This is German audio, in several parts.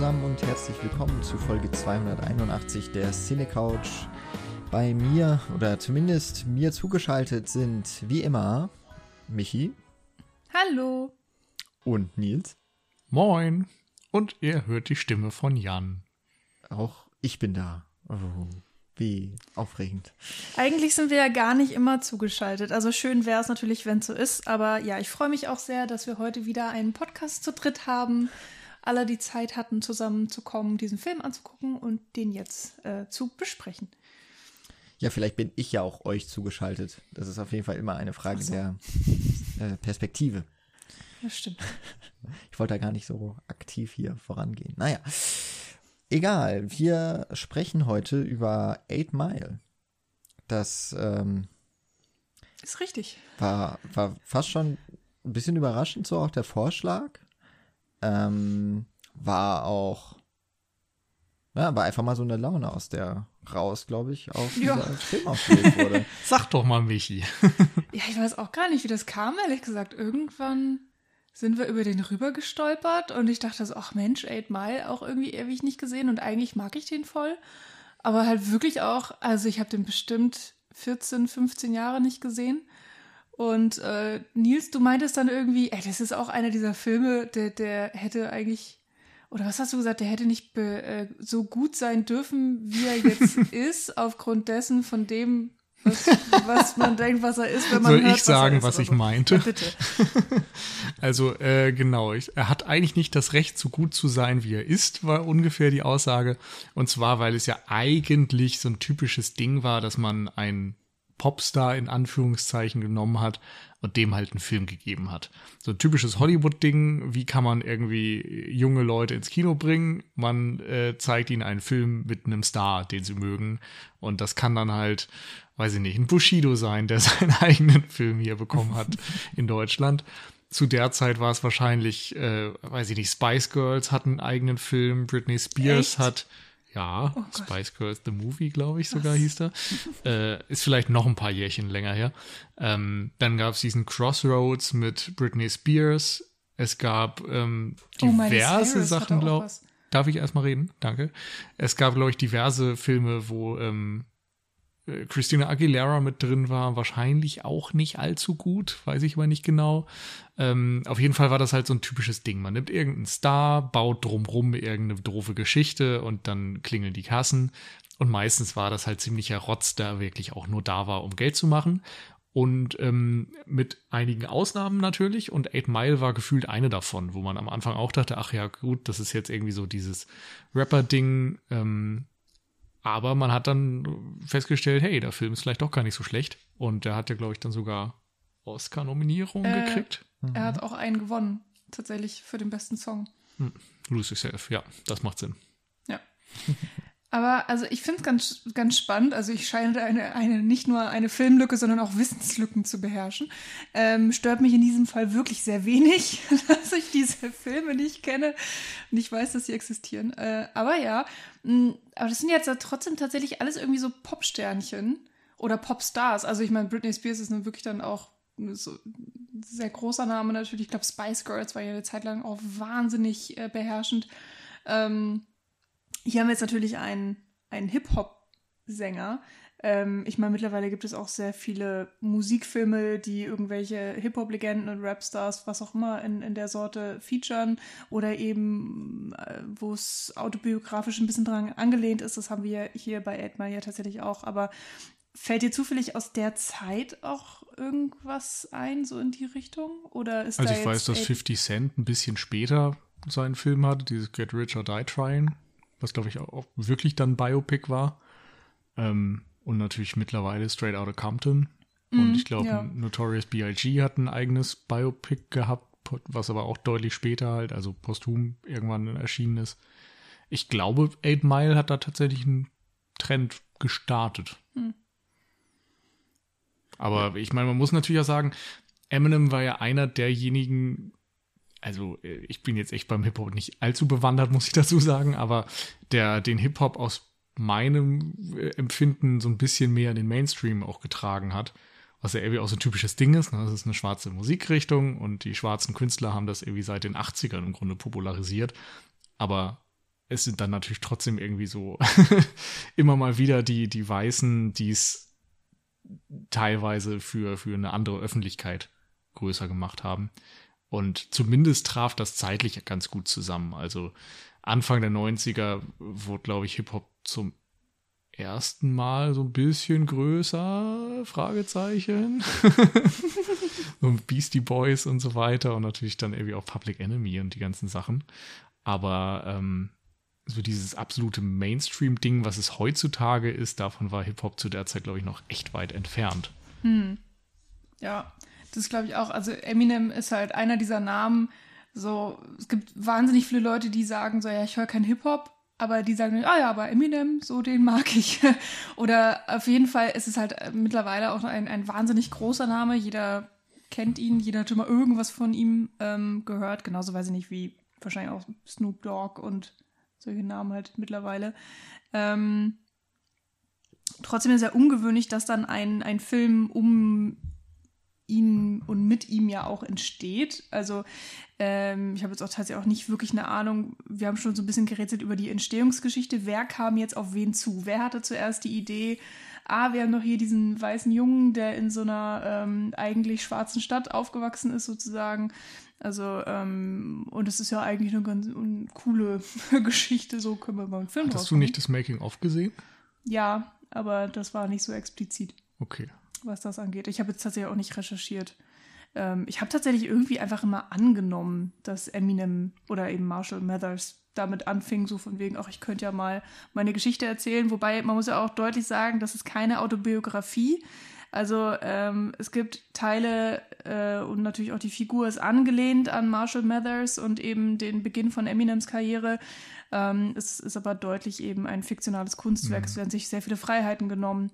Hallo zusammen und herzlich willkommen zu Folge 281 der Cine Couch. Bei mir oder zumindest mir zugeschaltet sind wie immer Michi Hallo. und Nils. Moin. Und ihr hört die Stimme von Jan. Auch ich bin da. Oh, wie aufregend. Eigentlich sind wir ja gar nicht immer zugeschaltet. Also schön wäre es natürlich, wenn es so ist. Aber ja, ich freue mich auch sehr, dass wir heute wieder einen Podcast zu dritt haben. Alle, die Zeit hatten, zusammenzukommen, diesen Film anzugucken und den jetzt äh, zu besprechen. Ja, vielleicht bin ich ja auch euch zugeschaltet. Das ist auf jeden Fall immer eine Frage so. der äh, Perspektive. Das stimmt. Ich wollte da gar nicht so aktiv hier vorangehen. Naja, egal. Wir sprechen heute über Eight Mile. Das ähm, Ist richtig. war, war fast schon ein bisschen überraschend, so auch der Vorschlag. Ähm, war auch, ja, war einfach mal so eine Laune aus der raus, glaube ich, auf Ja. dieser Film ausgelegt wurde. Sag doch mal, Michi. Ja, ich weiß auch gar nicht, wie das kam, ehrlich gesagt. Irgendwann sind wir über den rüber gestolpert und ich dachte so, ach Mensch, Eight Mile auch irgendwie ewig nicht gesehen und eigentlich mag ich den voll. Aber halt wirklich auch, also ich habe den bestimmt 14, 15 Jahre nicht gesehen. Und äh, Nils, du meintest dann irgendwie, ey, das ist auch einer dieser Filme, der, der hätte eigentlich, oder was hast du gesagt, der hätte nicht be, äh, so gut sein dürfen, wie er jetzt ist, aufgrund dessen, von dem, was, was man denkt, was er ist, wenn man Soll hört, ich sagen, er ist was ich meinte? Ja, bitte. Also, äh, genau. Ich, er hat eigentlich nicht das Recht, so gut zu sein, wie er ist, war ungefähr die Aussage. Und zwar, weil es ja eigentlich so ein typisches Ding war, dass man einen Popstar in Anführungszeichen genommen hat und dem halt einen Film gegeben hat. So ein typisches Hollywood-Ding, wie kann man irgendwie junge Leute ins Kino bringen? Man äh, zeigt ihnen einen Film mit einem Star, den sie mögen. Und das kann dann halt, weiß ich nicht, ein Bushido sein, der seinen eigenen Film hier bekommen hat in Deutschland. Zu der Zeit war es wahrscheinlich, äh, weiß ich nicht, Spice Girls hat einen eigenen Film, Britney Spears Echt? hat, ja, Oh. Spice Girls The Movie, glaube ich, sogar hieß der. Äh, ist vielleicht noch ein paar Jährchen länger her. Ähm, dann gab es diesen Crossroads mit Britney Spears. Es gab ähm, Oh, diverse Cyrus Sachen, glaube was. Darf ich erstmal reden? Danke. Es gab, glaube ich, diverse Filme, wo ähm, äh, Christina Aguilera mit drin war. Wahrscheinlich auch nicht allzu gut, weiß ich aber nicht genau. Ähm, auf jeden Fall war das halt so ein typisches Ding. Man nimmt irgendeinen Star, baut drumrum irgendeine doofe Geschichte und dann klingeln die Kassen. Und meistens war das halt ziemlicher Rotz, der wirklich auch nur da war, um Geld zu machen. Und ähm, mit einigen Ausnahmen natürlich. Und Eight Mile war gefühlt eine davon, wo man am Anfang auch dachte, ach ja, gut, das ist jetzt irgendwie so dieses Rapper-Ding. Ähm, aber man hat dann festgestellt, hey, der Film ist vielleicht doch gar nicht so schlecht. Und der hat ja, glaube ich, dann sogar Oscar-Nominierung Äh, gekriegt. Er hat auch einen gewonnen, tatsächlich, für den besten Song. Lose Yourself, ja, das macht Sinn. Ja. Aber also ich finde es ganz, ganz spannend. Also ich scheine da eine, eine, nicht nur eine Filmlücke, sondern auch Wissenslücken zu beherrschen. Ähm, stört mich in diesem Fall wirklich sehr wenig, dass ich diese Filme nicht kenne und ich weiß, dass sie existieren. Äh, aber ja, mh, aber das sind jetzt ja trotzdem tatsächlich alles irgendwie so Popsternchen oder Popstars. Also ich meine, Britney Spears ist nun wirklich dann auch so ein sehr großer Name natürlich. Ich glaube, Spice Girls war ja eine Zeit lang auch wahnsinnig äh, beherrschend. Ähm, hier haben wir jetzt natürlich einen, einen Hip-Hop-Sänger. Ähm, ich meine, mittlerweile gibt es auch sehr viele Musikfilme, die irgendwelche Hip-Hop-Legenden und Rapstars, was auch immer, in, in der Sorte featuren oder eben, äh, wo es autobiografisch ein bisschen dran angelehnt ist. Das haben wir hier bei Edmar ja tatsächlich auch. Aber fällt dir zufällig aus der Zeit auch irgendwas ein, so in die Richtung? Oder ist Also ich weiß, dass Ed- 50 Cent ein bisschen später seinen Film hatte, dieses Get Rich or Die Trying, was glaube ich auch wirklich dann Biopic war. Ähm, und natürlich mittlerweile Straight Outta Compton. Und Mhm, ich glaube, ja. Notorious B.I.G. hat ein eigenes Biopic gehabt, was aber auch deutlich später halt, also posthum irgendwann erschienen ist. Ich glaube, Eight Mile hat da tatsächlich einen Trend gestartet. Hm. Aber ich meine, man muss natürlich auch sagen, Eminem war ja einer derjenigen, also äh, ich bin jetzt echt beim Hip-Hop nicht allzu bewandert, muss ich dazu sagen, aber der den Hip-Hop aus meinem äh, Empfinden so ein bisschen mehr in den Mainstream auch getragen hat. Was ja irgendwie auch so ein typisches Ding ist. Ne? Das ist eine schwarze Musikrichtung und die schwarzen Künstler haben das irgendwie seit den 80ern im Grunde popularisiert. aber es sind dann natürlich trotzdem irgendwie so immer mal wieder die, die Weißen, die es teilweise für, für eine andere Öffentlichkeit größer gemacht haben. Und zumindest traf das zeitlich ganz gut zusammen. Also Anfang der 90er wurde, glaube ich, Hip-Hop zum ersten Mal so ein bisschen größer, Fragezeichen. und Beastie Boys und so weiter und natürlich dann irgendwie auch Public Enemy und die ganzen Sachen. Aber ähm, so dieses absolute Mainstream-Ding, was es heutzutage ist, davon war Hip-Hop zu der Zeit, glaube ich, noch echt weit entfernt. Hm. Ja, das glaube ich auch. Also Eminem ist halt einer dieser Namen. So, es gibt wahnsinnig viele Leute, die sagen so, ja, ich höre kein Hip-Hop, aber die sagen, ah ja, aber Eminem, so den mag ich. Oder auf jeden Fall ist es halt mittlerweile auch ein, ein wahnsinnig großer Name. Jeder kennt ihn, jeder hat schon mal irgendwas von ihm ähm, gehört. Genauso weiß ich nicht, wie wahrscheinlich auch Snoop Dogg und solche Namen halt mittlerweile. Ähm, trotzdem ist ja ungewöhnlich, dass dann ein, ein Film um ihn und mit ihm ja auch entsteht. Also ähm, ich habe jetzt auch tatsächlich auch nicht wirklich eine Ahnung. Wir haben schon so ein bisschen gerätselt über die Entstehungsgeschichte. Wer kam jetzt auf wen zu? Wer hatte zuerst die Idee? Ah, wir haben doch hier diesen weißen Jungen, der in so einer ähm, eigentlich schwarzen Stadt aufgewachsen ist, sozusagen. Also, ähm, und es ist ja eigentlich eine ganz eine coole Geschichte, so können wir beim Film Hast du nicht das Making-of gesehen? Ja, aber das war nicht so explizit. Okay. Was das angeht. Ich habe jetzt tatsächlich auch nicht recherchiert. Ähm, ich habe tatsächlich irgendwie einfach immer angenommen, dass Eminem oder eben Marshall Mathers damit anfing, so von wegen, ach, ich könnte ja mal meine Geschichte erzählen. Wobei man muss ja auch deutlich sagen, das ist keine Autobiografie. Also ähm, es gibt Teile äh, und natürlich auch die Figur ist angelehnt an Marshall Mathers und eben den Beginn von Eminems Karriere. Ähm, es ist aber deutlich eben ein fiktionales Kunstwerk. Mhm. Es werden sich sehr viele Freiheiten genommen.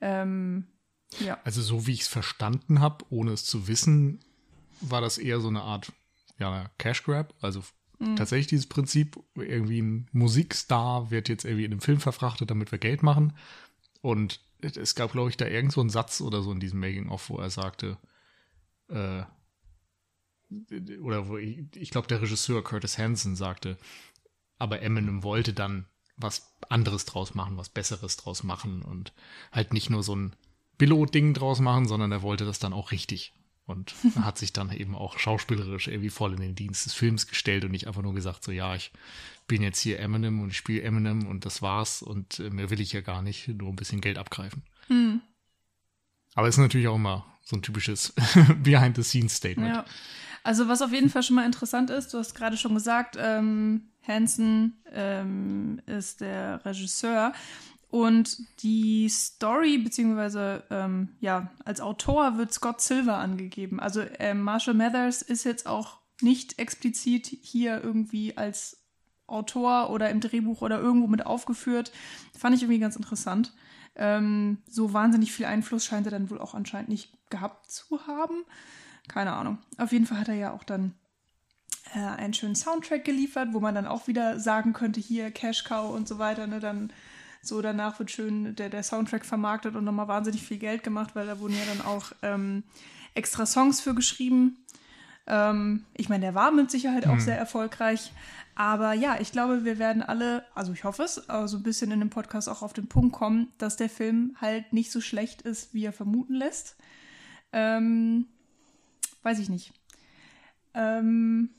Ähm, ja. Also so wie ich es verstanden habe, ohne es zu wissen, war das eher so eine Art ja, Cash Grab. Also mhm. tatsächlich dieses Prinzip, irgendwie ein Musikstar wird jetzt irgendwie in einem Film verfrachtet, damit wir Geld machen. Und es gab, glaube ich, da irgend so einen Satz oder so in diesem Making-of, wo er sagte, äh, oder wo ich, ich glaube, der Regisseur Curtis Hanson sagte, aber Eminem wollte dann was anderes draus machen, was Besseres draus machen und halt nicht nur so ein Billo-Ding draus machen, sondern er wollte das dann auch richtig. Und hat sich dann eben auch schauspielerisch irgendwie voll in den Dienst des Films gestellt und nicht einfach nur gesagt, so ja, ich bin jetzt hier Eminem und ich spiele Eminem und das war's und äh, mehr will ich ja gar nicht, nur ein bisschen Geld abgreifen. Hm. Aber es ist natürlich auch immer so ein typisches Behind-the-Scenes-Statement. Ja. Also was auf jeden Fall schon mal interessant ist, du hast gerade schon gesagt, ähm, Hansen ähm, ist der Regisseur. Und die Story, beziehungsweise ähm, ja, als Autor wird Scott Silver angegeben. Also äh, Marshall Mathers ist jetzt auch nicht explizit hier irgendwie als Autor oder im Drehbuch oder irgendwo mit aufgeführt. Fand ich irgendwie ganz interessant. Ähm, so wahnsinnig viel Einfluss scheint er dann wohl auch anscheinend nicht gehabt zu haben. Keine Ahnung. Auf jeden Fall hat er ja auch dann äh, einen schönen Soundtrack geliefert, wo man dann auch wieder sagen könnte, hier Cash Cow und so weiter, ne, dann so, danach wird schön der, der Soundtrack vermarktet und nochmal wahnsinnig viel Geld gemacht, weil da wurden ja dann auch ähm, extra Songs für geschrieben. Ähm, ich meine, der war mit Sicherheit auch hm. sehr erfolgreich. Aber ja, ich glaube, wir werden alle, also ich hoffe es, so ein bisschen in dem Podcast auch auf den Punkt kommen, dass der Film halt nicht so schlecht ist, wie er vermuten lässt. Ähm, weiß ich nicht. Ähm,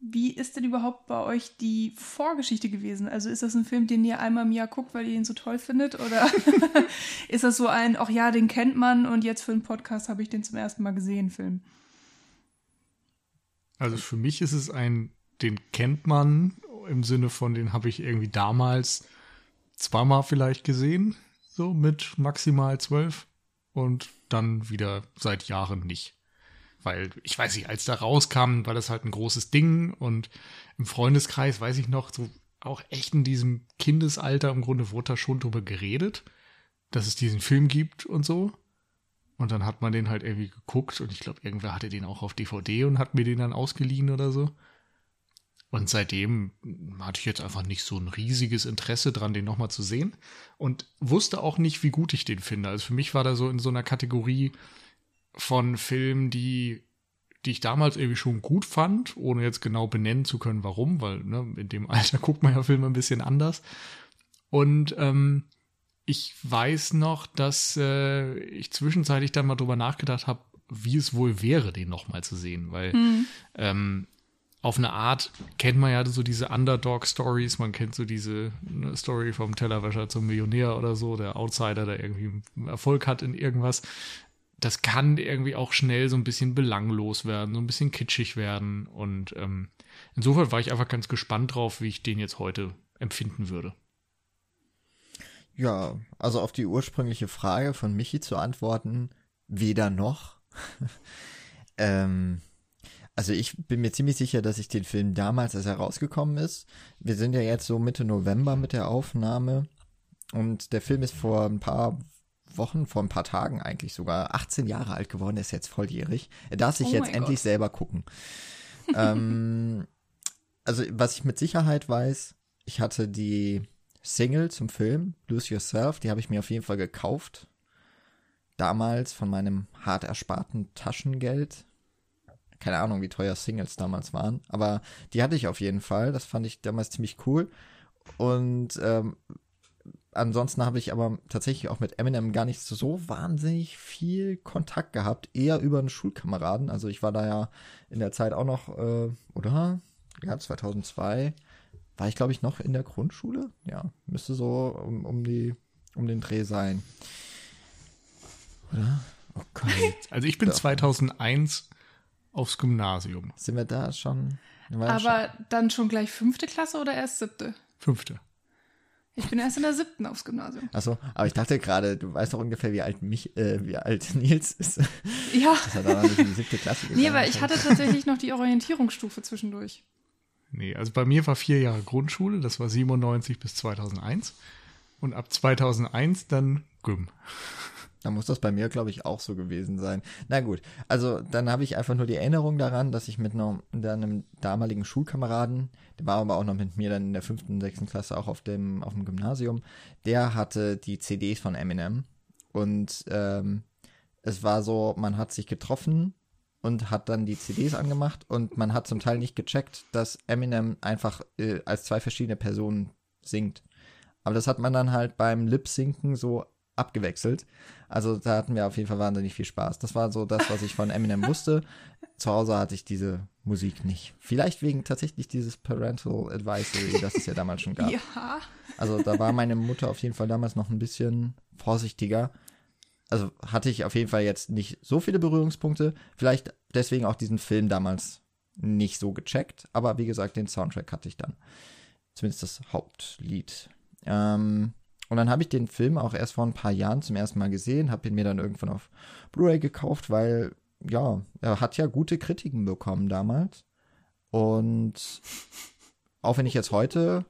wie ist denn überhaupt bei euch die Vorgeschichte gewesen? Also ist das ein Film, den ihr einmal im Jahr guckt, weil ihr ihn so toll findet? Oder ist das so ein, ach ja, den kennt man und jetzt für einen Podcast habe ich den zum ersten Mal gesehen, Film? Also für mich ist es ein, den kennt man im Sinne von, den habe ich irgendwie damals zweimal vielleicht gesehen, so mit maximal zwölf und dann wieder seit Jahren nicht weil ich weiß nicht, als da rauskam, war das halt ein großes Ding und im Freundeskreis weiß ich noch, so auch echt in diesem Kindesalter im Grunde wurde da schon drüber geredet, dass es diesen Film gibt und so. Und dann hat man den halt irgendwie geguckt und ich glaube, irgendwer hatte den auch auf DVD und hat mir den dann ausgeliehen oder so. Und seitdem hatte ich jetzt einfach nicht so ein riesiges Interesse dran, den nochmal zu sehen. Und wusste auch nicht, wie gut ich den finde. Also für mich war da so in so einer Kategorie, von Filmen, die die ich damals irgendwie schon gut fand, ohne jetzt genau benennen zu können, warum, weil ne, in dem Alter guckt man ja Filme ein bisschen anders. Und ähm, ich weiß noch, dass äh, ich zwischenzeitlich dann mal drüber nachgedacht habe, wie es wohl wäre, den nochmal zu sehen, weil mhm. ähm, auf eine Art kennt man ja so diese Underdog-Stories, man kennt so diese ne, Story vom Tellerwäscher zum Millionär oder so, der Outsider, der irgendwie Erfolg hat in irgendwas. Das kann irgendwie auch schnell so ein bisschen belanglos werden, so ein bisschen kitschig werden. Und ähm, insofern war ich einfach ganz gespannt drauf, wie ich den jetzt heute empfinden würde. Ja, also auf die ursprüngliche Frage von Michi zu antworten, weder noch. ähm, also ich bin mir ziemlich sicher, dass ich den Film damals, als er rausgekommen ist, wir sind ja jetzt so Mitte November mit der Aufnahme und der Film ist vor ein paar Wochen, vor ein paar Tagen eigentlich sogar 18 Jahre alt geworden, ist jetzt volljährig. Er darf sich oh jetzt endlich Gott. selber gucken. ähm, also was ich mit Sicherheit weiß, ich hatte die Single zum Film, Lose Yourself, die habe ich mir auf jeden Fall gekauft. Damals von meinem hart ersparten Taschengeld keine Ahnung, wie teuer Singles damals waren, aber die hatte ich auf jeden Fall. Das fand ich damals ziemlich cool. Und ähm, ansonsten habe ich aber tatsächlich auch mit Eminem gar nicht so wahnsinnig viel Kontakt gehabt, eher über einen Schulkameraden. Also ich war da ja in der Zeit auch noch, äh, oder? Ja, 2002 war ich, glaube ich, noch in der Grundschule. Ja, müsste so um, um, die, um den Dreh sein. Oder? Oh Gott. Also ich bin 2001 aufs Gymnasium. Sind wir da schon? Aber schon? dann schon gleich fünfte Klasse oder erst siebte? Fünfte. Ich bin erst in der siebten aufs Gymnasium. Achso, aber ich dachte gerade, du weißt doch ungefähr, wie alt mich, äh, wie alt Nils ist. Ja. Dass er da nicht in die siebte Klasse gegangen Nee, aber ich hatte tatsächlich noch die Orientierungsstufe zwischendurch. Nee, also bei mir war vier Jahre Grundschule, das war 97 bis 2001. Und ab 2001 dann Gym. Dann muss das bei mir, glaube ich, auch so gewesen sein. Na gut, also dann habe ich einfach nur die Erinnerung daran, dass ich mit einem, einem damaligen Schulkameraden, der war aber auch noch mit mir dann in der fünften, sechsten Klasse auch auf dem, auf dem Gymnasium, der hatte die CDs von Eminem. Und ähm, es war so, man hat sich getroffen und hat dann die CDs angemacht und man hat zum Teil nicht gecheckt, dass Eminem einfach äh, als zwei verschiedene Personen singt. Aber das hat man dann halt beim Lip-Sinken so abgewechselt. Also da hatten wir auf jeden Fall wahnsinnig viel Spaß. Das war so das, was ich von Eminem wusste. Zu Hause hatte ich diese Musik nicht. Vielleicht wegen tatsächlich dieses Parental Advisory, das es ja damals schon gab. Ja. Also da war meine Mutter auf jeden Fall damals noch ein bisschen vorsichtiger. Also hatte ich auf jeden Fall jetzt nicht so viele Berührungspunkte. Vielleicht deswegen auch diesen Film damals nicht so gecheckt. Aber wie gesagt, den Soundtrack hatte ich dann. Zumindest das Hauptlied. Ähm, und dann habe ich den Film auch erst vor ein paar Jahren zum ersten Mal gesehen, habe ihn mir dann irgendwann auf Blu-ray gekauft, weil ja, er hat ja gute Kritiken bekommen damals. Und auch wenn ich jetzt heute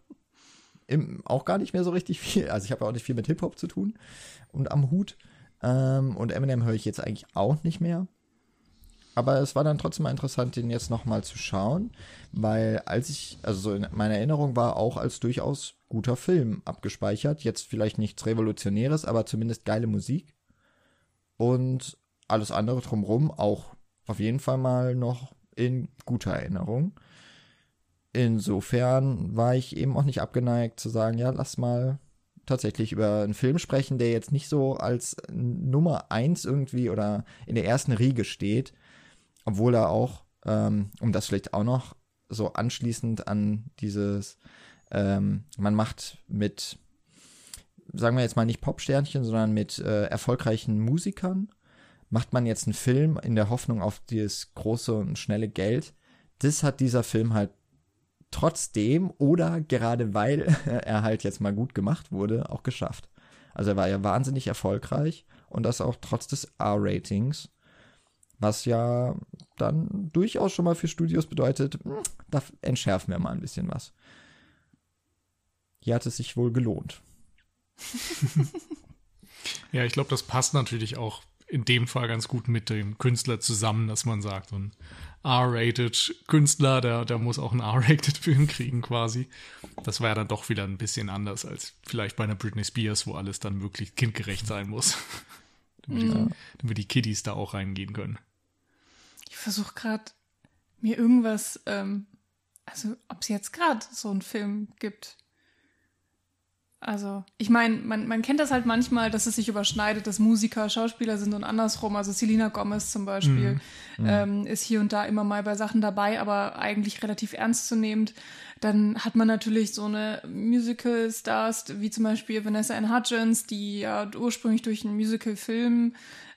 im, auch gar nicht mehr so richtig viel, also ich habe ja auch nicht viel mit Hip-Hop zu tun und am Hut. Ähm, und Eminem höre ich jetzt eigentlich auch nicht mehr. Aber es war dann trotzdem mal interessant, den jetzt nochmal zu schauen, weil als ich, also so in meiner Erinnerung war auch als durchaus guter Film abgespeichert. Jetzt vielleicht nichts Revolutionäres, aber zumindest geile Musik. Und alles andere drumrum auch auf jeden Fall mal noch in guter Erinnerung. Insofern war ich eben auch nicht abgeneigt zu sagen, ja, lass mal tatsächlich über einen Film sprechen, der jetzt nicht so als Nummer eins irgendwie oder in der ersten Riege steht, obwohl er auch, ähm, um das vielleicht auch noch so anschließend an dieses ähm, man macht mit, sagen wir jetzt mal nicht Popsternchen, sondern mit äh, erfolgreichen Musikern, macht man jetzt einen Film in der Hoffnung auf dieses große und schnelle Geld. Das hat dieser Film halt trotzdem oder gerade weil er halt jetzt mal gut gemacht wurde, auch geschafft. Also er war ja wahnsinnig erfolgreich und das auch trotz des R-Ratings, was ja dann durchaus schon mal für Studios bedeutet, hm, da entschärfen wir mal ein bisschen was. Hier hat es sich wohl gelohnt. ja, ich glaube, das passt natürlich auch in dem Fall ganz gut mit dem Künstler zusammen, dass man sagt, ein R-rated Künstler, der, der muss auch einen R-rated Film kriegen quasi. Das war ja dann doch wieder ein bisschen anders als vielleicht bei einer Britney Spears, wo alles dann möglichst kindgerecht sein muss. damit, die, damit die Kiddies da auch reingehen können. Ich versuche gerade mir irgendwas, ähm, also ob es jetzt gerade so einen Film gibt. Also, ich meine, man, man kennt das halt manchmal, dass es sich überschneidet, dass Musiker Schauspieler sind und andersrum. Also Selena Gomez zum Beispiel Mhm. ähm, ist hier und da immer mal bei Sachen dabei, aber eigentlich relativ ernstzunehmend. Dann hat man natürlich so eine Musical-Stars, wie zum Beispiel Vanessa Ann Hudgens, die ja ursprünglich durch einen Musical-Film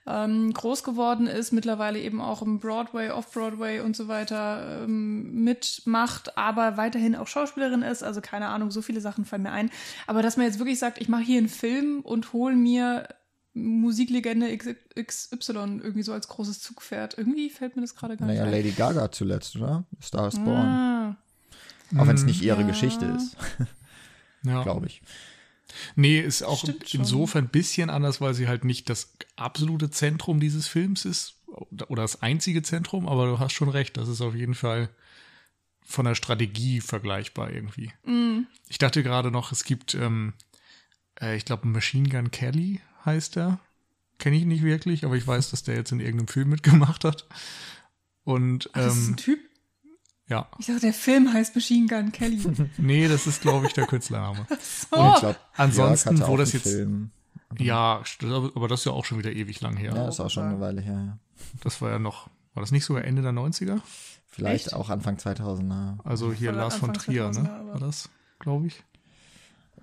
ähm, groß geworden ist, mittlerweile eben auch im Broadway, Off-Broadway und so weiter ähm, mitmacht, aber weiterhin auch Schauspielerin ist. Also keine Ahnung, so viele Sachen fallen mir ein. Aber dass man jetzt wirklich sagt, ich mache hier einen Film und hole mir Musiklegende XY irgendwie so als großes Zugpferd. Irgendwie fällt mir das gerade gar Naja, nicht ein. Lady Gaga zuletzt, oder? Star is Born. Ah, Auch wenn es nicht ihre Ja. Geschichte ist, Ja. glaube ich. Nee, ist auch Stimmt insofern ein bisschen anders, weil sie halt nicht das absolute Zentrum dieses Films ist oder das einzige Zentrum, aber du hast schon recht, das ist auf jeden Fall von der Strategie vergleichbar irgendwie. mm, Ich dachte gerade noch, es gibt, ähm, äh, ich glaube, Machine Gun Kelly heißt er. Kenne ich nicht wirklich, aber ich weiß, dass der jetzt in irgendeinem Film mitgemacht hat. Und ach, das ist ähm, ein Typ. Ja, Ich dachte, der Film heißt Machine Gun Kelly. nee, das ist, glaube ich, der Künstlername. So. Und ich glaube, ansonsten, hatte wo auch das jetzt- Film. Ja, aber das ist ja auch schon wieder ewig lang her. Ja, ist auch schon eine Weile her. Ja. Das war ja noch, war das nicht sogar Ende der 90er? Vielleicht Echt? auch Anfang 2000er. Also hier Lars von Trier, 2000er, ne? War das, glaube ich.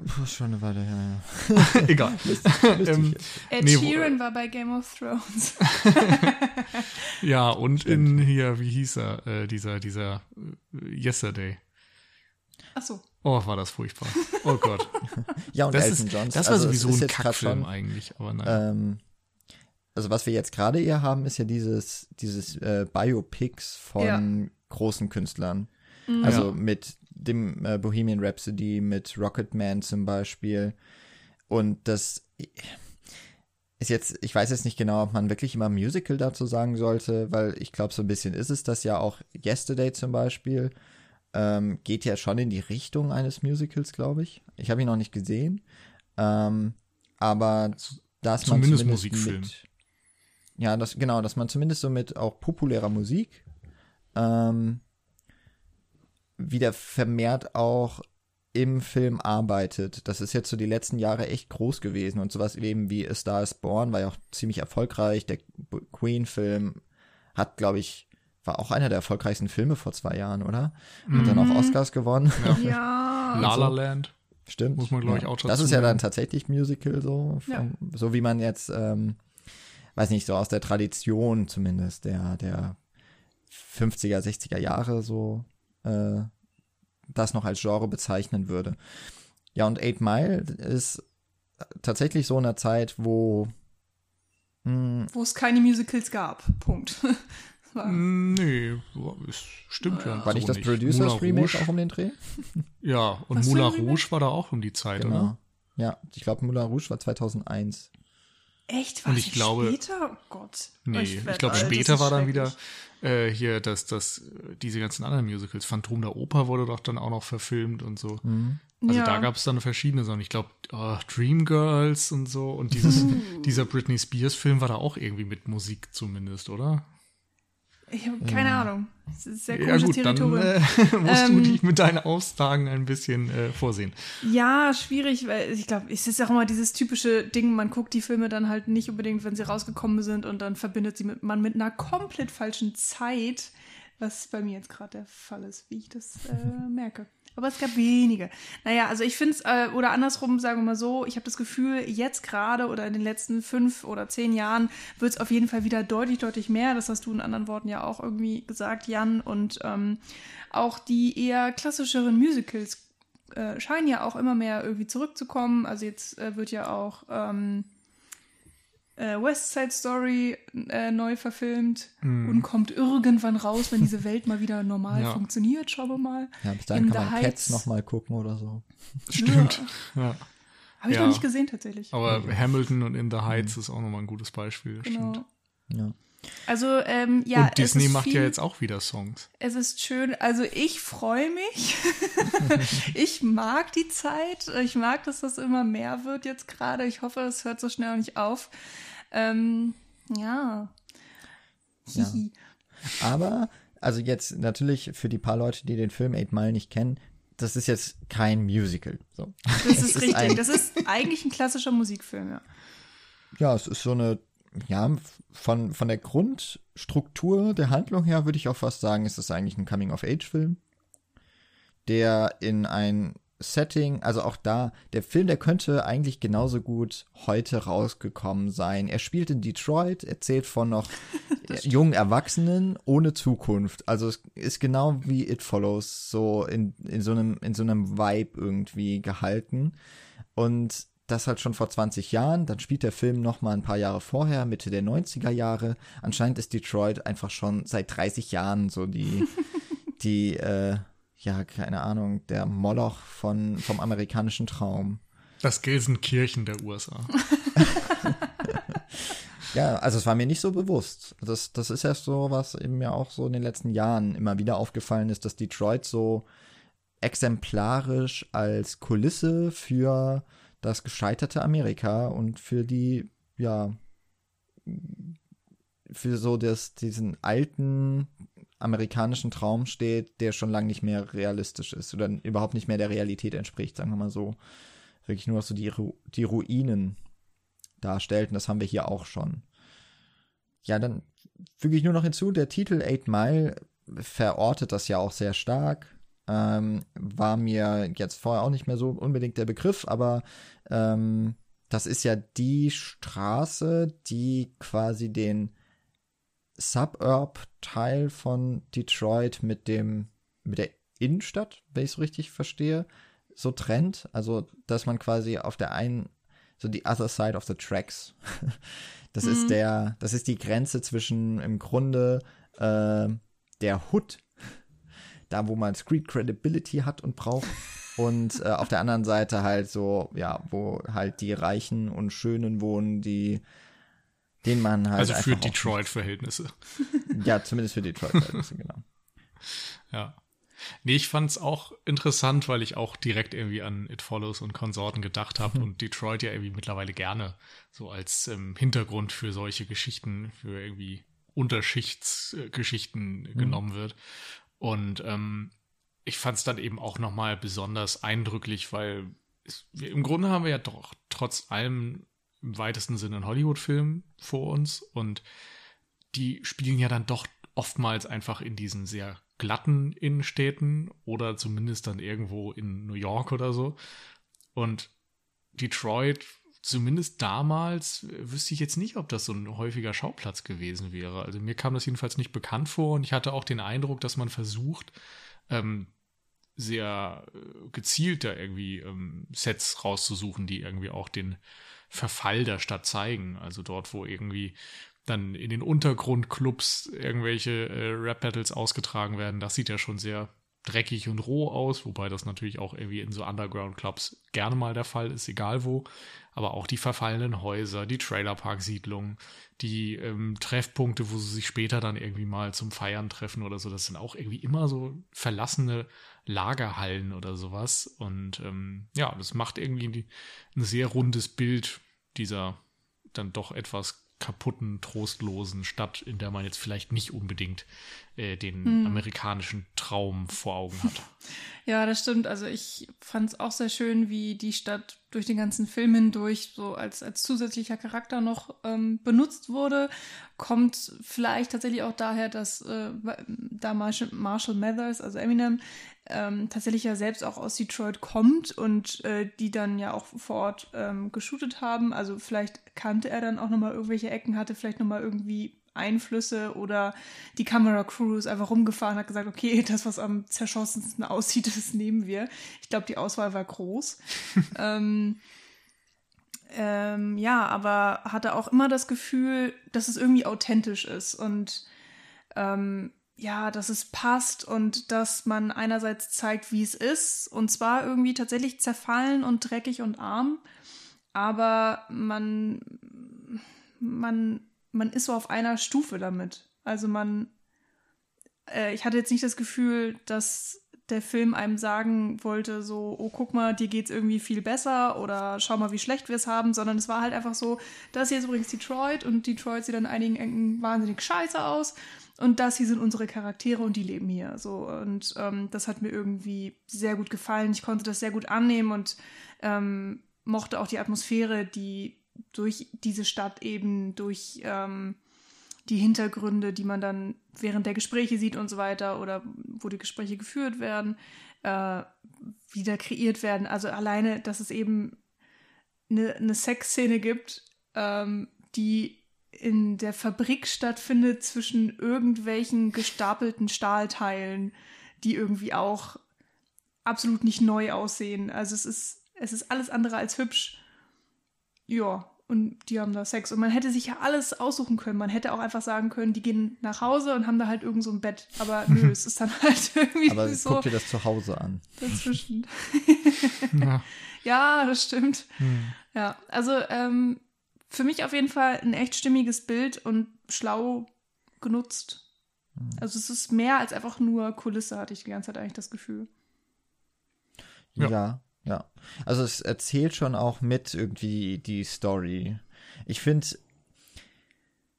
Puh, schon eine Weile her, ja. Egal. ähm, Ed Nee, wo- Sheeran war bei Game of Thrones. ja, und in hier, wie hieß er, äh, dieser, dieser äh, Yesterday. Ach so. Oh, war das furchtbar. Oh Gott. Ja, und Das, Elton ist, John. das war also es sowieso ein Kackfilm eigentlich, aber naja. Ähm, also was wir jetzt gerade eher haben, ist ja dieses, dieses äh, Biopics von Ja. großen Künstlern. Mhm. Also Ja. mit dem äh, Bohemian Rhapsody, mit Rocketman zum Beispiel. Und das ist jetzt, ich weiß jetzt nicht genau, ob man wirklich immer Musical dazu sagen sollte, weil ich glaube, so ein bisschen ist es das ja auch. Yesterday zum Beispiel ähm, geht ja schon in die Richtung eines Musicals, glaube ich. Ich habe ihn noch nicht gesehen. Ähm, aber dass man Zumindest zumindest Musikfilm. mit, ja, das genau, dass man zumindest so mit auch populärer Musik ähm, wieder vermehrt auch im Film arbeitet. Das ist jetzt so die letzten Jahre echt groß gewesen und sowas eben wie A Star is Born war ja auch ziemlich erfolgreich. Der Queen-Film hat, glaube ich, war auch einer der erfolgreichsten Filme vor zwei Jahren, oder? Hat dann auch Oscars gewonnen. Ja. La La Land. Stimmt. Muss man, glaub ich, ja. auch Das dazu ist ja dann tatsächlich Musical, so, vom, so wie man jetzt, ähm, weiß nicht, so aus der Tradition zumindest der, der 50er, 60er Jahre so äh, das noch als Genre bezeichnen würde. Ja, und Eight Mile ist tatsächlich so in einer Zeit, wo hm, Wo es keine Musicals gab. Punkt. War- Mm, Nee, es stimmt ja. war so nicht das Moulin Producers Remake Rouge. auch um den Dreh? Ja, und Was Moulin Remake? Rouge war da auch um die Zeit, Genau. oder? Ja, ich glaube, Moulin Rouge war 2001. Echt? War Und es ich glaube- später? Oh Gott. Nee, Ich ich, glaube, später war dann wieder. Äh, hier, dass das, äh, diese ganzen anderen Musicals, Phantom der Oper wurde doch dann auch noch verfilmt und so. Mhm. Also ja. da gab es dann verschiedene Sachen. Ich glaube, oh, Dreamgirls und so. Und dieses, dieser Britney Spears-Film war da auch irgendwie mit Musik zumindest, oder? Ich habe keine Ahnung. Das ist sehr Ja komisches gut, dann Territorium. äh, musst Ähm, du dich mit deinen Aussagen ein bisschen äh, vorsehen. Ja, schwierig, weil ich glaube, es ist auch immer dieses typische Ding, man guckt die Filme dann halt nicht unbedingt, wenn sie rausgekommen sind und dann verbindet sie mit, man mit einer komplett falschen Zeit, was bei mir jetzt gerade der Fall ist, wie ich das äh, merke. Aber es gab wenige. Naja, also ich finde es, äh, oder andersrum, sagen wir mal so, ich habe das Gefühl, jetzt gerade oder in den letzten fünf oder zehn Jahren wird es auf jeden Fall wieder deutlich, deutlich mehr. Das hast du in anderen Worten ja auch irgendwie gesagt, Jan. Und ähm, auch die eher klassischeren Musicals äh, scheinen ja auch immer mehr irgendwie zurückzukommen. Also jetzt äh, wird ja auch ähm, äh, West Side Story äh, neu verfilmt und kommt irgendwann raus, wenn diese Welt mal wieder normal Ja. funktioniert. Schauen wir mal. Ja, bis dahin In kann the man Heights. Cats nochmal gucken oder so. Stimmt. Ja. Habe ich Ja. noch nicht gesehen tatsächlich. Aber Hamilton und In the Heights ist auch nochmal ein gutes Beispiel. Genau. stimmt. Ja. Also ähm, ja, und Disney es ist macht viel, ja jetzt auch wieder Songs. Es ist schön. Also ich freue mich. ich mag die Zeit. Ich mag, dass das immer mehr wird jetzt gerade. Ich hoffe, es hört so schnell nicht auf. Ähm, ja. Ja. Aber, also jetzt natürlich für die paar Leute, die den Film Eight Mile nicht kennen, das ist jetzt kein Musical. So. Das ist richtig. das ist eigentlich ein klassischer Musikfilm, ja. Ja, es ist so eine, ja, von, von der Grundstruktur der Handlung her würde ich auch fast sagen, ist es eigentlich ein Coming-of-Age-Film, der in ein Setting, also auch da, der Film, der könnte eigentlich genauso gut heute rausgekommen sein. Er spielt in Detroit, erzählt von noch jungen Erwachsenen ohne Zukunft. Also es ist genau wie It Follows, so in, in so einem, in so einem Vibe irgendwie gehalten. Und das halt schon vor 20 Jahren. Dann spielt der Film noch mal ein paar Jahre vorher, Mitte der 90er Jahre. Anscheinend ist Detroit einfach schon seit 30 Jahren so die, die, äh, ja, keine Ahnung, der Moloch von, vom amerikanischen Traum. Das Gelsenkirchen der USA. Ja, also es war mir nicht so bewusst. Das, das ist erst so, was eben mir auch so in den letzten Jahren immer wieder aufgefallen ist, dass Detroit so exemplarisch als Kulisse für das gescheiterte Amerika und für die, ja, für so das, diesen alten amerikanischen Traum steht, der schon lange nicht mehr realistisch ist oder überhaupt nicht mehr der Realität entspricht, sagen wir mal so. Wirklich nur so die, Ru die Ruinen darstellt und das haben wir hier auch schon. Ja, dann füge ich nur noch hinzu, der Titel Eight Mile verortet das ja auch sehr stark. Ähm, war mir jetzt vorher auch nicht mehr so unbedingt der Begriff, aber ähm, das ist ja die Straße, die quasi den Suburb-Teil von Detroit mit dem mit der Innenstadt, wenn ich es richtig verstehe, so trennt. Also, dass man quasi auf der einen, so die other side of the tracks. Das Mhm. ist der, das ist die Grenze zwischen im Grunde äh, der Hood, da wo man Street Credibility hat und braucht. Und äh, auf der anderen Seite halt so, ja, wo halt die Reichen und Schönen wohnen, die den man halt Also für Detroit-Verhältnisse. Ja, zumindest für Detroit-Verhältnisse, genau. Ja. Nee, ich fand's auch interessant, weil ich auch direkt irgendwie an It Follows und Konsorten gedacht habe und Detroit ja irgendwie mittlerweile gerne so als ähm, Hintergrund für solche Geschichten, für irgendwie Unterschichtsgeschichten genommen wird. Und ähm, ich fand's dann eben auch nochmal besonders eindrücklich, weil es, wir, im Grunde haben wir ja doch trotz allem im weitesten Sinne einen Hollywood-Film vor uns und die spielen ja dann doch oftmals einfach in diesen sehr glatten Innenstädten oder zumindest dann irgendwo in New York oder so. Und Detroit, zumindest damals, äh, wüsste ich jetzt nicht, ob das so ein häufiger Schauplatz gewesen wäre. Also mir kam das jedenfalls nicht bekannt vor und ich hatte auch den Eindruck, dass man versucht, ähm, sehr äh, gezielt da irgendwie ähm, Sets rauszusuchen, die irgendwie auch den Verfall der Stadt zeigen. Also dort, wo irgendwie dann in den Untergrundclubs irgendwelche äh, Rap-Battles ausgetragen werden, das sieht ja schon sehr dreckig und roh aus, wobei das natürlich auch irgendwie in so Underground-Clubs gerne mal der Fall ist, egal wo. Aber auch die verfallenen Häuser, die Trailerpark-Siedlungen, die ähm, Treffpunkte, wo sie sich später dann irgendwie mal zum Feiern treffen oder so, das sind auch irgendwie immer so verlassene Lagerhallen oder sowas. Und ähm, ja, das macht irgendwie die, ein sehr rundes Bild dieser dann doch etwas kaputten, trostlosen Stadt, in der man jetzt vielleicht nicht unbedingt äh, den amerikanischen Traum vor Augen hat. Ja, das stimmt. Also ich fand es auch sehr schön, wie die Stadt durch den ganzen Film hindurch so als, als zusätzlicher Charakter noch ähm, benutzt wurde. Kommt vielleicht tatsächlich auch daher, dass äh, da Marshall, Marshall Mathers, also Eminem, ähm, tatsächlich ja selbst auch aus Detroit kommt und äh, die dann ja auch vor Ort ähm, geshootet haben. Also vielleicht kannte er dann auch nochmal irgendwelche Ecken, hatte vielleicht nochmal irgendwie Einflüsse oder die Kamera-Crew ist einfach rumgefahren und hat gesagt, okay, das, was am zerschossensten aussieht, das nehmen wir. Ich glaube, die Auswahl war groß. ähm, ähm, ja, aber hatte auch immer das Gefühl, dass es irgendwie authentisch ist und ähm, ja, dass es passt und dass man einerseits zeigt, wie es ist. Und zwar irgendwie tatsächlich zerfallen und dreckig und arm, aber man man man ist so auf einer Stufe damit. Also man äh, ich hatte jetzt nicht das Gefühl, dass der Film einem sagen wollte, so, oh, guck mal, dir geht's irgendwie viel besser oder schau mal, wie schlecht wir es haben, sondern es war halt einfach so, das hier ist übrigens Detroit und Detroit sieht an einigen Ecken wahnsinnig scheiße aus und das hier sind unsere Charaktere und die leben hier. So und ähm, das hat mir irgendwie sehr gut gefallen. Ich konnte das sehr gut annehmen und ähm, mochte auch die Atmosphäre, die durch diese Stadt eben durch ähm, die Hintergründe, die man dann während der Gespräche sieht und so weiter oder wo die Gespräche geführt werden, äh, wieder kreiert werden. Also alleine, dass es eben eine, eine Sexszene gibt, ähm, die in der Fabrik stattfindet zwischen irgendwelchen gestapelten Stahlteilen, die irgendwie auch absolut nicht neu aussehen. Also es ist, es ist alles andere als hübsch. Ja, und die haben da Sex. Und man hätte sich ja alles aussuchen können. Man hätte auch einfach sagen können, die gehen nach Hause und haben da halt irgend so ein Bett. Aber nö, es ist dann halt irgendwie Aber so. guck dir das zu Hause an. Dazwischen. Ja. ja, das stimmt. Hm. Ja, also ähm, für mich auf jeden Fall ein echt stimmiges Bild und schlau genutzt. Also es ist mehr als einfach nur Kulisse, hatte ich die ganze Zeit eigentlich das Gefühl. Ja. Ja. ja, Also es erzählt schon auch mit irgendwie die Story. Ich finde,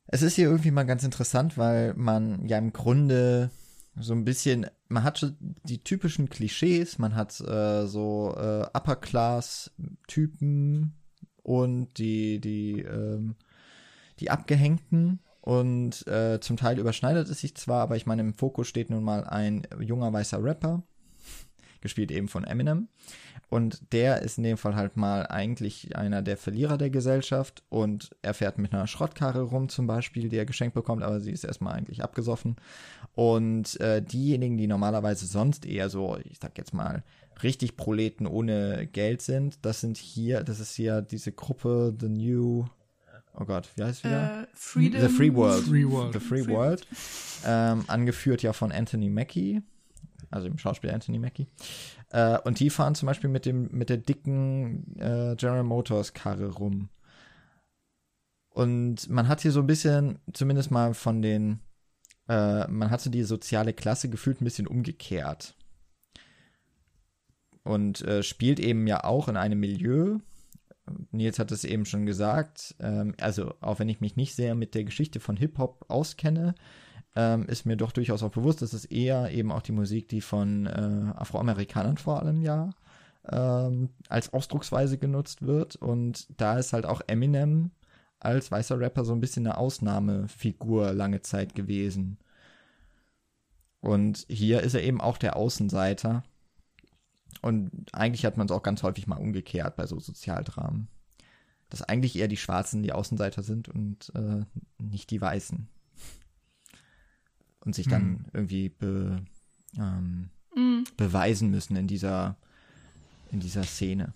es ist hier irgendwie mal ganz interessant, weil man ja im Grunde so ein bisschen, man hat schon die typischen Klischees, man hat äh, so äh, Upper-Class-Typen und die, die, ähm, die Abgehängten. Und äh, zum Teil überschneidet es sich zwar, aber ich meine, im Fokus steht nun mal ein junger weißer Rapper, gespielt eben von Eminem. Und der ist in dem Fall halt mal eigentlich einer der Verlierer der Gesellschaft und er fährt mit einer Schrottkarre rum zum Beispiel, die er geschenkt bekommt, aber sie ist erstmal eigentlich abgesoffen. Und äh, diejenigen, die normalerweise sonst eher so, ich sag jetzt mal, richtig Proleten ohne Geld sind, das sind hier, das ist hier diese Gruppe The New, oh Gott, wie heißt es wieder? Äh, Freedom. The Free World. Free World. The Free Free- World. Ähm, angeführt ja von Anthony Mackie, also dem Schauspieler Anthony Mackie. Äh, und die fahren zum Beispiel mit dem mit der dicken äh, General Motors Karre rum. Und man hat hier so ein bisschen, zumindest mal von den, äh, man hat so die soziale Klasse gefühlt ein bisschen umgekehrt. Und äh, spielt eben ja auch in einem Milieu. Nils hat es eben schon gesagt. Ähm, also, auch wenn ich mich nicht sehr mit der Geschichte von Hip-Hop auskenne, ähm, ist mir doch durchaus auch bewusst, dass es eher eben auch die Musik, die von äh, Afroamerikanern vor allem ja ähm, als Ausdrucksweise genutzt wird. Und da ist halt auch Eminem als weißer Rapper so ein bisschen eine Ausnahmefigur lange Zeit gewesen. Und hier ist er eben auch der Außenseiter. Und eigentlich hat man es auch ganz häufig mal umgekehrt bei so Sozialdramen. Dass eigentlich eher die Schwarzen die Außenseiter sind und äh, nicht die Weißen. Und sich dann Hm. irgendwie be, ähm, Mm, beweisen müssen in dieser, in dieser Szene.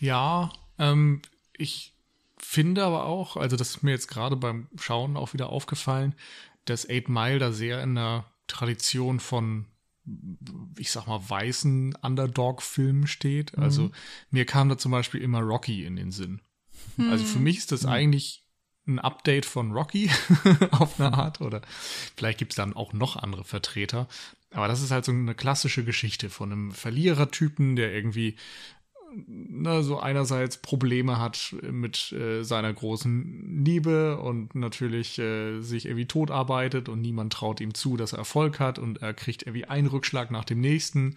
Ja, ähm, ich finde aber auch, also das ist mir jetzt gerade beim Schauen auch wieder aufgefallen, dass Eight Mile da sehr in der Tradition von, ich sag mal, weißen Underdog-Filmen steht. Also mir kam da zum Beispiel immer Rocky in den Sinn. Also für mich ist das eigentlich ein Update von Rocky auf eine Art oder vielleicht gibt es dann auch noch andere Vertreter. Aber das ist halt so eine klassische Geschichte von einem Verlierertypen, der irgendwie na, so einerseits Probleme hat mit äh, seiner großen Liebe und natürlich äh, sich irgendwie totarbeitet und niemand traut ihm zu, dass er Erfolg hat und er kriegt irgendwie einen Rückschlag nach dem nächsten.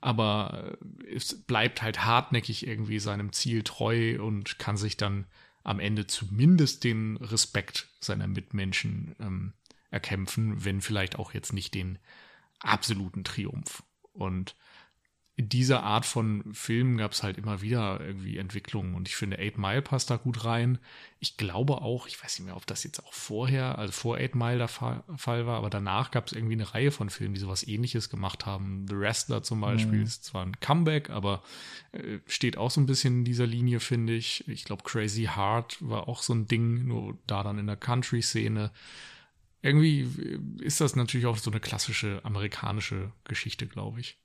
Aber äh, es bleibt halt hartnäckig irgendwie seinem Ziel treu und kann sich dann am Ende zumindest den Respekt seiner Mitmenschen ähm, erkämpfen, wenn vielleicht auch jetzt nicht den absoluten Triumph. Und in dieser Art von Filmen gab es halt immer wieder irgendwie Entwicklungen und ich finde Eight Mile passt da gut rein. Ich glaube auch, ich weiß nicht mehr, ob das jetzt auch vorher, also vor Eight Mile der Fa Fall war, aber danach gab es irgendwie eine Reihe von Filmen, die sowas ähnliches gemacht haben. The Wrestler zum Beispiel ist zwar ein Comeback, aber äh, steht auch so ein bisschen in dieser Linie, finde ich. Ich glaube, Crazy Heart war auch so ein Ding, nur da dann in der Country-Szene. Irgendwie äh, ist das natürlich auch so eine klassische amerikanische Geschichte, glaube ich.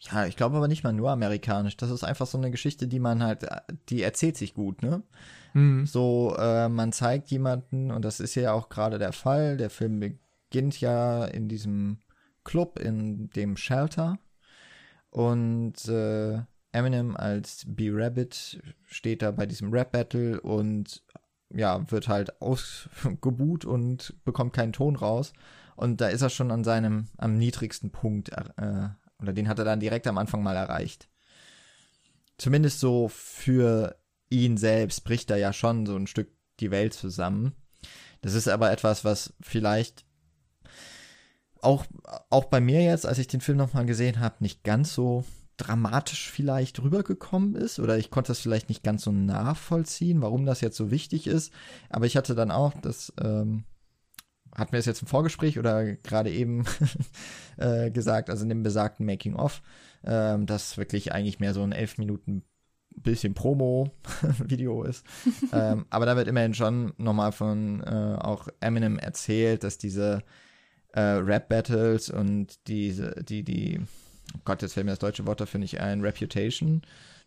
Ja, ich glaube aber nicht mal nur amerikanisch. Das ist einfach so eine Geschichte, die man halt, die erzählt sich gut, ne? Mhm. So, äh, man zeigt jemanden, und das ist ja auch gerade der Fall, der Film beginnt ja in diesem Club, in dem Shelter. Und äh, Eminem als B-Rabbit steht da bei diesem Rap-Battle und ja, wird halt ausgebuht und bekommt keinen Ton raus. Und da ist er schon an seinem, am niedrigsten Punkt, äh, oder den hat er dann direkt am Anfang mal erreicht. Zumindest so für ihn selbst bricht er ja schon so ein Stück die Welt zusammen. Das ist aber etwas, was vielleicht auch, auch bei mir jetzt, als ich den Film nochmal gesehen habe, nicht ganz so dramatisch vielleicht rübergekommen ist oder ich konnte das vielleicht nicht ganz so nachvollziehen, warum das jetzt so wichtig ist. Aber ich hatte dann auch, das ähm, hatten wir es jetzt im Vorgespräch oder gerade eben äh, gesagt, also in dem besagten Making-of, ähm, das wirklich eigentlich mehr so ein elf Minuten bisschen Promo-Video ist. ähm, aber da wird immerhin schon nochmal von äh, auch Eminem erzählt, dass diese äh, Rap-Battles und diese, die, die, oh Gott, jetzt fällt mir das deutsche Wort dafür nicht ein, Reputation,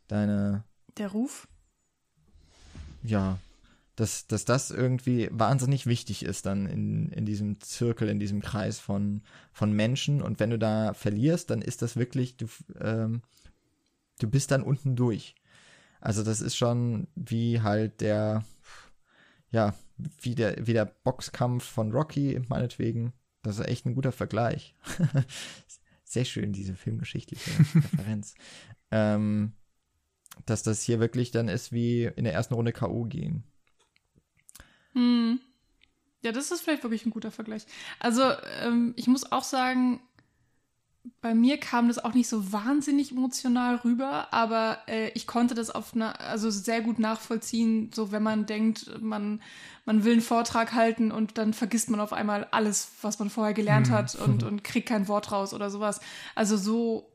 deine. Der Ruf? Ja, dass, dass das irgendwie wahnsinnig wichtig ist dann in, in diesem Zirkel, in diesem Kreis von, von Menschen. Und wenn du da verlierst, dann ist das wirklich, du, ähm, du bist dann unten durch. Also das ist schon wie halt der, ja, wie der, wie der Boxkampf von Rocky, meinetwegen. Das ist echt ein guter Vergleich. Sehr schön, diese filmgeschichtliche Referenz. ähm, dass das hier wirklich dann ist wie in der ersten Runde K.O. gehen. Hm. Ja, das ist vielleicht wirklich ein guter Vergleich. Also, ähm, ich muss auch sagen, bei mir kam das auch nicht so wahnsinnig emotional rüber, aber äh, ich konnte das auf eine, also sehr gut nachvollziehen, so wenn man denkt, man, man will einen Vortrag halten und dann vergisst man auf einmal alles, was man vorher gelernt mhm. hat und, und kriegt kein Wort raus oder sowas. Also so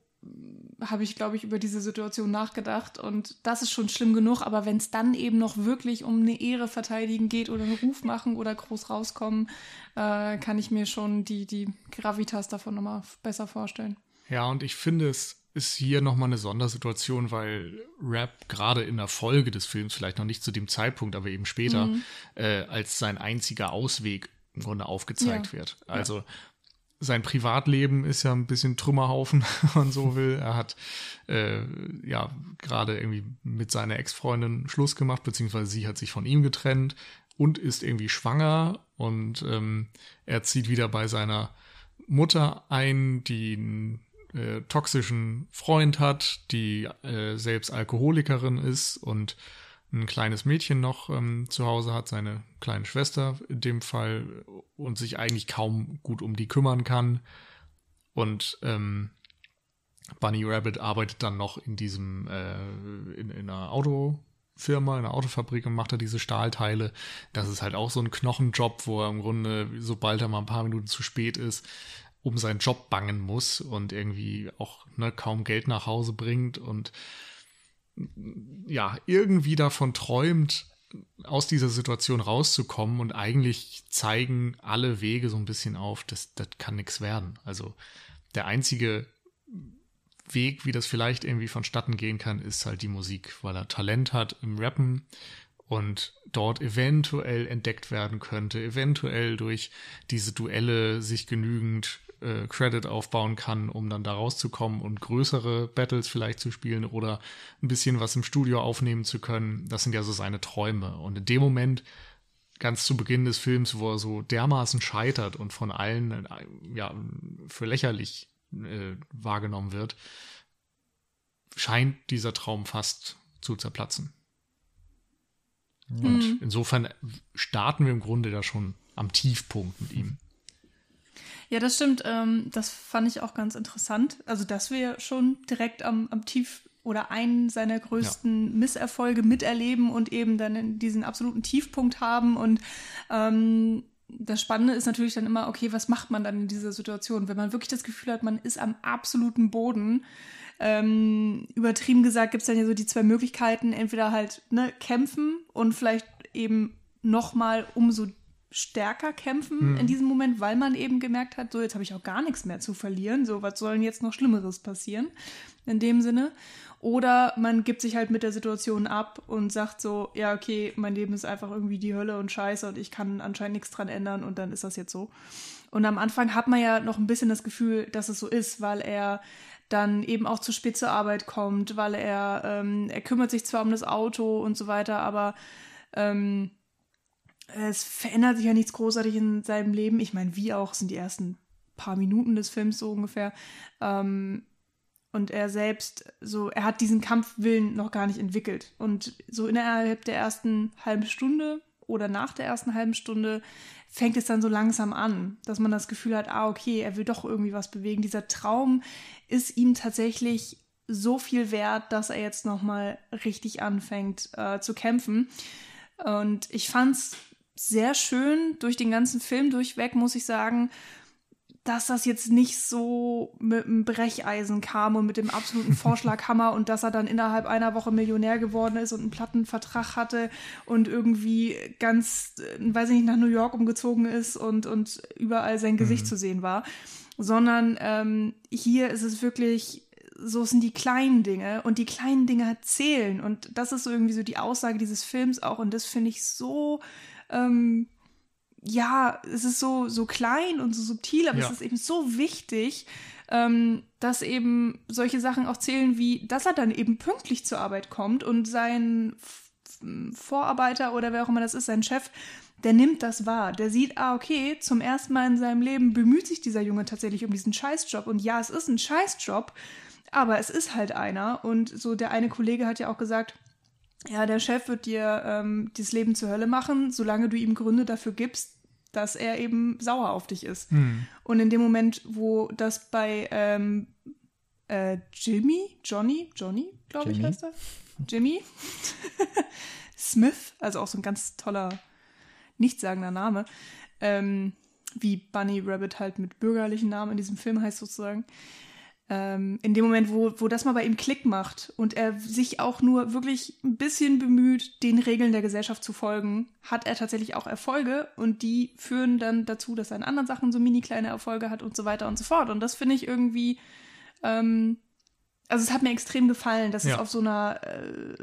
habe ich, glaube ich, über diese Situation nachgedacht. Und das ist schon schlimm genug. Aber wenn es dann eben noch wirklich um eine Ehre verteidigen geht oder einen Ruf machen oder groß rauskommen, äh, kann ich mir schon die, die Gravitas davon nochmal besser vorstellen. Ja, und ich finde, es ist hier nochmal eine Sondersituation, weil Rap gerade in der Folge des Films, vielleicht noch nicht zu dem Zeitpunkt, aber eben später, mhm. äh, als sein einziger Ausweg im Grunde aufgezeigt ja. wird. Also ja sein Privatleben ist ja ein bisschen Trümmerhaufen, wenn man so will. Er hat äh, ja gerade irgendwie mit seiner Ex-Freundin Schluss gemacht, beziehungsweise sie hat sich von ihm getrennt und ist irgendwie schwanger und ähm, er zieht wieder bei seiner Mutter ein, die einen äh, toxischen Freund hat, die äh, selbst Alkoholikerin ist und ein kleines Mädchen noch ähm, zu Hause hat, seine kleine Schwester in dem Fall, und sich eigentlich kaum gut um die kümmern kann. Und ähm, Bunny Rabbit arbeitet dann noch in diesem, äh, in, in einer Autofirma, in einer Autofabrik und macht da diese Stahlteile. Das ist halt auch so ein Knochenjob, wo er im Grunde, sobald er mal ein paar Minuten zu spät ist, um seinen Job bangen muss und irgendwie auch ne, kaum Geld nach Hause bringt und ja, irgendwie davon träumt, aus dieser Situation rauszukommen und eigentlich zeigen alle Wege so ein bisschen auf, das, das kann nichts werden. Also der einzige Weg, wie das vielleicht irgendwie vonstatten gehen kann, ist halt die Musik, weil er Talent hat im Rappen und dort eventuell entdeckt werden könnte, eventuell durch diese Duelle sich genügend äh, Credit aufbauen kann, um dann da rauszukommen und größere Battles vielleicht zu spielen oder ein bisschen was im Studio aufnehmen zu können. Das sind ja so seine Träume. Und in dem Moment, ganz zu Beginn des Films, wo er so dermaßen scheitert und von allen äh, ja für lächerlich äh, wahrgenommen wird, scheint dieser Traum fast zu zerplatzen. Und mhm. insofern starten wir im Grunde da schon am Tiefpunkt mit ihm. Ja, das stimmt. Ähm, das fand ich auch ganz interessant. Also, dass wir schon direkt am, am Tief oder einen seiner größten ja. Misserfolge miterleben und eben dann diesen absoluten Tiefpunkt haben. Und ähm, das Spannende ist natürlich dann immer, okay, was macht man dann in dieser Situation, wenn man wirklich das Gefühl hat, man ist am absoluten Boden. Ähm, übertrieben gesagt gibt es dann ja so die zwei Möglichkeiten, entweder halt ne, kämpfen und vielleicht eben nochmal umso stärker kämpfen mhm. in diesem Moment, weil man eben gemerkt hat, so jetzt habe ich auch gar nichts mehr zu verlieren, so was soll denn jetzt noch Schlimmeres passieren in dem Sinne. Oder man gibt sich halt mit der Situation ab und sagt so, ja, okay, mein Leben ist einfach irgendwie die Hölle und scheiße und ich kann anscheinend nichts dran ändern und dann ist das jetzt so. Und am Anfang hat man ja noch ein bisschen das Gefühl, dass es so ist, weil er dann eben auch zu spät zur Arbeit kommt, weil er, ähm, er kümmert sich zwar um das Auto und so weiter, aber ähm, es verändert sich ja nichts großartig in seinem Leben. Ich meine, wie auch sind die ersten paar Minuten des Films so ungefähr. Ähm, und er selbst, so, er hat diesen Kampfwillen noch gar nicht entwickelt. Und so innerhalb der ersten halben Stunde oder nach der ersten halben Stunde fängt es dann so langsam an, dass man das Gefühl hat, ah, okay, er will doch irgendwie was bewegen. Dieser Traum ist ihm tatsächlich so viel wert, dass er jetzt nochmal richtig anfängt äh, zu kämpfen. Und ich fand's sehr schön durch den ganzen Film durchweg, muss ich sagen, dass das jetzt nicht so mit einem Brecheisen kam und mit dem absoluten Vorschlaghammer und dass er dann innerhalb einer Woche Millionär geworden ist und einen Plattenvertrag hatte und irgendwie ganz, äh, weiß ich nicht, nach New York umgezogen ist und, und überall sein Gesicht mhm. zu sehen war. Sondern ähm, hier ist es wirklich so sind die kleinen Dinge und die kleinen Dinge zählen. Und das ist so irgendwie so die Aussage dieses Films auch. Und das finde ich so ähm, ja, es ist so, so klein und so subtil, aber ja. es ist eben so wichtig, ähm, dass eben solche Sachen auch zählen, wie dass er dann eben pünktlich zur Arbeit kommt und sein Vorarbeiter oder wer auch immer das ist, sein Chef, der nimmt das wahr. Der sieht, ah, okay, zum ersten Mal in seinem Leben bemüht sich dieser Junge tatsächlich um diesen Scheißjob. Und ja, es ist ein Scheißjob, aber es ist halt einer. Und so der eine Kollege hat ja auch gesagt, ja, der Chef wird dir ähm, das Leben zur Hölle machen, solange du ihm Gründe dafür gibst, dass er eben sauer auf dich ist. Hm. Und in dem Moment, wo das bei ähm, äh, Jimmy, Johnny, Johnny, glaube ich, heißt er, Jimmy Smith, also auch so ein ganz toller, nichtssagender Name, ähm, wie Bunny Rabbit halt mit bürgerlichen Namen in diesem Film heißt sozusagen ähm, in dem Moment, wo, wo das mal bei ihm Klick macht und er sich auch nur wirklich ein bisschen bemüht, den Regeln der Gesellschaft zu folgen, hat er tatsächlich auch Erfolge und die führen dann dazu, dass er in anderen Sachen so mini kleine Erfolge hat und so weiter und so fort. Und das finde ich irgendwie, ähm, also es hat mir extrem gefallen, dass ja. es auf so einer äh,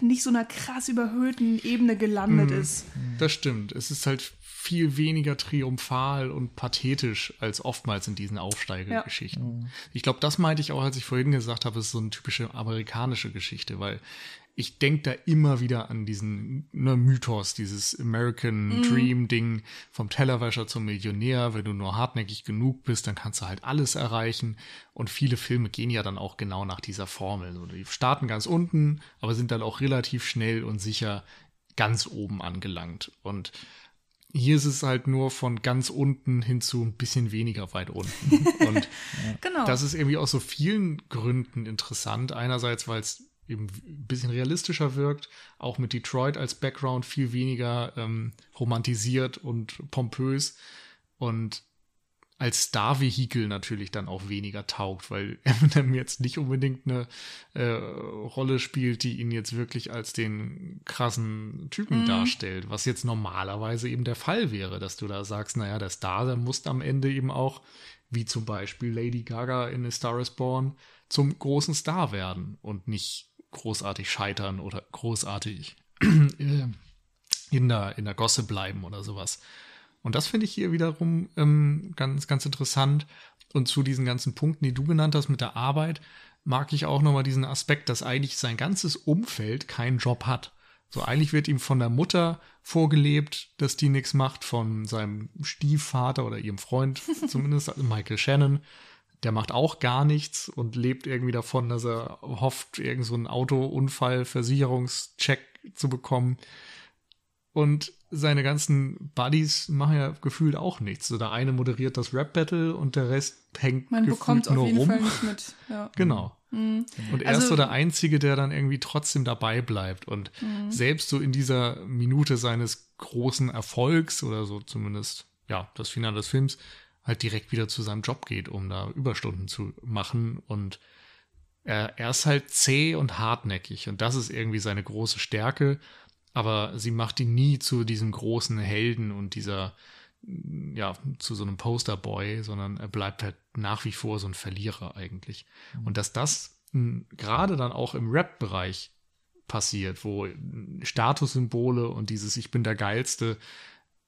nicht so einer krass überhöhten Ebene gelandet mm, ist. Das stimmt. Es ist halt viel weniger triumphal und pathetisch als oftmals in diesen Aufsteigergeschichten. Ja. Mhm. Ich glaube, das meinte ich auch, als ich vorhin gesagt habe, es ist so eine typische amerikanische Geschichte, weil ich denke da immer wieder an diesen ne, Mythos, dieses American mhm. Dream Ding vom Tellerwäscher zum Millionär. Wenn du nur hartnäckig genug bist, dann kannst du halt alles erreichen. Und viele Filme gehen ja dann auch genau nach dieser Formel. Die starten ganz unten, aber sind dann auch relativ schnell und sicher ganz oben angelangt. Und hier ist es halt nur von ganz unten hin zu ein bisschen weniger weit unten. Und genau. das ist irgendwie aus so vielen Gründen interessant. Einerseits, weil es eben ein bisschen realistischer wirkt, auch mit Detroit als Background viel weniger ähm, romantisiert und pompös. Und als Star-Vehikel natürlich dann auch weniger taugt, weil Eminem jetzt nicht unbedingt eine äh, Rolle spielt, die ihn jetzt wirklich als den krassen Typen mhm. darstellt, was jetzt normalerweise eben der Fall wäre, dass du da sagst, naja, der Star, der muss am Ende eben auch, wie zum Beispiel Lady Gaga in A Star is Born, zum großen Star werden und nicht großartig scheitern oder großartig äh, in der, in der Gosse bleiben oder sowas. Und das finde ich hier wiederum ähm, ganz, ganz interessant. Und zu diesen ganzen Punkten, die du genannt hast mit der Arbeit, mag ich auch nochmal diesen Aspekt, dass eigentlich sein ganzes Umfeld keinen Job hat. So eigentlich wird ihm von der Mutter vorgelebt, dass die nichts macht, von seinem Stiefvater oder ihrem Freund, zumindest also Michael Shannon. Der macht auch gar nichts und lebt irgendwie davon, dass er hofft, irgend so einen Autounfallversicherungscheck zu bekommen. Und seine ganzen Buddies machen ja gefühlt auch nichts. So der eine moderiert das Rap-Battle und der Rest hängt Man bekommt nur auf jeden rum. Fall nicht mit. Ja. Genau. Mhm. Und er also, ist so der Einzige, der dann irgendwie trotzdem dabei bleibt und mhm. selbst so in dieser Minute seines großen Erfolgs oder so zumindest, ja, das Finale des Films, halt direkt wieder zu seinem Job geht, um da Überstunden zu machen und er, er ist halt zäh und hartnäckig und das ist irgendwie seine große Stärke aber sie macht ihn nie zu diesem großen Helden und dieser, ja, zu so einem Posterboy, sondern er bleibt halt nach wie vor so ein Verlierer eigentlich. Mhm. Und dass das gerade dann auch im Rap-Bereich passiert, wo Statussymbole und dieses Ich bin der Geilste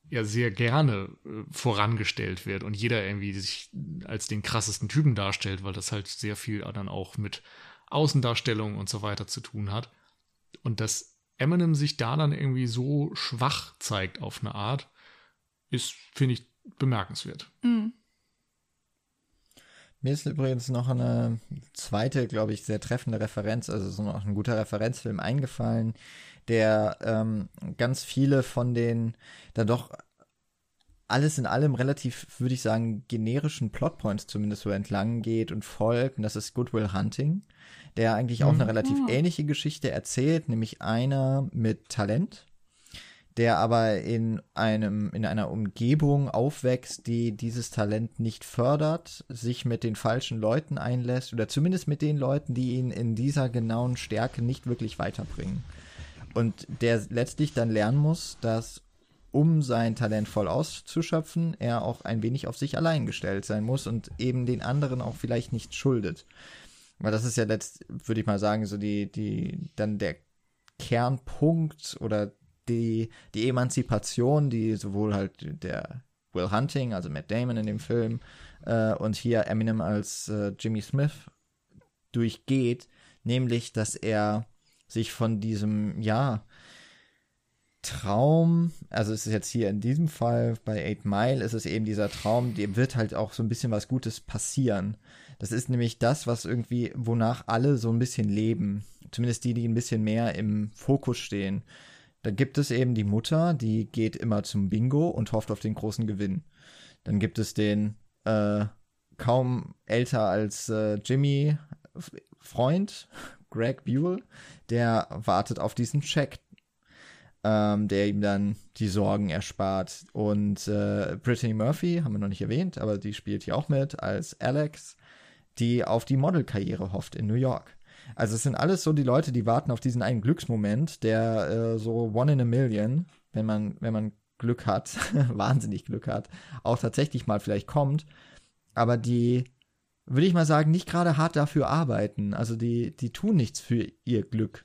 ja sehr gerne äh, vorangestellt wird und jeder irgendwie sich als den krassesten Typen darstellt, weil das halt sehr viel dann auch mit Außendarstellung und so weiter zu tun hat. Und das Eminem sich da dann irgendwie so schwach zeigt auf eine Art, ist, finde ich, bemerkenswert. Mhm. Mir ist übrigens noch eine zweite, glaube ich, sehr treffende Referenz, also so noch ein guter Referenzfilm eingefallen, der ähm, ganz viele von den dann doch alles in allem relativ, würde ich sagen, generischen Plotpoints zumindest so entlang geht und folgt. Und das ist Goodwill Hunting, der eigentlich auch eine mhm. relativ oh. ähnliche Geschichte erzählt, nämlich einer mit Talent, der aber in einem, in einer Umgebung aufwächst, die dieses Talent nicht fördert, sich mit den falschen Leuten einlässt oder zumindest mit den Leuten, die ihn in dieser genauen Stärke nicht wirklich weiterbringen. Und der letztlich dann lernen muss, dass um sein Talent voll auszuschöpfen, er auch ein wenig auf sich allein gestellt sein muss und eben den anderen auch vielleicht nicht schuldet. Weil das ist ja letzt, würde ich mal sagen, so die, die, dann der Kernpunkt oder die, die Emanzipation, die sowohl halt der Will Hunting, also Matt Damon in dem Film, äh, und hier Eminem als äh, Jimmy Smith durchgeht, nämlich, dass er sich von diesem, ja, Traum, also es ist jetzt hier in diesem Fall bei Eight Mile, ist es eben dieser Traum, dem wird halt auch so ein bisschen was Gutes passieren. Das ist nämlich das, was irgendwie, wonach alle so ein bisschen leben. Zumindest die, die ein bisschen mehr im Fokus stehen. Da gibt es eben die Mutter, die geht immer zum Bingo und hofft auf den großen Gewinn. Dann gibt es den äh, kaum älter als äh, Jimmy Freund, Greg Buell, der wartet auf diesen Check, ähm, der ihm dann die Sorgen erspart. Und äh, Brittany Murphy, haben wir noch nicht erwähnt, aber die spielt hier auch mit als Alex, die auf die Modelkarriere hofft in New York. Also es sind alles so die Leute, die warten auf diesen einen Glücksmoment, der äh, so one in a million, wenn man, wenn man Glück hat, wahnsinnig Glück hat, auch tatsächlich mal vielleicht kommt. Aber die, würde ich mal sagen, nicht gerade hart dafür arbeiten. Also die, die tun nichts für ihr Glück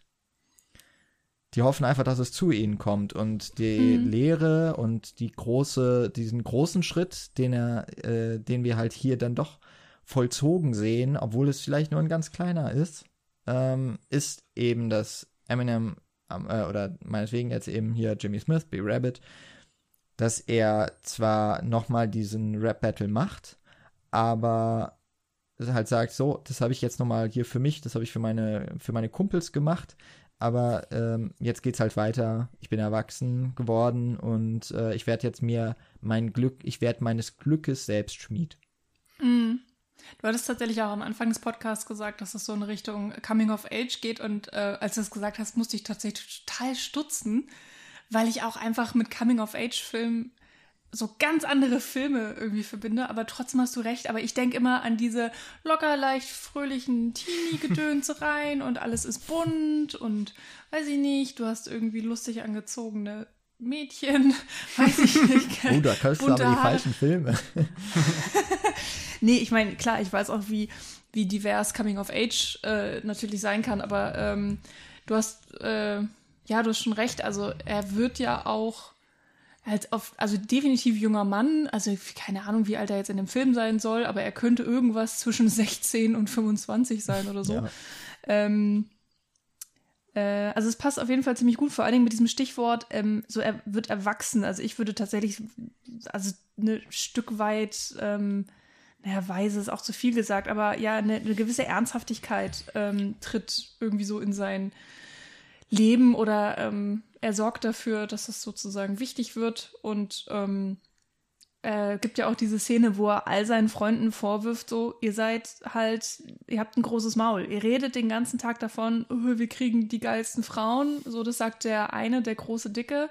die hoffen einfach, dass es zu ihnen kommt. Und die mhm. Lehre und die große, diesen großen Schritt, den er, äh, den wir halt hier dann doch vollzogen sehen, obwohl es vielleicht nur ein ganz kleiner ist, ähm, ist eben, dass Eminem äh, oder meinetwegen jetzt eben hier Jimmy Smith, B. Rabbit, dass er zwar nochmal diesen Rap Battle macht, aber halt sagt, so, das habe ich jetzt nochmal hier für mich, das habe ich für meine, für meine Kumpels gemacht, aber ähm, jetzt geht's halt weiter. Ich bin erwachsen geworden und äh, ich werde jetzt mir mein Glück, ich werde meines Glückes selbst Schmied. Mhm. Du hattest tatsächlich auch am Anfang des Podcasts gesagt, dass es so in Richtung Coming of Age geht und äh, als du es gesagt hast, musste ich tatsächlich total stutzen, weil ich auch einfach mit Coming of Age Filmen so ganz andere Filme irgendwie verbinde, aber trotzdem hast du recht. Aber ich denke immer an diese locker, leicht fröhlichen Teenie-Gedönse rein und alles ist bunt und weiß ich nicht, du hast irgendwie lustig angezogene Mädchen, weiß ich nicht. oh, da kannst du aber die falschen Filme. nee, ich meine, klar, ich weiß auch, wie, wie divers Coming of Age äh, natürlich sein kann, aber ähm, du hast, äh, ja, du hast schon recht, also er wird ja auch als auf, also definitiv junger Mann, also keine Ahnung, wie alt er jetzt in dem Film sein soll, aber er könnte irgendwas zwischen 16 und 25 sein oder so. Ja. Ähm, äh, also es passt auf jeden Fall ziemlich gut, vor allen Dingen mit diesem Stichwort, ähm, so er wird erwachsen. Also ich würde tatsächlich, also ein Stück weit, ähm, naja, weise ist auch zu viel gesagt, aber ja, eine, eine gewisse Ernsthaftigkeit ähm, tritt irgendwie so in sein Leben oder ähm, er sorgt dafür, dass es sozusagen wichtig wird und ähm, äh, gibt ja auch diese Szene, wo er all seinen Freunden vorwirft, so, ihr seid halt, ihr habt ein großes Maul. Ihr redet den ganzen Tag davon, oh, wir kriegen die geilsten Frauen. So, das sagt der eine, der große Dicke.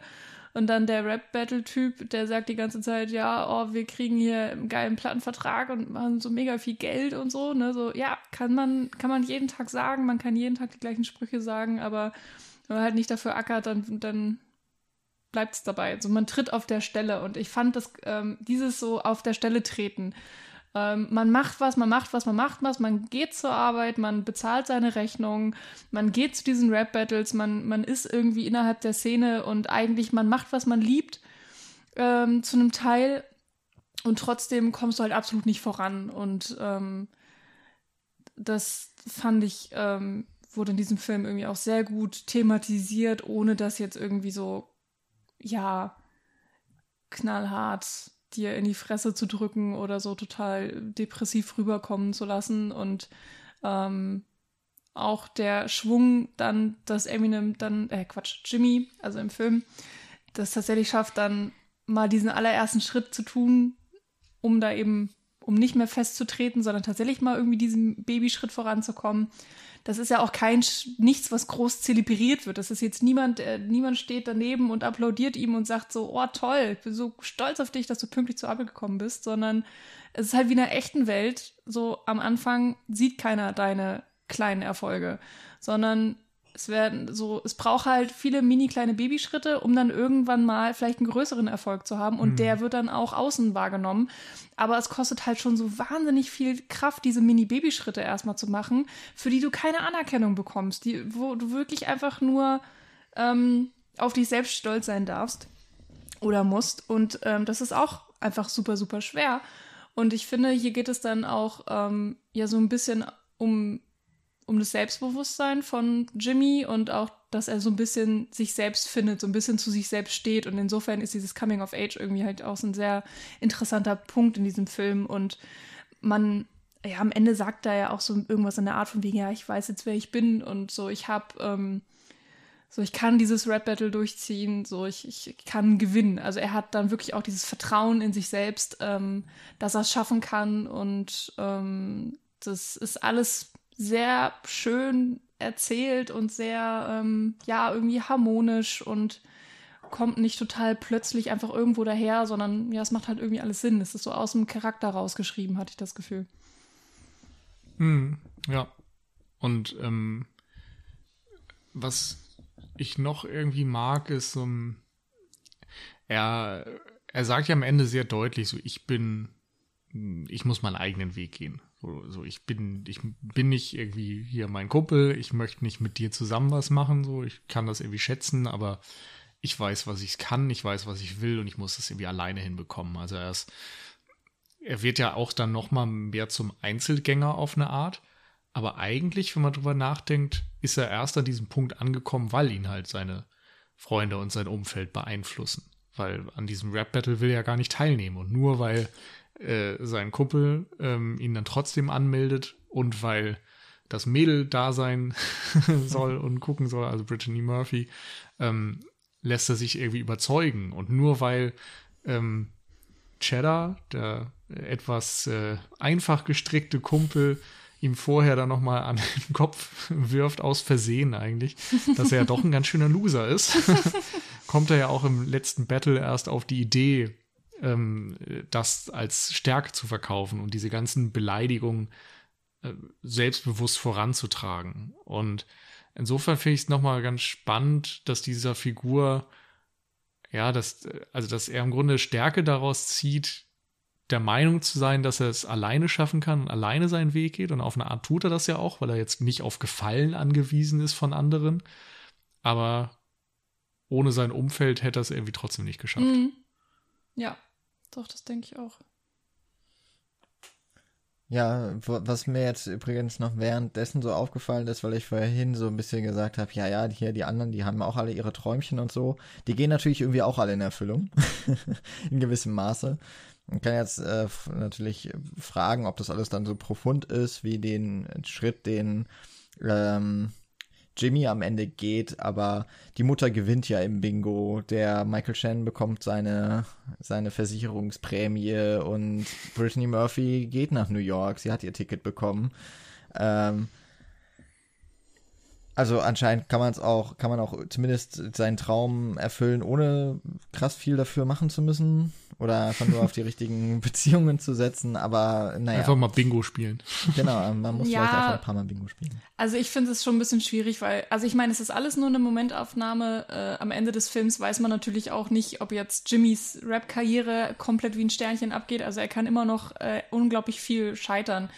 Und dann der Rap-Battle-Typ, der sagt die ganze Zeit, ja, oh, wir kriegen hier einen geilen Plattenvertrag und machen so mega viel Geld und so, ne? So, ja, kann man, kann man jeden Tag sagen, man kann jeden Tag die gleichen Sprüche sagen, aber wenn man halt nicht dafür ackert, dann, dann bleibt es dabei. Also man tritt auf der Stelle und ich fand das, ähm, dieses so auf der Stelle treten. Ähm, man macht was, man macht was, man macht was, man geht zur Arbeit, man bezahlt seine Rechnung, man geht zu diesen Rap-Battles, man, man ist irgendwie innerhalb der Szene und eigentlich man macht, was man liebt, ähm, zu einem Teil und trotzdem kommst du halt absolut nicht voran und ähm, das fand ich ähm, wurde in diesem Film irgendwie auch sehr gut thematisiert, ohne das jetzt irgendwie so, ja, knallhart dir in die Fresse zu drücken oder so total depressiv rüberkommen zu lassen. Und ähm, auch der Schwung dann, dass Eminem dann, äh Quatsch, Jimmy, also im Film, das tatsächlich schafft, dann mal diesen allerersten Schritt zu tun, um da eben, um nicht mehr festzutreten, sondern tatsächlich mal irgendwie diesen Babyschritt voranzukommen das ist ja auch kein nichts, was groß zelebriert wird. Das ist jetzt niemand, äh, niemand steht daneben und applaudiert ihm und sagt so, oh toll, ich bin so stolz auf dich, dass du pünktlich zur Arbeit gekommen bist, sondern es ist halt wie in einer echten Welt. So am Anfang sieht keiner deine kleinen Erfolge, sondern es werden so, es braucht halt viele mini kleine Babyschritte, um dann irgendwann mal vielleicht einen größeren Erfolg zu haben und mhm. der wird dann auch außen wahrgenommen. Aber es kostet halt schon so wahnsinnig viel Kraft, diese mini Babyschritte erstmal zu machen, für die du keine Anerkennung bekommst, die, wo du wirklich einfach nur ähm, auf dich selbst stolz sein darfst oder musst. Und ähm, das ist auch einfach super, super schwer. Und ich finde, hier geht es dann auch ähm, ja so ein bisschen um um das Selbstbewusstsein von Jimmy und auch, dass er so ein bisschen sich selbst findet, so ein bisschen zu sich selbst steht. Und insofern ist dieses Coming of Age irgendwie halt auch so ein sehr interessanter Punkt in diesem Film. Und man, ja, am Ende sagt er ja auch so irgendwas in der Art von wegen, ja, ich weiß jetzt, wer ich bin und so, ich habe, ähm, so, ich kann dieses Rap-Battle durchziehen, so, ich, ich kann gewinnen. Also er hat dann wirklich auch dieses Vertrauen in sich selbst, ähm, dass er es schaffen kann und ähm, das ist alles sehr schön erzählt und sehr, ähm, ja, irgendwie harmonisch und kommt nicht total plötzlich einfach irgendwo daher, sondern ja, es macht halt irgendwie alles Sinn. Es ist so aus dem Charakter rausgeschrieben, hatte ich das Gefühl. Hm, ja. Und ähm, was ich noch irgendwie mag, ist so ein, er, er sagt ja am Ende sehr deutlich so, ich bin, ich muss meinen eigenen Weg gehen. So, ich bin, ich bin nicht irgendwie hier mein Kumpel, ich möchte nicht mit dir zusammen was machen, so, ich kann das irgendwie schätzen, aber ich weiß, was ich kann, ich weiß, was ich will und ich muss das irgendwie alleine hinbekommen. Also er ist, er wird ja auch dann nochmal mehr zum Einzelgänger auf eine Art. Aber eigentlich, wenn man drüber nachdenkt, ist er erst an diesem Punkt angekommen, weil ihn halt seine Freunde und sein Umfeld beeinflussen. Weil an diesem Rap-Battle will er ja gar nicht teilnehmen. Und nur weil äh, sein Kumpel ähm, ihn dann trotzdem anmeldet und weil das Mädel da sein soll und gucken soll, also Brittany Murphy, ähm, lässt er sich irgendwie überzeugen. Und nur weil ähm, Cheddar, der etwas äh, einfach gestrickte Kumpel, ihm vorher dann nochmal an den Kopf wirft, aus Versehen eigentlich, dass er ja doch ein ganz schöner Loser ist, kommt er ja auch im letzten Battle erst auf die Idee, ähm, das als Stärke zu verkaufen und diese ganzen Beleidigungen äh, selbstbewusst voranzutragen. Und insofern finde ich es nochmal ganz spannend, dass dieser Figur, ja, dass, also dass er im Grunde Stärke daraus zieht, der Meinung zu sein, dass er es alleine schaffen kann und alleine seinen Weg geht. Und auf eine Art tut er das ja auch, weil er jetzt nicht auf Gefallen angewiesen ist von anderen. Aber ohne sein Umfeld hätte er es irgendwie trotzdem nicht geschafft. Mhm. Ja, doch, das denke ich auch. Ja, was mir jetzt übrigens noch währenddessen so aufgefallen ist, weil ich vorhin so ein bisschen gesagt habe, ja, ja, hier die anderen, die haben auch alle ihre Träumchen und so. Die gehen natürlich irgendwie auch alle in Erfüllung. in gewissem Maße. Man kann jetzt äh, natürlich fragen, ob das alles dann so profund ist, wie den Schritt, den ähm, Jimmy am Ende geht, aber die Mutter gewinnt ja im Bingo. Der Michael Shannon bekommt seine, seine Versicherungsprämie und Brittany Murphy geht nach New York. Sie hat ihr Ticket bekommen. Ähm, also anscheinend kann man es auch, kann man auch zumindest seinen Traum erfüllen, ohne krass viel dafür machen zu müssen oder einfach nur auf die richtigen Beziehungen zu setzen, aber naja. Einfach mal Bingo spielen. Genau, man muss ja, vielleicht einfach ein paar Mal Bingo spielen. Also ich finde es schon ein bisschen schwierig, weil, also ich meine, es ist alles nur eine Momentaufnahme. Äh, am Ende des Films weiß man natürlich auch nicht, ob jetzt Jimmys Rap-Karriere komplett wie ein Sternchen abgeht. Also er kann immer noch äh, unglaublich viel scheitern.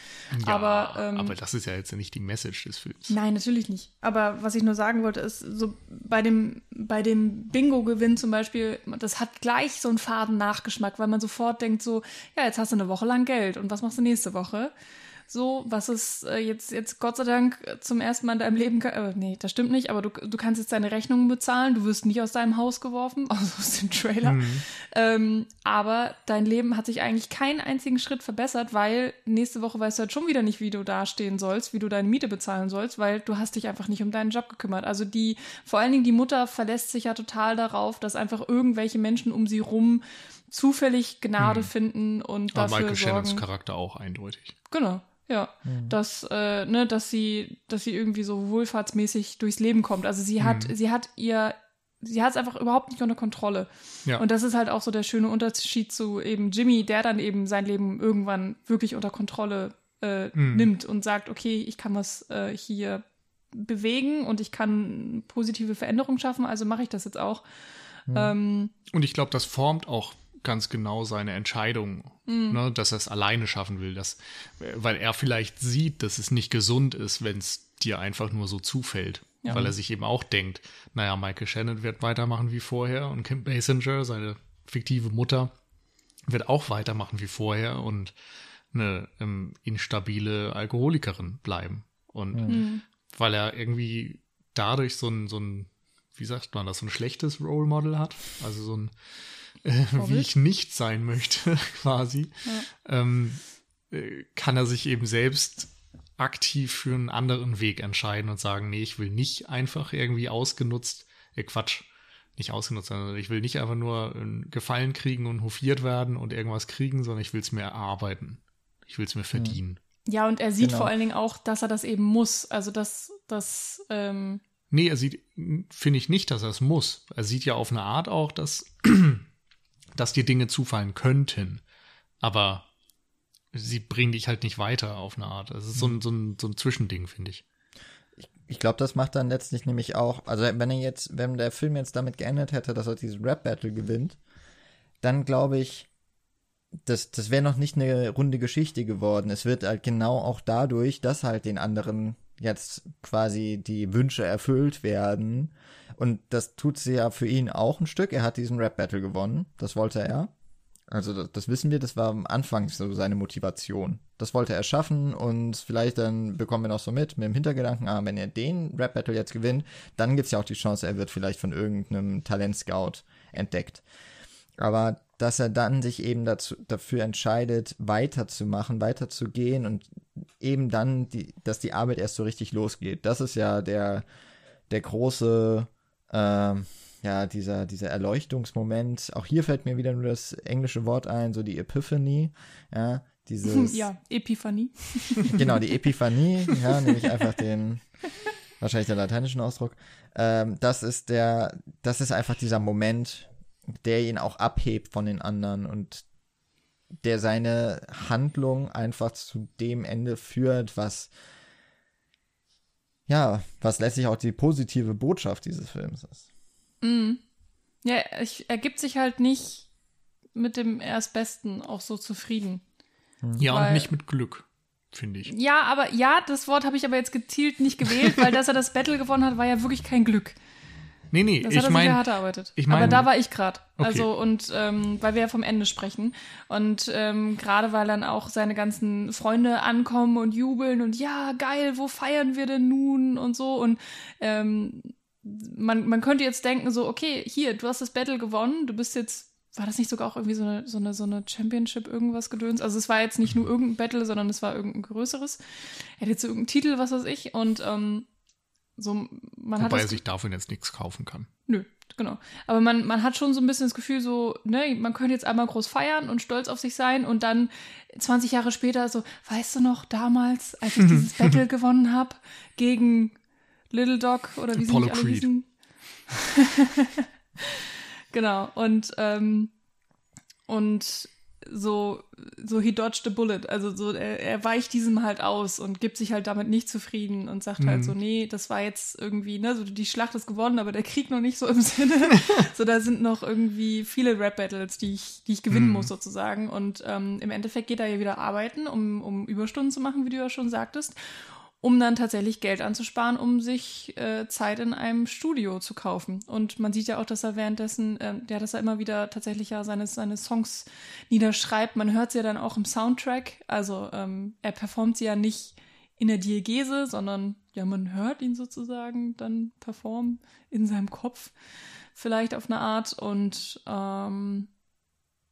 Ja, aber, ähm, aber das ist ja jetzt nicht die Message des Films. Nein, natürlich nicht. Aber was ich nur sagen wollte, ist, so bei dem, bei dem Bingo-Gewinn zum Beispiel, das hat gleich so einen faden Nachgeschmack, weil man sofort denkt so, ja, jetzt hast du eine Woche lang Geld und was machst du nächste Woche? So, was es äh, jetzt, jetzt Gott sei Dank zum ersten Mal in deinem Leben, äh, nee, das stimmt nicht, aber du, du kannst jetzt deine Rechnungen bezahlen, du wirst nicht aus deinem Haus geworfen, also aus dem Trailer. Mhm. Ähm, aber dein Leben hat sich eigentlich keinen einzigen Schritt verbessert, weil nächste Woche weißt du halt schon wieder nicht, wie du dastehen sollst, wie du deine Miete bezahlen sollst, weil du hast dich einfach nicht um deinen Job gekümmert. Also die, vor allen Dingen die Mutter verlässt sich ja total darauf, dass einfach irgendwelche Menschen um sie rum zufällig Gnade hm. finden und Aber dafür Michael sorgen. Shannons Charakter auch eindeutig. Genau. Ja, mhm. dass, äh, ne, dass sie, dass sie irgendwie so wohlfahrtsmäßig durchs Leben kommt. Also sie hat, mhm. sie hat ihr, sie hat es einfach überhaupt nicht unter Kontrolle. Ja. Und das ist halt auch so der schöne Unterschied zu eben Jimmy, der dann eben sein Leben irgendwann wirklich unter Kontrolle äh, mhm. nimmt und sagt, okay, ich kann was äh, hier bewegen und ich kann positive Veränderungen schaffen, also mache ich das jetzt auch. Mhm. Ähm, und ich glaube, das formt auch ganz genau seine Entscheidung, mhm. ne, dass er es alleine schaffen will, dass, weil er vielleicht sieht, dass es nicht gesund ist, wenn es dir einfach nur so zufällt. Ja. Weil er sich eben auch denkt, naja, Michael Shannon wird weitermachen wie vorher und Kim Basinger, seine fiktive Mutter, wird auch weitermachen wie vorher und eine ähm, instabile Alkoholikerin bleiben. Und mhm. weil er irgendwie dadurch so ein, so ein, wie sagt man das, so ein schlechtes Role Model hat, also so ein äh, wie ich nicht sein möchte, quasi, ja. ähm, äh, kann er sich eben selbst aktiv für einen anderen Weg entscheiden und sagen, nee, ich will nicht einfach irgendwie ausgenutzt, äh, Quatsch, nicht ausgenutzt, sondern ich will nicht einfach nur einen Gefallen kriegen und hofiert werden und irgendwas kriegen, sondern ich will es mir erarbeiten. Ich will es mir verdienen. Ja, und er sieht genau. vor allen Dingen auch, dass er das eben muss. Also, dass das. Ähm nee, er sieht, finde ich nicht, dass er es muss. Er sieht ja auf eine Art auch, dass dass dir Dinge zufallen könnten, aber sie bringen dich halt nicht weiter auf eine Art. Es ist so ein, so ein, so ein Zwischending, finde ich. Ich, ich glaube, das macht dann letztlich nämlich auch, also wenn er jetzt, wenn der Film jetzt damit geendet hätte, dass er diesen Rap-Battle gewinnt, dann glaube ich, das, das wäre noch nicht eine runde Geschichte geworden. Es wird halt genau auch dadurch, dass halt den anderen jetzt quasi die Wünsche erfüllt werden. Und das tut sie ja für ihn auch ein Stück. Er hat diesen Rap-Battle gewonnen. Das wollte er. Also das, das, wissen wir, das war am Anfang so seine Motivation. Das wollte er schaffen und vielleicht dann bekommen wir noch so mit, mit dem Hintergedanken, ah, wenn er den Rap-Battle jetzt gewinnt, dann gibt's ja auch die Chance, er wird vielleicht von irgendeinem Talent-Scout entdeckt. Aber dass er dann sich eben dazu, dafür entscheidet, weiterzumachen, weiterzugehen und eben dann, die, dass die Arbeit erst so richtig losgeht. Das ist ja der, der große, äh, ja, dieser, dieser Erleuchtungsmoment. Auch hier fällt mir wieder nur das englische Wort ein, so die Epiphany, ja, dieses. Ja, Epiphanie. Genau, die Epiphanie, ja, nehme ich einfach den, wahrscheinlich den lateinischen Ausdruck. Ähm, das ist der, das ist einfach dieser Moment, der ihn auch abhebt von den anderen und der seine Handlung einfach zu dem Ende führt, was ja, was letztlich auch die positive Botschaft dieses Films ist. Mm. Ja, ich, er gibt sich halt nicht mit dem Erstbesten auch so zufrieden. Ja, Weil, und nicht mit Glück, finde ich. Ja, aber ja, das Wort habe ich aber jetzt gezielt nicht gewählt, weil dass er das Battle gewonnen hat, war ja wirklich kein Glück. Nee, nee, das ich hat er mein, hart erarbeitet. Ich mein, Aber da war ich gerade. Okay. Also, und ähm, weil wir ja vom Ende sprechen. Und ähm, gerade weil dann auch seine ganzen Freunde ankommen und jubeln und ja, geil, wo feiern wir denn nun und so. Und ähm, man, man könnte jetzt denken, so, okay, hier, du hast das Battle gewonnen, du bist jetzt, war das nicht sogar auch irgendwie so eine, so eine, so eine Championship, irgendwas gedöns? Also es war jetzt nicht nur irgendein Battle, sondern es war irgendein größeres. Er hätte jetzt irgendeinen Titel, was weiß ich. Und ähm, so, man Wobei hat er sich davon jetzt nichts kaufen kann. Nö, genau. Aber man, man hat schon so ein bisschen das Gefühl, so, ne, man könnte jetzt einmal groß feiern und stolz auf sich sein und dann 20 Jahre später so, weißt du noch, damals, als ich dieses Battle gewonnen habe gegen Little Dog oder wie sie alle hießen. genau. Und, ähm, und so, so he dodged a bullet. Also so, er, er weicht diesem halt aus und gibt sich halt damit nicht zufrieden und sagt halt mhm. halt so, nee, das war jetzt irgendwie, ne, so die Schlacht ist gewonnen, aber der Krieg noch nicht so im Sinne. so, da sind noch irgendwie viele Rap-Battles, die ich, die ich gewinnen mhm. muss sozusagen. Und ähm, im Endeffekt geht er ja wieder arbeiten, um, um Überstunden zu machen, wie du ja schon sagtest. Um dann tatsächlich Geld anzusparen, um sich äh, Zeit in einem Studio zu kaufen. Und man sieht ja auch, dass er währenddessen, äh, ja, dass er immer wieder tatsächlich ja seine, seine Songs niederschreibt. Man hört sie ja dann auch im Soundtrack. Also ähm, er performt sie ja nicht in der Diegese, sondern ja, man hört ihn sozusagen dann performen in seinem Kopf, vielleicht auf eine Art. Und ähm,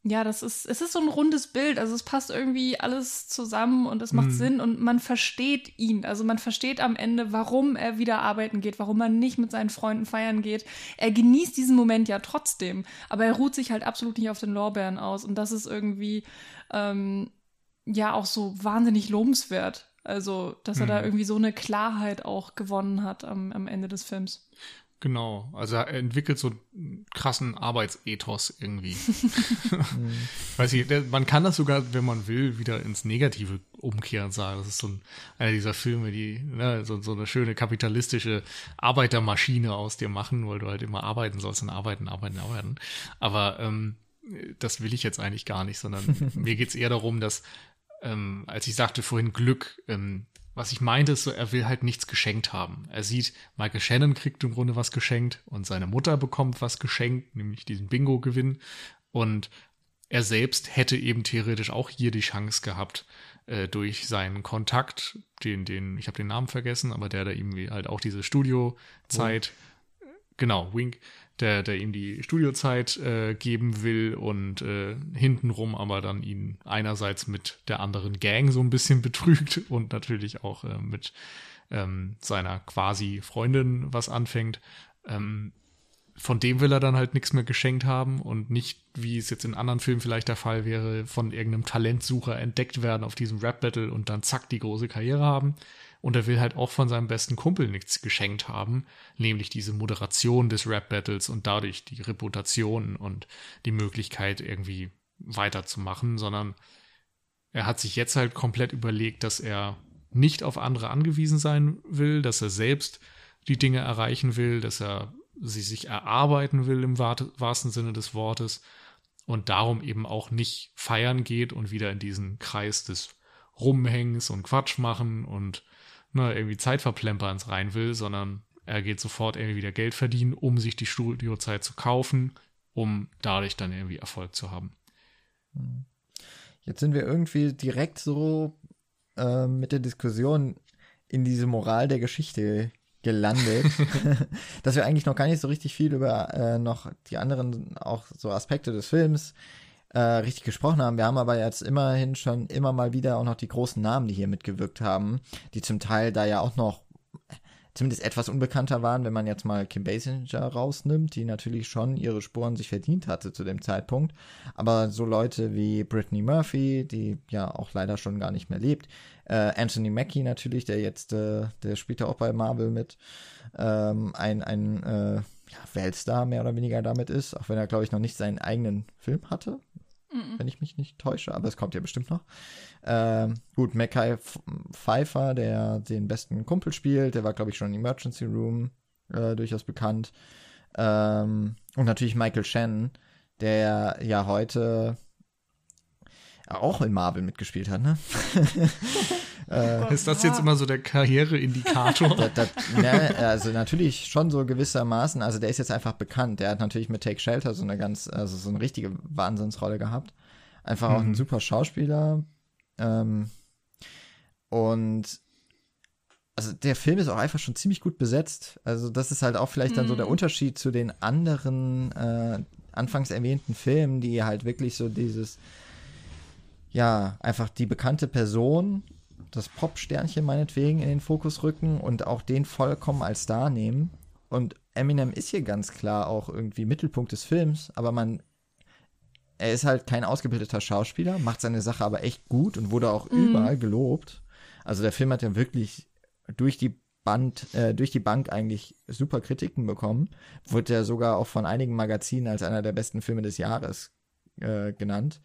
ja, das ist, es ist so ein rundes Bild. Also es passt irgendwie alles zusammen und es macht mhm. Sinn und man versteht ihn. Also man versteht am Ende, warum er wieder arbeiten geht, warum er nicht mit seinen Freunden feiern geht. Er genießt diesen Moment ja trotzdem, aber er ruht sich halt absolut nicht auf den Lorbeeren aus. Und das ist irgendwie ähm, ja auch so wahnsinnig lobenswert. Also, dass er mhm. da irgendwie so eine Klarheit auch gewonnen hat am, am Ende des Films. Genau, also er entwickelt so einen krassen Arbeitsethos irgendwie. Weiß ich, man kann das sogar, wenn man will, wieder ins Negative umkehren sagen. Das ist so ein, einer dieser Filme, die ne, so, so eine schöne kapitalistische Arbeitermaschine aus dir machen, weil du halt immer arbeiten sollst und arbeiten, arbeiten, arbeiten. Aber ähm, das will ich jetzt eigentlich gar nicht, sondern mir geht's eher darum, dass, ähm, als ich sagte vorhin Glück, ähm, was ich meinte, ist so, er will halt nichts geschenkt haben. Er sieht, Michael Shannon kriegt im Grunde was geschenkt und seine Mutter bekommt was geschenkt, nämlich diesen Bingo-Gewinn. Und er selbst hätte eben theoretisch auch hier die Chance gehabt, äh, durch seinen Kontakt, den, den, ich habe den Namen vergessen, aber der da ihm halt auch diese Studiozeit, oh. genau, Wink, der, der ihm die Studiozeit äh, geben will und äh, hintenrum aber dann ihn einerseits mit der anderen Gang so ein bisschen betrügt und natürlich auch äh, mit ähm, seiner quasi Freundin was anfängt. Ähm, von dem will er dann halt nichts mehr geschenkt haben und nicht, wie es jetzt in anderen Filmen vielleicht der Fall wäre, von irgendeinem Talentsucher entdeckt werden auf diesem Rap-Battle und dann zack die große Karriere haben, und er will halt auch von seinem besten Kumpel nichts geschenkt haben, nämlich diese Moderation des Rap-Battles und dadurch die Reputation und die Möglichkeit irgendwie weiterzumachen, sondern er hat sich jetzt halt komplett überlegt, dass er nicht auf andere angewiesen sein will, dass er selbst die Dinge erreichen will, dass er sie sich erarbeiten will im wahrsten Sinne des Wortes und darum eben auch nicht feiern geht und wieder in diesen Kreis des Rumhängens und Quatsch machen und ne, irgendwie Zeitverplemperns rein will, sondern er geht sofort irgendwie wieder Geld verdienen, um sich die Studiozeit zu kaufen, um dadurch dann irgendwie Erfolg zu haben. Jetzt sind wir irgendwie direkt so äh, mit der Diskussion in diese Moral der Geschichte gelandet, dass wir eigentlich noch gar nicht so richtig viel über äh, noch die anderen auch so Aspekte des Films äh, richtig gesprochen haben. Wir haben aber jetzt immerhin schon immer mal wieder auch noch die großen Namen, die hier mitgewirkt haben, die zum Teil da ja auch noch zumindest etwas unbekannter waren, wenn man jetzt mal Kim Basinger rausnimmt, die natürlich schon ihre Spuren sich verdient hatte zu dem Zeitpunkt. Aber so Leute wie Brittany Murphy, die ja auch leider schon gar nicht mehr lebt, äh, Anthony Mackie natürlich, der jetzt, äh, der spielt ja auch bei Marvel mit, ähm, ein, ein äh, ja, Weltstar mehr oder weniger damit ist, auch wenn er, glaube ich, noch nicht seinen eigenen Film hatte mhm. wenn ich mich nicht täusche, aber es kommt ja bestimmt noch. Ähm, gut, Mackay Pfeiffer, der den besten Kumpel spielt, der war, glaube ich, schon im Emergency Room äh, durchaus bekannt. Ähm, und natürlich Michael Shannon, der ja heute auch in Marvel mitgespielt hat, ne? äh, ist das jetzt immer so der Karriereindikator? da, da, ne, also natürlich schon so gewissermaßen. Also der ist jetzt einfach bekannt. Der hat natürlich mit Take Shelter so eine ganz, also so eine richtige Wahnsinnsrolle gehabt. Einfach auch ein mhm. super Schauspieler. Ähm, und also der Film ist auch einfach schon ziemlich gut besetzt. Also das ist halt auch vielleicht dann so der mhm. Unterschied zu den anderen äh, anfangs erwähnten Filmen, die halt wirklich so dieses ja, einfach die bekannte Person, das Pop-Sternchen meinetwegen in den Fokus rücken und auch den vollkommen als Star nehmen. Und Eminem ist hier ganz klar auch irgendwie Mittelpunkt des Films, aber man, er ist halt kein ausgebildeter Schauspieler, macht seine Sache aber echt gut und wurde auch mhm. überall gelobt. Also der Film hat ja wirklich durch die Band, äh, durch die Bank eigentlich super Kritiken bekommen. Wurde ja sogar auch von einigen Magazinen als einer der besten Filme des Jahres äh, genannt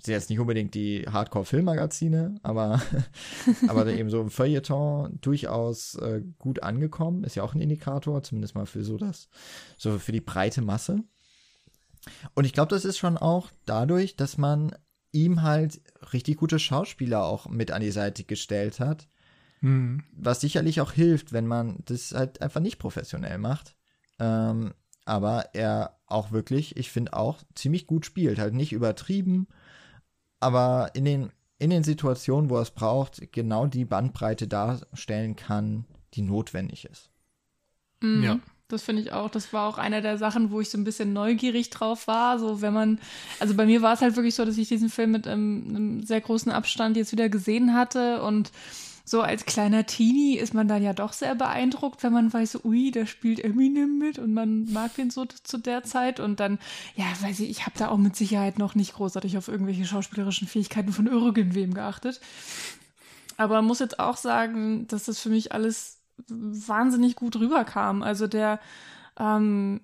sind jetzt nicht unbedingt die Hardcore-Filmmagazine, aber, aber eben so im Feuilleton durchaus äh, gut angekommen. Ist ja auch ein Indikator, zumindest mal für so das, so für die breite Masse. Und ich glaube, das ist schon auch dadurch, dass man ihm halt richtig gute Schauspieler auch mit an die Seite gestellt hat. Mhm. Was sicherlich auch hilft, wenn man das halt einfach nicht professionell macht. Ähm, aber er auch wirklich, ich finde auch, ziemlich gut spielt. Halt nicht übertrieben, aber in den, in den Situationen, wo er es braucht, genau die Bandbreite darstellen kann, die notwendig ist. Mhm. Ja. Das finde ich auch. Das war auch eine der Sachen, wo ich so ein bisschen neugierig drauf war. So, wenn man, also bei mir war es halt wirklich so, dass ich diesen Film mit ähm, einem sehr großen Abstand jetzt wieder gesehen hatte und so als kleiner Teenie ist man dann ja doch sehr beeindruckt, wenn man weiß, ui, da spielt Eminem mit und man mag den so zu der Zeit und dann, ja, weiß ich, ich habe da auch mit Sicherheit noch nicht großartig auf irgendwelche schauspielerischen Fähigkeiten von irgendwem geachtet. Aber muss jetzt auch sagen, dass das für mich alles wahnsinnig gut rüberkam. Also der, ähm,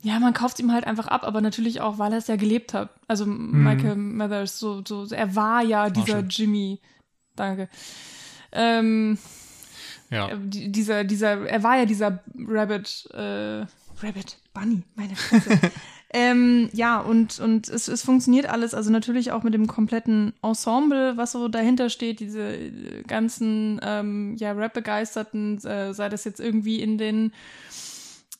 ja, man kauft ihm halt einfach ab, aber natürlich auch, weil er es ja gelebt hat. Also mhm. Michael Mathers, so, so, er war ja dieser Marshall. Jimmy, danke. Ähm, ja. Äh, dieser, dieser, er war ja dieser Rabbit, äh, Rabbit, Bunny, meine Fresse. ähm, ja, und, und es, es funktioniert alles, also natürlich auch mit dem kompletten Ensemble, was so dahinter steht, diese ganzen, ähm, ja, Rap-Begeisterten, äh, sei das jetzt irgendwie in den,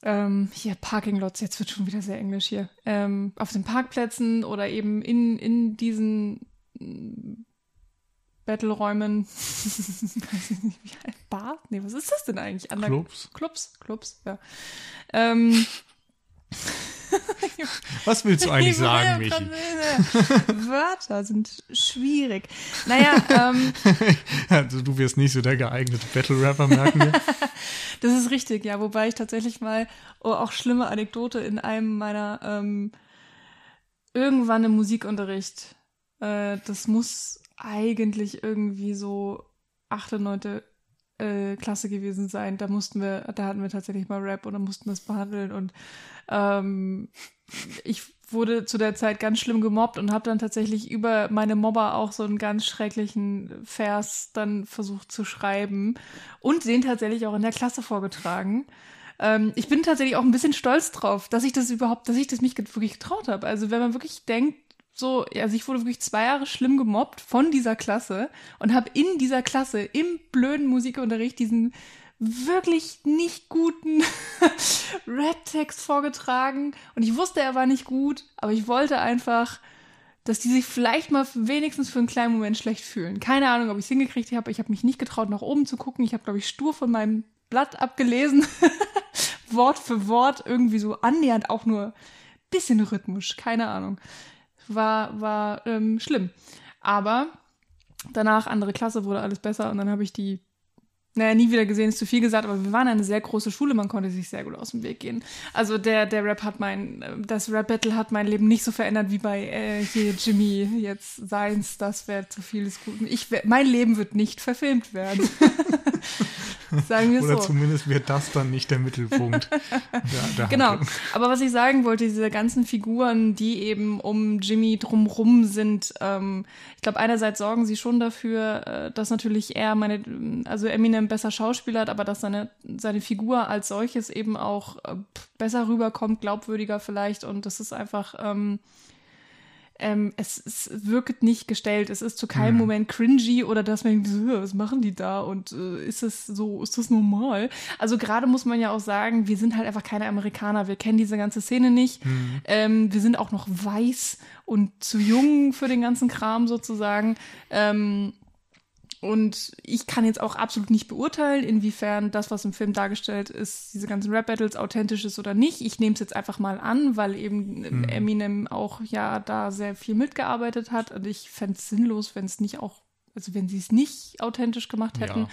ähm, hier Parking Lots, jetzt wird schon wieder sehr englisch hier, ähm, auf den Parkplätzen oder eben in, in diesen Battle-Räumen. Bar? Nee, was ist das denn eigentlich? Ander Clubs. Clubs, Clubs, ja. Ähm. Was willst du eigentlich sagen, Michi? Wörter sind schwierig. Naja, ähm. Also du wirst nicht so der geeignete Battle-Rapper, merken wir. das ist richtig, ja. Wobei ich tatsächlich mal, oh, auch schlimme Anekdote in einem meiner, ähm, irgendwann im Musikunterricht, äh, das muss eigentlich irgendwie so achte, neunte äh, Klasse gewesen sein. Da mussten wir, da hatten wir tatsächlich mal Rap und dann mussten wir es behandeln und ähm, ich wurde zu der Zeit ganz schlimm gemobbt und habe dann tatsächlich über meine Mobber auch so einen ganz schrecklichen Vers dann versucht zu schreiben und den tatsächlich auch in der Klasse vorgetragen. Ähm, ich bin tatsächlich auch ein bisschen stolz drauf, dass ich das überhaupt, dass ich das mich wirklich getraut habe. Also wenn man wirklich denkt, so, also ich wurde wirklich zwei Jahre schlimm gemobbt von dieser Klasse und habe in dieser Klasse im blöden Musikunterricht diesen wirklich nicht guten Rap-Text vorgetragen und ich wusste, er war nicht gut, aber ich wollte einfach, dass die sich vielleicht mal wenigstens für einen kleinen Moment schlecht fühlen. Keine Ahnung, ob ich es hingekriegt habe. Ich habe mich nicht getraut, nach oben zu gucken. Ich habe, glaube ich, stur von meinem Blatt abgelesen. Wort für Wort, irgendwie so annähernd auch nur bisschen rhythmisch. Keine Ahnung war, war ähm, schlimm. Aber danach, andere Klasse, wurde alles besser und dann habe ich die naja, nie wieder gesehen ist zu viel gesagt, aber wir waren eine sehr große Schule, man konnte sich sehr gut aus dem Weg gehen. Also der, der Rap hat mein, das Rap-Battle hat mein Leben nicht so verändert wie bei äh, hier Jimmy jetzt seins, das wäre zu viel des Guten. Ich, mein Leben wird nicht verfilmt werden. sagen wir Oder so. Oder zumindest wird das dann nicht der Mittelpunkt. der, der genau. Aber was ich sagen wollte, diese ganzen Figuren, die eben um Jimmy drumrum sind, ähm, ich glaube, einerseits sorgen sie schon dafür, äh, dass natürlich er meine, also Eminem besser Schauspielert, aber dass seine, seine Figur als solches eben auch äh, besser rüberkommt, glaubwürdiger vielleicht. Und das ist einfach, ähm, ähm, es, es wirkt nicht gestellt. Es ist zu keinem mhm. Moment cringy oder dass man denkt, was machen die da und äh, ist es so, ist das normal? Also gerade muss man ja auch sagen, wir sind halt einfach keine Amerikaner. Wir kennen diese ganze Szene nicht. Mhm. Ähm, wir sind auch noch weiß und zu jung für den ganzen Kram sozusagen. Ähm, und ich kann jetzt auch absolut nicht beurteilen, inwiefern das, was im Film dargestellt ist, diese ganzen Rap-Battles authentisch ist oder nicht. Ich nehme es jetzt einfach mal an, weil eben mhm. Eminem auch ja da sehr viel mitgearbeitet hat. Und ich fände es sinnlos, wenn es nicht auch also wenn sie es nicht authentisch gemacht hätten. Ja.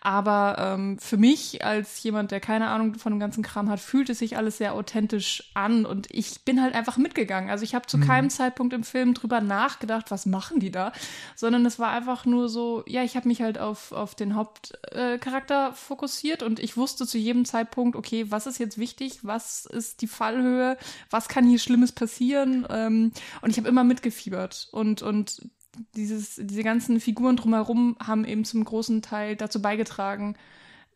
Aber ähm, für mich als jemand, der keine Ahnung von dem ganzen Kram hat, fühlt es sich alles sehr authentisch an und ich bin halt einfach mitgegangen. Also ich habe zu mhm. keinem Zeitpunkt im Film drüber nachgedacht, was machen die da, sondern es war einfach nur so, ja, ich habe mich halt auf, auf den Hauptcharakter äh, fokussiert und ich wusste zu jedem Zeitpunkt, okay, was ist jetzt wichtig, was ist die Fallhöhe, was kann hier Schlimmes passieren ähm, und ich habe immer mitgefiebert und, und dieses, diese ganzen Figuren drumherum haben eben zum großen Teil dazu beigetragen,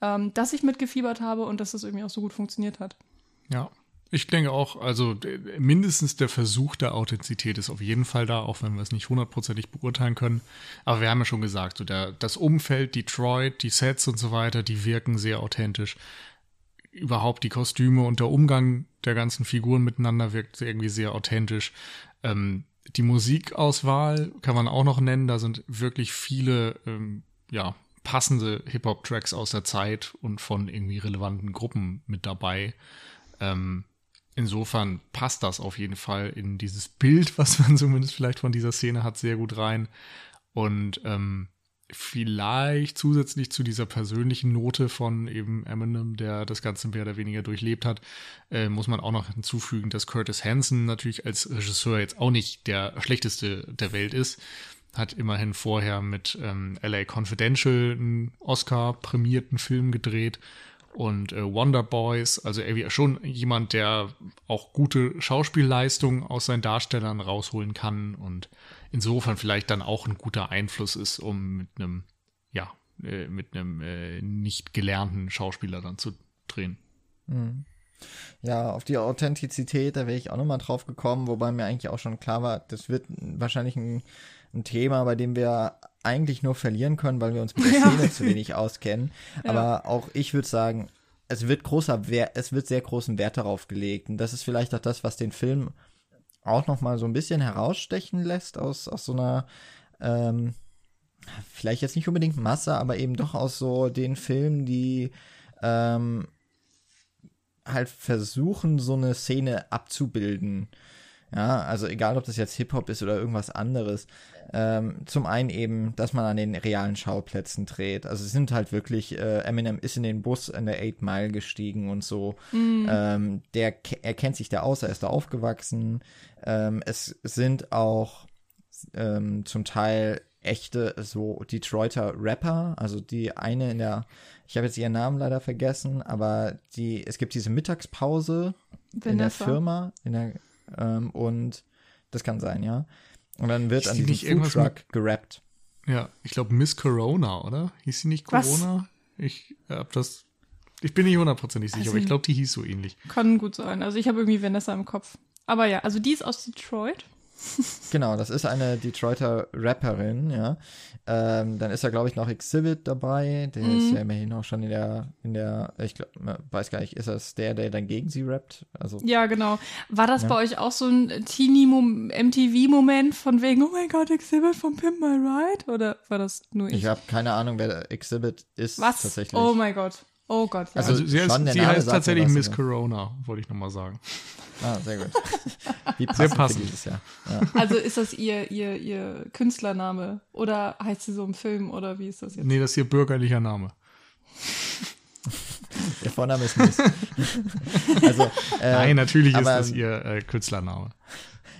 ähm, dass ich mitgefiebert habe und dass das irgendwie auch so gut funktioniert hat. Ja. Ich denke auch, also mindestens der Versuch der Authentizität ist auf jeden Fall da, auch wenn wir es nicht hundertprozentig beurteilen können. Aber wir haben ja schon gesagt, so der, das Umfeld, Detroit, die Sets und so weiter, die wirken sehr authentisch. Überhaupt die Kostüme und der Umgang der ganzen Figuren miteinander wirkt irgendwie sehr authentisch. Ähm, die Musikauswahl kann man auch noch nennen. Da sind wirklich viele, ähm, ja, passende Hip-Hop-Tracks aus der Zeit und von irgendwie relevanten Gruppen mit dabei. Ähm, insofern passt das auf jeden Fall in dieses Bild, was man zumindest vielleicht von dieser Szene hat, sehr gut rein. Und ähm, vielleicht zusätzlich zu dieser persönlichen Note von eben Eminem, der das Ganze mehr oder weniger durchlebt hat, äh, muss man auch noch hinzufügen, dass Curtis Hanson natürlich als Regisseur jetzt auch nicht der schlechteste der Welt ist. Hat immerhin vorher mit ähm, LA Confidential einen Oscar-prämierten Film gedreht und äh, Wonder Boys, also irgendwie schon jemand, der auch gute Schauspielleistungen aus seinen Darstellern rausholen kann und insofern vielleicht dann auch ein guter Einfluss ist, um mit einem, ja, äh, mit einem äh, nicht gelernten Schauspieler dann zu drehen. Mhm. Ja, auf die Authentizität, da wäre ich auch nochmal drauf gekommen, wobei mir eigentlich auch schon klar war, das wird wahrscheinlich ein, ein Thema, bei dem wir eigentlich nur verlieren können, weil wir uns mit der Szene ja. zu wenig auskennen. Ja. Aber auch ich würde sagen, es wird großer Wert, es wird sehr großen Wert darauf gelegt. Und das ist vielleicht auch das, was den Film auch noch mal so ein bisschen herausstechen lässt aus, aus so einer, ähm, vielleicht jetzt nicht unbedingt Masse, aber eben doch aus so den Filmen, die ähm, halt versuchen, so eine Szene abzubilden. Ja, also egal, ob das jetzt Hip-Hop ist oder irgendwas anderes. Ähm, zum einen eben, dass man an den realen Schauplätzen dreht. Also es sind halt wirklich, äh, Eminem ist in den Bus in der Eight Mile gestiegen und so. Mhm. Ähm, der, er kennt sich da aus, er ist da aufgewachsen. Ähm, es sind auch ähm, zum Teil echte so Detroiter Rapper, also die eine in der, ich habe jetzt ihren Namen leider vergessen, aber die, es gibt diese Mittagspause Vanessa. in der Firma, in der ähm, und das kann sein, ja. Und dann wird Hieß an diesem Food Truck mit, gerappt. Ja, ich glaube Miss Corona, oder? Hieß sie nicht Corona? Was? Ich hab das. Ich bin nicht hundertprozentig sicher, also, aber ich glaube, die hieß so ähnlich. Kann gut sein. Also ich habe irgendwie Vanessa im Kopf. Aber ja, also die ist aus Detroit. genau, das ist eine Detroiter Rapperin, ja. Ähm, dann ist da, glaube ich, noch Exhibit dabei. Der mhm. ist ja immerhin auch schon in der, in der, ich glaube, weiß gar nicht, ist das der, der dann gegen sie rappt? Also, ja, genau. War das ja. bei euch auch so ein Teenie-MTV-Moment von wegen, oh mein Gott, Exhibit von Pimp My Ride? Oder war das nur ich? Ich habe keine Ahnung, wer Exhibit ist Was? tatsächlich. Oh mein Gott. Oh Gott, ja. Also, also sie, heißt, sie heißt tatsächlich Miss Corona, wollte ich nochmal sagen. Ah, sehr gut. Wie passend sehr passend. dieses Jahr. Ja. Also ist das ihr, ihr, ihr Künstlername oder heißt sie so im Film oder wie ist das jetzt? Nee, das ist ihr bürgerlicher Name. Der Vorname ist Miss. also, äh, Nein, natürlich aber, ist das ihr äh, Künstlername.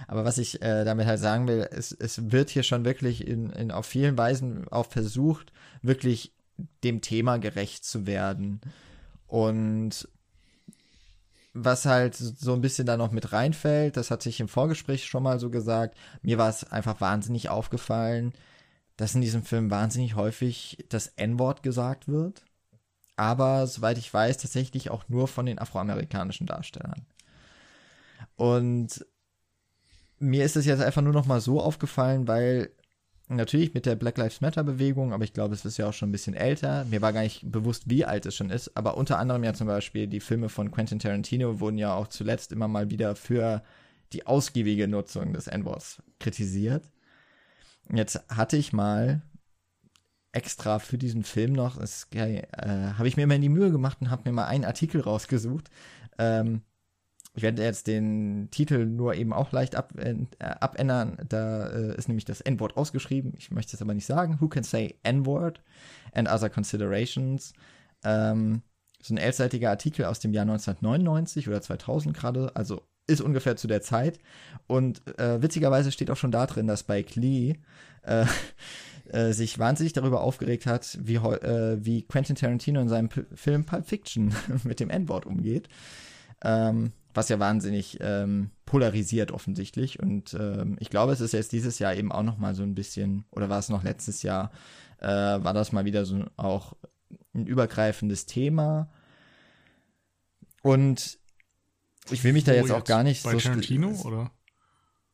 Aber was ich äh, damit halt sagen will, es, es wird hier schon wirklich in, in auf vielen Weisen auch versucht, wirklich dem Thema gerecht zu werden. Und was halt so ein bisschen da noch mit reinfällt, das hatte ich im Vorgespräch schon mal so gesagt, mir war es einfach wahnsinnig aufgefallen, dass in diesem Film wahnsinnig häufig das N-Wort gesagt wird. Aber soweit ich weiß, tatsächlich auch nur von den afroamerikanischen Darstellern. Und mir ist es jetzt einfach nur noch mal so aufgefallen, weil natürlich mit der Black Lives Matter Bewegung, aber ich glaube, es ist ja auch schon ein bisschen älter. Mir war gar nicht bewusst, wie alt es schon ist, aber unter anderem ja zum Beispiel die Filme von Quentin Tarantino wurden ja auch zuletzt immer mal wieder für die ausgiebige Nutzung des N-Worts kritisiert. Jetzt hatte ich mal extra für diesen Film noch, äh, habe ich mir immer in die Mühe gemacht und habe mir mal einen Artikel rausgesucht, ähm, ich werde jetzt den Titel nur eben auch leicht ab, äh, abändern. Da äh, ist nämlich das N-Wort ausgeschrieben. Ich möchte es aber nicht sagen. Who can say N-Word and other considerations? Ähm, so ein elfseitiger Artikel aus dem Jahr 1999 oder 2000 gerade. Also ist ungefähr zu der Zeit. Und äh, witzigerweise steht auch schon da drin, dass Spike Lee äh, äh, sich wahnsinnig darüber aufgeregt hat, wie, äh, wie Quentin Tarantino in seinem P Film Pulp Fiction mit dem N-Wort umgeht. Ähm, was ja wahnsinnig ähm, polarisiert offensichtlich. Und ähm, ich glaube, es ist jetzt dieses Jahr eben auch noch mal so ein bisschen, oder war es noch letztes Jahr, äh, war das mal wieder so auch ein übergreifendes Thema. Und ich will mich da jetzt, jetzt auch gar nicht bei so Tarantino oder?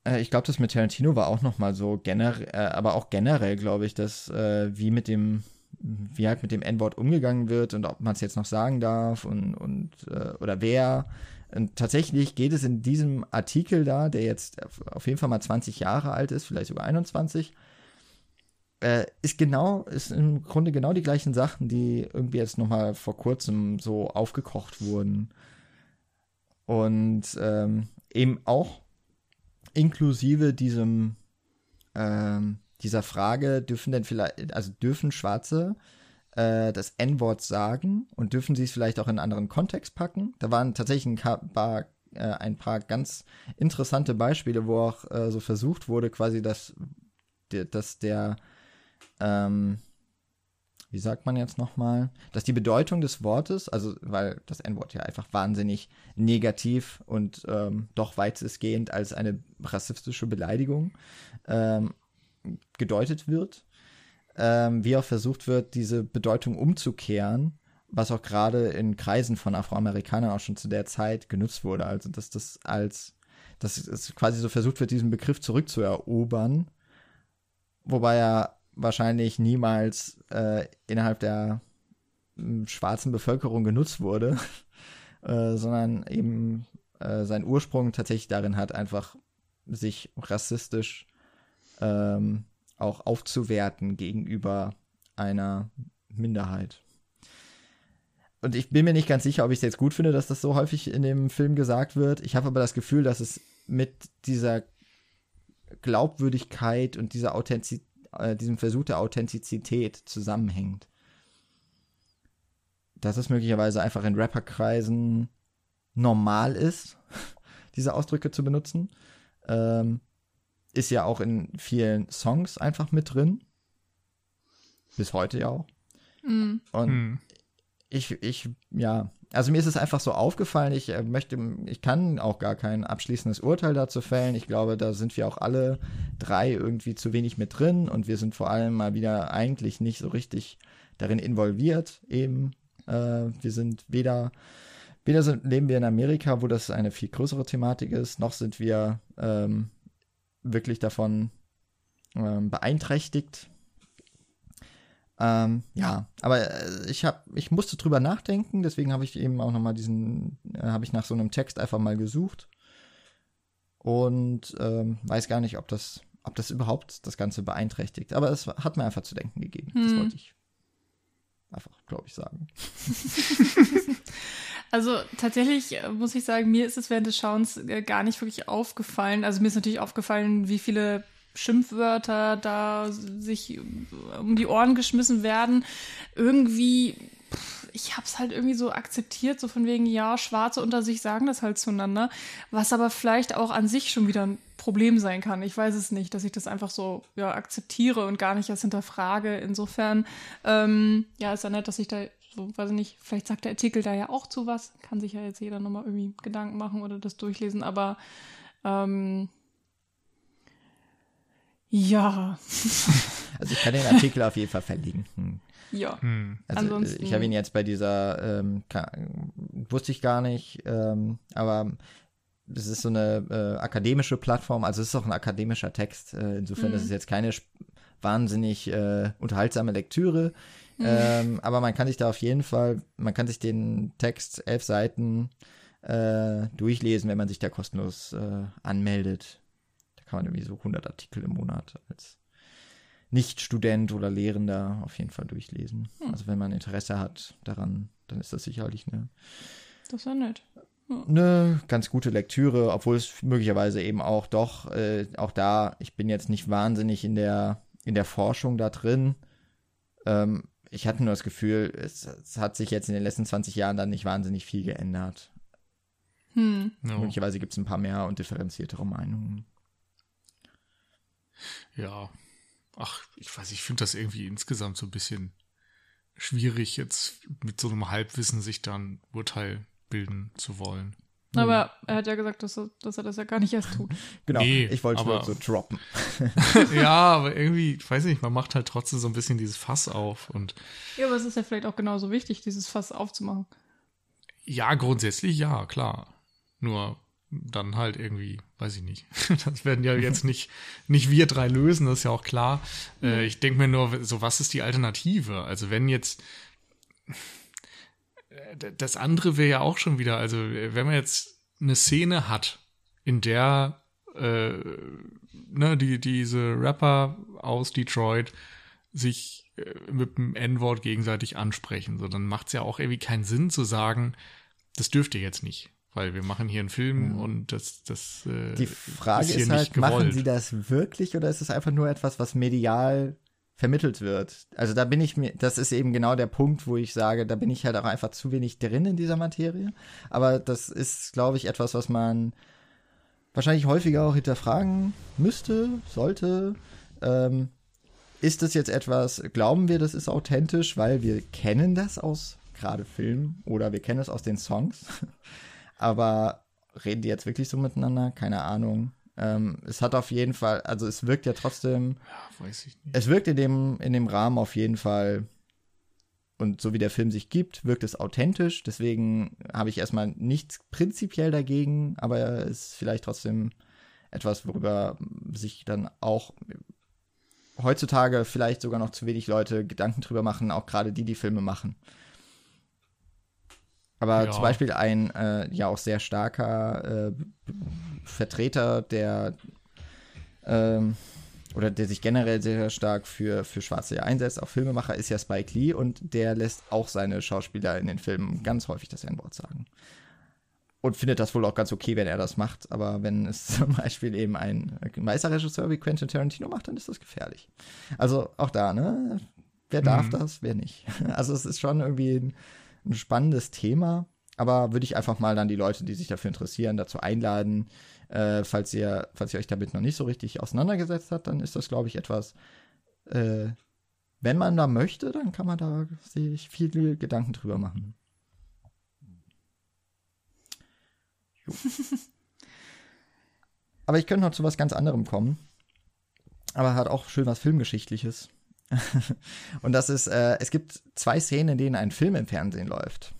Äh, ich glaube, das mit Tarantino war auch noch mal so generell, äh, aber auch generell glaube ich, dass äh, wie mit dem wie halt mit dem N-Wort umgegangen wird und ob man es jetzt noch sagen darf und und äh, oder wer. Und tatsächlich geht es in diesem Artikel da, der jetzt auf jeden Fall mal 20 Jahre alt ist, vielleicht sogar 21, äh, ist genau, ist im Grunde genau die gleichen Sachen, die irgendwie jetzt noch mal vor kurzem so aufgekocht wurden. Und ähm, eben auch inklusive diesem ähm, dieser Frage, dürfen denn vielleicht, also dürfen Schwarze äh, das N-Wort sagen und dürfen sie es vielleicht auch in einen anderen Kontext packen? Da waren tatsächlich ein paar, äh, ein paar ganz interessante Beispiele, wo auch äh, so versucht wurde, quasi, dass, dass der ähm, wie sagt man jetzt nochmal, dass die Bedeutung des Wortes, also weil das N-Wort ja einfach wahnsinnig negativ und ähm, doch weitestgehend als eine rassistische Beleidigung ähm, gedeutet wird, ähm, wie auch versucht wird, diese Bedeutung umzukehren, was auch gerade in Kreisen von Afroamerikanern auch schon zu der Zeit genutzt wurde. Also dass das als, dass es quasi so versucht wird, diesen Begriff zurückzuerobern, wobei er wahrscheinlich niemals äh, innerhalb der schwarzen Bevölkerung genutzt wurde, äh, sondern eben äh, seinen Ursprung tatsächlich darin hat, einfach sich rassistisch ähm, auch aufzuwerten gegenüber einer Minderheit. Und ich bin mir nicht ganz sicher, ob ich es jetzt gut finde, dass das so häufig in dem Film gesagt wird. Ich habe aber das Gefühl, dass es mit dieser Glaubwürdigkeit und dieser Authentizität äh, diesem Versuch der Authentizität zusammenhängt. Dass es möglicherweise einfach in Rapperkreisen normal ist, diese Ausdrücke zu benutzen. Ähm, ist ja auch in vielen Songs einfach mit drin. Bis heute ja auch. Mm. Und mm. ich, ich, ja, also mir ist es einfach so aufgefallen, ich äh, möchte, ich kann auch gar kein abschließendes Urteil dazu fällen. Ich glaube, da sind wir auch alle drei irgendwie zu wenig mit drin und wir sind vor allem mal wieder eigentlich nicht so richtig darin involviert eben. Äh, wir sind weder, weder sind, leben wir in Amerika, wo das eine viel größere Thematik ist, noch sind wir ähm, wirklich davon ähm, beeinträchtigt ähm, ja, aber äh, ich habe, ich musste drüber nachdenken, deswegen habe ich eben auch nochmal diesen, äh, habe ich nach so einem Text einfach mal gesucht und ähm, weiß gar nicht, ob das, ob das überhaupt das Ganze beeinträchtigt. Aber es hat mir einfach zu denken gegeben. Hm. Das wollte ich einfach, glaube ich, sagen. Also tatsächlich äh, muss ich sagen, mir ist es während des Schauens gar nicht wirklich aufgefallen. Also mir ist natürlich aufgefallen, wie viele Schimpfwörter da sich um die Ohren geschmissen werden. Irgendwie, ich hab's halt irgendwie so akzeptiert, so von wegen, ja, Schwarze unter sich sagen das halt zueinander, was aber vielleicht auch an sich schon wieder ein Problem sein kann. Ich weiß es nicht, dass ich das einfach so ja, akzeptiere und gar nicht erst hinterfrage. Insofern, ähm, ja, ist ja nett, dass ich da so, weiß ich nicht, vielleicht sagt der Artikel da ja auch zu was. Kann sich ja jetzt jeder nochmal irgendwie Gedanken machen oder das durchlesen, aber ähm, ja. Also ich kann den Artikel auf jeden Fall verlinken. Ja. Hm. Also Ansonsten. ich habe ihn jetzt bei dieser, ähm, wusste ich gar nicht, ähm, aber es ist so eine äh, akademische Plattform, also es ist auch ein akademischer Text. Äh, insofern mhm. ist es jetzt keine wahnsinnig äh, unterhaltsame Lektüre. Mhm. Ähm, aber man kann sich da auf jeden Fall, man kann sich den Text elf Seiten äh, durchlesen, wenn man sich da kostenlos äh, anmeldet kann man irgendwie so 100 Artikel im Monat als Nicht-Student oder Lehrender auf jeden Fall durchlesen. Hm. Also wenn man Interesse hat daran, dann ist das sicherlich eine. Das ja nett. Eine ganz gute Lektüre, obwohl es möglicherweise eben auch doch, äh, auch da, ich bin jetzt nicht wahnsinnig in der, in der Forschung da drin. Ähm, ich hatte nur das Gefühl, es, es, hat sich jetzt in den letzten 20 Jahren dann nicht wahnsinnig viel geändert. Hm. No. Möglicherweise gibt es ein paar mehr und differenziertere Meinungen. Ja, ach, ich weiß, ich finde das irgendwie insgesamt so ein bisschen schwierig, jetzt mit so einem Halbwissen sich dann Urteil bilden zu wollen. Aber er hat ja gesagt, dass er, dass er das ja gar nicht erst tut. Genau, nee, ich wollte nur so droppen. ja, aber irgendwie, ich weiß nicht, man macht halt trotzdem so ein bisschen dieses Fass auf und. Ja, aber es ist ja vielleicht auch genauso wichtig, dieses Fass aufzumachen. Ja, grundsätzlich ja, klar. Nur dann halt irgendwie, weiß ich nicht. Das werden ja jetzt nicht, nicht wir drei lösen, das ist ja auch klar. Äh, ich denke mir nur, so was ist die Alternative? Also wenn jetzt das andere wäre ja auch schon wieder, also wenn man jetzt eine Szene hat, in der äh, ne, die, diese Rapper aus Detroit sich äh, mit dem N-Wort gegenseitig ansprechen, so dann macht es ja auch irgendwie keinen Sinn zu sagen, das dürft ihr jetzt nicht weil wir machen hier einen Film mhm. und das, das äh, Die Frage ist, ist halt, machen sie das wirklich oder ist es einfach nur etwas, was medial vermittelt wird? Also da bin ich mir, das ist eben genau der Punkt, wo ich sage, da bin ich halt auch einfach zu wenig drin in dieser Materie. Aber das ist, glaube ich, etwas, was man wahrscheinlich häufiger auch hinterfragen müsste, sollte. Ähm, ist das jetzt etwas, glauben wir, das ist authentisch, weil wir kennen das aus gerade Filmen oder wir kennen es aus den Songs? Aber reden die jetzt wirklich so miteinander? Keine Ahnung. Ähm, es hat auf jeden Fall, also es wirkt ja trotzdem. Ja, weiß ich nicht. Es wirkt in dem, in dem Rahmen auf jeden Fall. Und so wie der Film sich gibt, wirkt es authentisch. Deswegen habe ich erstmal nichts prinzipiell dagegen, aber es ist vielleicht trotzdem etwas, worüber sich dann auch heutzutage vielleicht sogar noch zu wenig Leute Gedanken drüber machen, auch gerade die, die Filme machen. Aber ja. zum Beispiel ein äh, ja auch sehr starker äh, Vertreter der ähm, oder der sich generell sehr stark für, für Schwarze einsetzt, auch Filmemacher, ist ja Spike Lee und der lässt auch seine Schauspieler in den Filmen ganz häufig das N-Wort sagen. Und findet das wohl auch ganz okay, wenn er das macht. Aber wenn es zum Beispiel eben ein Meisterregisseur wie Quentin Tarantino macht, dann ist das gefährlich. Also auch da, ne? Wer darf mhm. das, wer nicht? Also es ist schon irgendwie ein ein spannendes Thema. Aber würde ich einfach mal dann die Leute, die sich dafür interessieren, dazu einladen. Äh, falls ihr, falls ihr euch damit noch nicht so richtig auseinandergesetzt habt, dann ist das, glaube ich, etwas, äh, wenn man da möchte, dann kann man da sich viele Gedanken drüber machen. Aber ich könnte noch zu was ganz anderem kommen. Aber hat auch schön was Filmgeschichtliches. Und das ist, äh, es gibt zwei Szenen, in denen ein Film im Fernsehen läuft.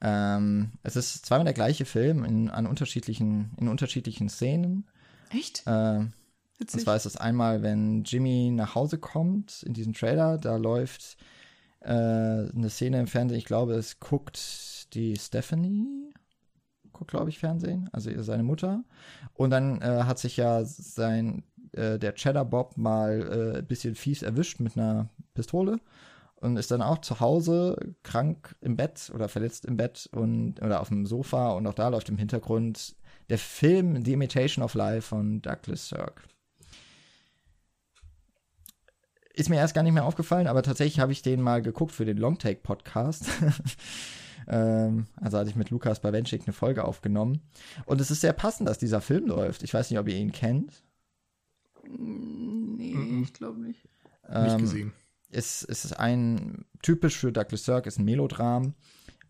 Ähm, es ist zweimal der gleiche Film in, an unterschiedlichen, in unterschiedlichen Szenen. Echt? Äh, und zwar ist es einmal, wenn Jimmy nach Hause kommt, in diesem Trailer, da läuft äh, eine Szene im Fernsehen, ich glaube, es guckt die Stephanie, guckt, glaube ich, Fernsehen, also seine Mutter. Und dann äh, hat sich ja sein äh, der Cheddar Bob mal äh, ein bisschen fies erwischt mit einer Pistole und ist dann auch zu Hause krank im Bett oder verletzt im Bett und oder auf dem Sofa und auch da läuft im Hintergrund der Film The Imitation of Life von Douglas Sirk. Ist mir erst gar nicht mehr aufgefallen, aber tatsächlich habe ich den mal geguckt für den Longtake Podcast. ähm, also hatte ich mit Lukas Bawenschik eine Folge aufgenommen. Und es ist sehr passend, dass dieser Film läuft. Ich weiß nicht, ob ihr ihn kennt. Nee, mm -mm. ich glaube nicht. Ähm, nicht gesehen. Es, es ist ein, typisch für Douglas Sirk, ist ein Melodram.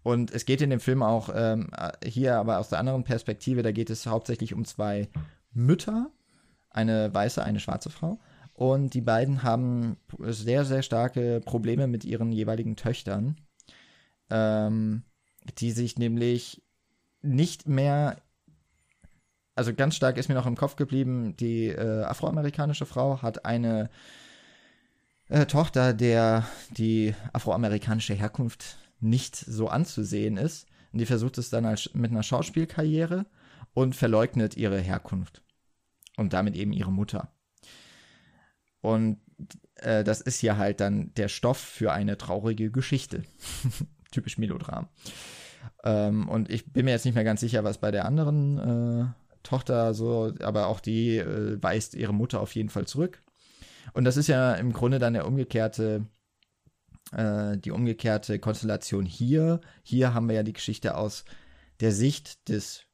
Und es geht in dem Film auch ähm, hier aber aus der anderen Perspektive, da geht es hauptsächlich um zwei Mütter, eine weiße, eine schwarze Frau. Und die beiden haben sehr, sehr starke Probleme mit ihren jeweiligen Töchtern, ähm, die sich nämlich nicht mehr also ganz stark ist mir noch im Kopf geblieben, die äh, afroamerikanische Frau hat eine äh, Tochter, der die afroamerikanische Herkunft nicht so anzusehen ist. Und die versucht es dann als, mit einer Schauspielkarriere und verleugnet ihre Herkunft. Und damit eben ihre Mutter. Und äh, das ist ja halt dann der Stoff für eine traurige Geschichte. Typisch Melodram. Ähm, und ich bin mir jetzt nicht mehr ganz sicher, was bei der anderen äh, Tochter so, aber auch die äh, weist ihre Mutter auf jeden Fall zurück. Und das ist ja im Grunde dann der umgekehrte, äh, die umgekehrte Konstellation hier. Hier haben wir ja die Geschichte aus der Sicht des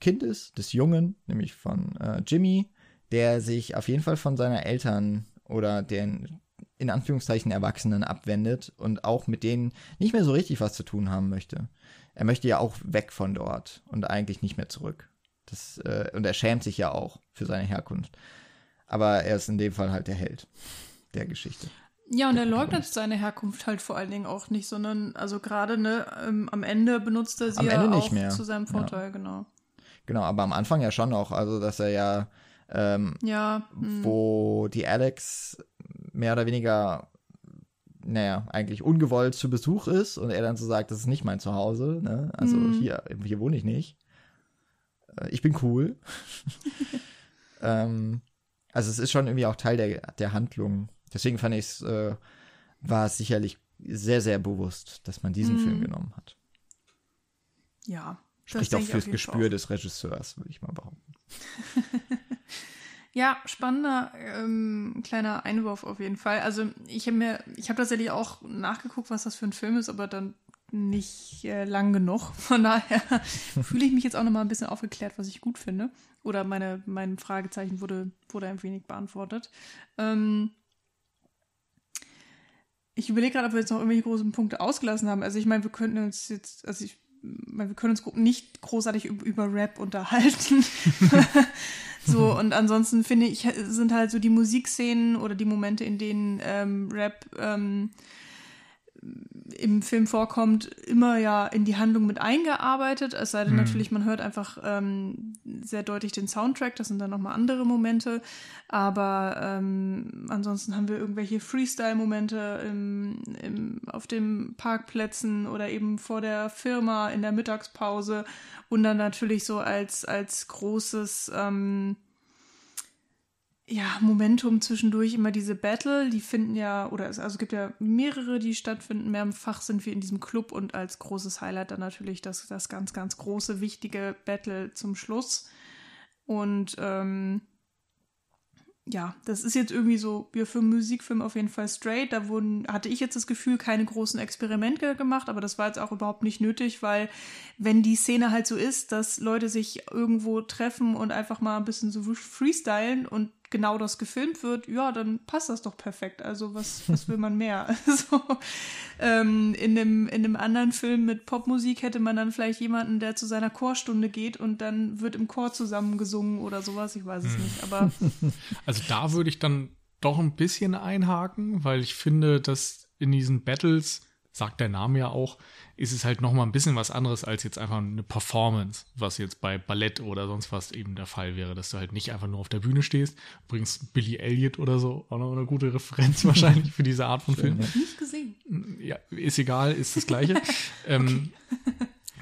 Kindes, des Jungen, nämlich von äh, Jimmy, der sich auf jeden Fall von seiner Eltern oder den in Anführungszeichen Erwachsenen abwendet und auch mit denen nicht mehr so richtig was zu tun haben möchte. Er möchte ja auch weg von dort und eigentlich nicht mehr zurück. Das, äh, und er schämt sich ja auch für seine Herkunft. Aber er ist in dem Fall halt der Held der Geschichte. Ja, und er leugnet seine Herkunft halt vor allen Dingen auch nicht, sondern also gerade ne, ähm, am Ende benutzt er sie Am ja Ende auch nicht mehr. zu seinem Vorteil, genau. Genau, aber am Anfang ja schon auch, also dass er ja, ähm, Ja, hm. wo die Alex mehr oder weniger, naja, eigentlich ungewollt zu Besuch ist und er dann so sagt, das ist nicht mein Zuhause, ne? Also Mhm. hier, hier wohne ich nicht. Äh, Ich bin cool. ähm, also es ist schon irgendwie auch Teil der, der Handlung. Deswegen fand ich es, äh, war es sicherlich sehr, sehr bewusst, dass man diesen Mhm. Film genommen hat. ja. Spricht auch fürs Gespür auch. des Regisseurs, würde ich mal behaupten. Ja, spannender ähm, kleiner Einwurf auf jeden Fall. Also ich habe mir, ich habe tatsächlich auch nachgeguckt, was das für ein Film ist, aber dann nicht äh, lang genug. Von daher fühle ich mich jetzt auch noch mal ein bisschen aufgeklärt, was ich gut finde. Oder meine, mein Fragezeichen wurde, wurde ein wenig beantwortet. Ähm, ich überlege gerade, ob wir jetzt noch irgendwelche großen Punkte ausgelassen haben. Also ich meine, wir könnten uns jetzt, also ich wir können uns nicht großartig über, über Rap unterhalten. so, und ansonsten finde ich, sind halt so die Musikszenen oder die Momente, in denen ähm, Rap ähm, im Film vorkommt, immer ja in die Handlung mit eingearbeitet. Es sei denn Mhm. natürlich, man hört einfach ähm, sehr deutlich den Soundtrack, das sind dann nochmal andere Momente. Aber ähm, ansonsten haben wir irgendwelche Freestyle-Momente im, im, auf den Parkplätzen oder eben vor der Firma in der Mittagspause und dann natürlich so als, als großes ähm, ja, Momentum zwischendurch immer diese Battle, die finden ja, oder es, also gibt ja mehrere, die stattfinden, mehrfach sind wir in diesem Club und als großes Highlight dann natürlich das, das ganz, ganz große, wichtige Battle zum Schluss. Und ähm, ja, das ist jetzt irgendwie so, ja, für einen Musikfilm auf jeden Fall straight. Da wurden, hatte ich jetzt das Gefühl, keine großen Experimente gemacht, aber das war jetzt auch überhaupt nicht nötig, weil wenn die Szene halt so ist, dass Leute sich irgendwo treffen und einfach mal ein bisschen so freestylen und genau das gefilmt wird, ja, dann passt das doch perfekt. Also was, was will man mehr? Also ähm, in, dem, in dem anderen Film mit Popmusik hätte man dann vielleicht jemanden, der zu seiner Chorstunde geht und dann wird im Chor zusammen gesungen oder sowas. Ich weiß es nicht, aber Also da würde ich dann doch ein bisschen einhaken, weil ich finde, dass in diesen Battles, sagt der Name ja auch, ist es halt noch mal ein bisschen was anderes als jetzt einfach eine Performance, was jetzt bei Ballett oder sonst was eben der Fall wäre, dass du halt nicht einfach nur auf der Bühne stehst. Übrigens Billy Elliot oder so, auch noch eine gute Referenz wahrscheinlich für diese Art von Film. nicht gesehen. Ja, ist egal, ist das Gleiche. ähm,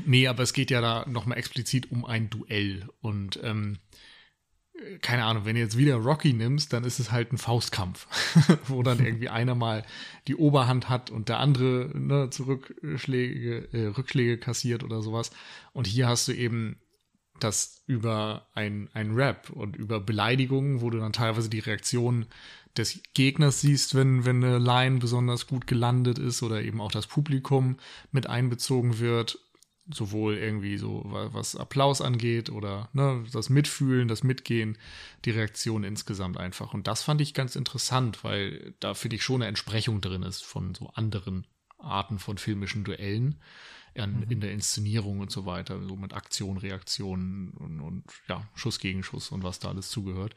nee, aber es geht ja da nochmal explizit um ein Duell. Und ähm, äh, keine Ahnung, wenn du jetzt wieder Rocky nimmst, dann ist es halt ein Faustkampf, wo dann irgendwie einer mal die Oberhand hat und der andere ne, Zurückschläge, äh, Rückschläge kassiert oder sowas. Und hier hast du eben das über ein, ein Rap und über Beleidigungen, wo du dann teilweise die Reaktion des Gegners siehst, wenn, wenn eine Line besonders gut gelandet ist oder eben auch das Publikum mit einbezogen wird, sowohl irgendwie so, wa- was Applaus angeht oder ne, das Mitfühlen, das Mitgehen, die Reaktion insgesamt einfach. Und das fand ich ganz interessant, weil da finde ich schon eine Entsprechung drin ist von so anderen Arten von filmischen Duellen in, in der Inszenierung und so weiter, so mit Aktion, Reaktion und, und ja, Schuss gegen Schuss und was da alles zugehört.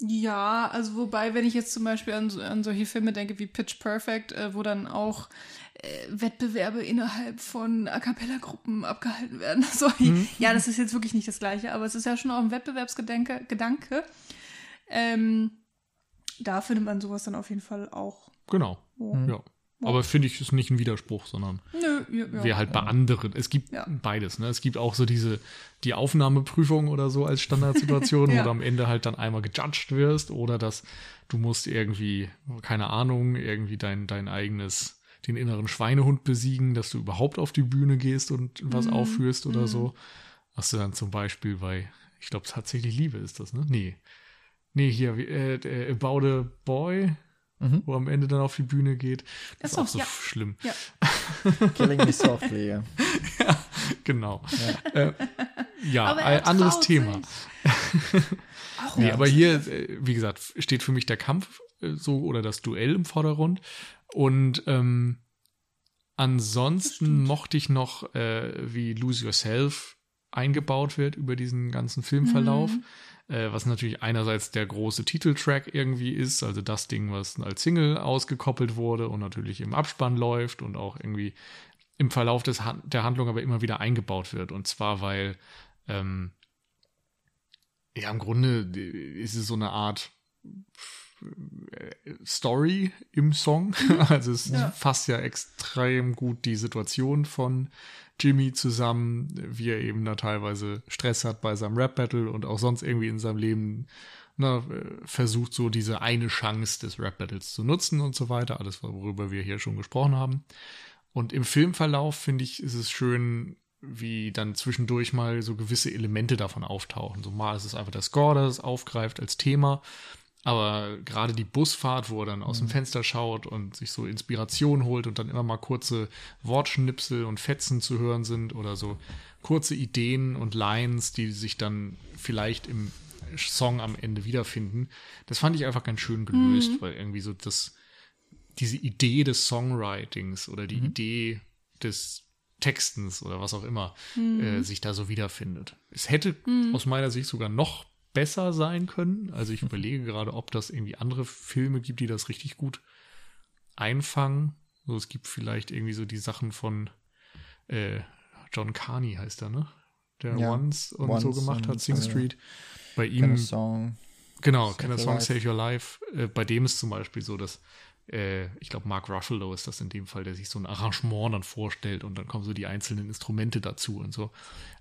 Ja, also wobei, wenn ich jetzt zum Beispiel an, an solche Filme denke wie Pitch Perfect, äh, wo dann auch Wettbewerbe innerhalb von A Cappella-Gruppen abgehalten werden. So, Ja, das ist jetzt wirklich nicht das Gleiche, aber es ist ja schon auch ein Wettbewerbsgedanke. Gedanke. Ähm, da findet man sowas dann auf jeden Fall auch. Genau. Oh. Ja. Aber finde ich, ist nicht ein Widerspruch, sondern Nö, ja, ja. wäre halt bei anderen. Es gibt Ja. beides, ne? Es gibt auch so diese, die Aufnahmeprüfung oder so als Standardsituation, Ja. wo du am Ende halt dann einmal gejudged wirst oder dass du musst irgendwie, keine Ahnung, irgendwie dein, dein eigenes, den inneren Schweinehund besiegen, dass du überhaupt auf die Bühne gehst und was aufführst oder so. Was du dann zum Beispiel bei, ich glaube tatsächlich Liebe ist das, ne? Nee. Nee, hier, wie, äh, äh, About a Boy, Mhm. wo am Ende dann auf die Bühne geht. Das ist auch so ja. schlimm. Ja. Killing Me Softly. ja. Genau. Ja, äh, ja Aber ein er anderes Thema. Nee, aber hier, äh, wie gesagt, steht für mich der Kampf äh, so oder das Duell im Vordergrund. Und ähm, ansonsten mochte ich noch, äh, wie Lose Yourself eingebaut wird über diesen ganzen Filmverlauf. Mhm. Äh, was natürlich einerseits der große Titeltrack irgendwie ist, also das Ding, was als Single ausgekoppelt wurde und natürlich im Abspann läuft und auch irgendwie im Verlauf des, der Handlung aber immer wieder eingebaut wird. Und zwar, weil ähm, ja, im Grunde ist es so eine Art Story im Song. Mhm. Also es ja. fasst ja extrem gut die Situation von Jimmy zusammen, wie er eben da teilweise Stress hat bei seinem Rap-Battle und auch sonst irgendwie in seinem Leben na, versucht so diese eine Chance des Rap-Battles zu nutzen und so weiter. Alles, worüber wir hier schon gesprochen haben. Und im Filmverlauf finde ich, ist es schön, wie dann zwischendurch mal so gewisse Elemente davon auftauchen. So mal ist es einfach der Score, das es aufgreift als Thema. Aber gerade die Busfahrt, wo er dann aus dem mhm. Fenster schaut und sich so Inspiration holt und dann immer mal kurze Wortschnipsel und Fetzen zu hören sind oder so kurze Ideen und Lines, die sich dann vielleicht im Song am Ende wiederfinden. Das fand ich einfach ganz schön gelöst, mhm. weil irgendwie so das, diese Idee des Songwritings oder die mhm. Idee des Textens oder was auch immer mhm. äh, sich da so wiederfindet. Es hätte mhm. aus meiner Sicht sogar noch besser sein können. Also ich überlege gerade, ob das irgendwie andere Filme gibt, die das richtig gut einfangen. So, es gibt vielleicht irgendwie so die Sachen von äh, John Carney heißt er, ne? Der ja, Once und Once so gemacht hat, Sing Street. Bei ihm. Song. Genau, Can a Song Save Your Life. Äh, bei dem ist zum Beispiel so, dass äh, ich glaube, Mark Ruffalo ist das in dem Fall, der sich so ein Arrangement dann vorstellt und dann kommen so die einzelnen Instrumente dazu und so.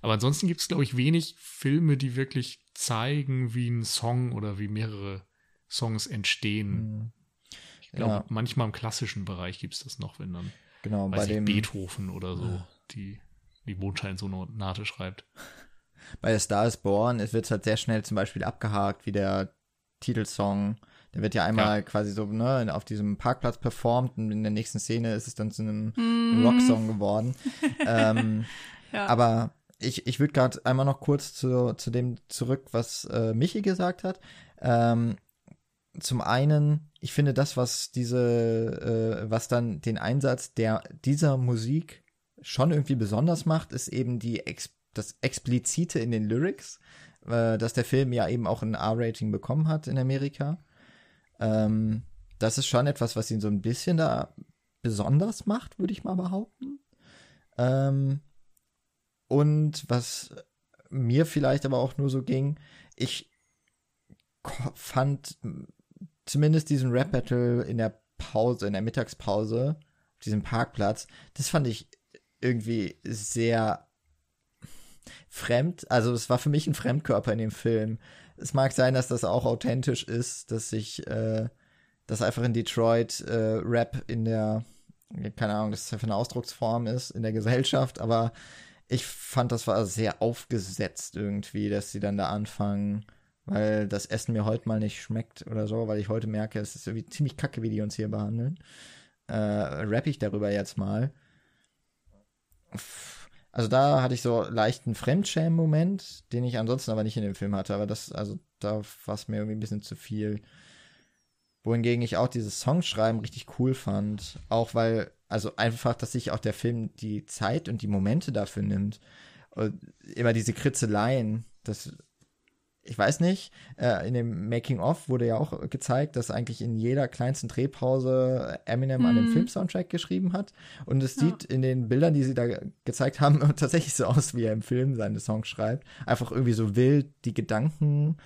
Aber ansonsten gibt es, glaube ich, wenig Filme, die wirklich zeigen, wie ein Song oder wie mehrere Songs entstehen. Mhm. Ich glaube, ja. manchmal im klassischen Bereich gibt es das noch, wenn dann genau, bei dem Beethoven oder so ja. die, die Mondscheinsonate schreibt. Bei Star is Born wird es halt sehr schnell zum Beispiel abgehakt, wie der Titelsong der wird ja einmal ja. quasi so ne, auf diesem Parkplatz performt und in der nächsten Szene ist es dann zu einem mm. Rocksong geworden. ähm, ja. Aber ich, ich würde gerade einmal noch kurz zu, zu dem zurück, was äh, Michi gesagt hat. Ähm, zum einen, ich finde das, was diese, äh, was dann den Einsatz der dieser Musik schon irgendwie besonders macht, ist eben die Ex das Explizite in den Lyrics, äh, dass der Film ja eben auch ein R-Rating bekommen hat in Amerika. Ähm, das ist schon etwas, was ihn so ein bisschen da besonders macht, würde ich mal behaupten. Ähm, und was mir vielleicht aber auch nur so ging, ich fand zumindest diesen Rap-Battle in der Pause, in der Mittagspause, auf diesem Parkplatz, das fand ich irgendwie sehr fremd. Also es war für mich ein Fremdkörper in dem Film es mag sein, dass das auch authentisch ist, dass sich, äh, dass einfach in Detroit äh, Rap in der, keine Ahnung, das für eine Ausdrucksform ist in der Gesellschaft, aber ich fand, das war sehr aufgesetzt irgendwie, dass sie dann da anfangen, weil das Essen mir heute mal nicht schmeckt oder so, weil ich heute merke, es ist irgendwie ziemlich kacke, wie die uns hier behandeln. Äh, rapp ich darüber jetzt mal. Pff also da hatte ich so leichten Fremdschämen-Moment, den ich ansonsten aber nicht in dem Film hatte. Aber das, also da war es mir irgendwie ein bisschen zu viel. Wohingegen ich auch dieses Songschreiben richtig cool fand. Auch weil, also einfach, dass sich auch der Film die Zeit und die Momente dafür nimmt. Und immer diese Kritzeleien, das ich weiß nicht, äh, in dem Making-of wurde ja auch gezeigt, dass eigentlich in jeder kleinsten Drehpause Eminem mm. an dem mhm. Film-Soundtrack geschrieben hat. Und es ja. sieht in den Bildern, die sie da gezeigt haben, tatsächlich so aus, wie er im Film seine Songs schreibt. Einfach irgendwie so wild die Gedanken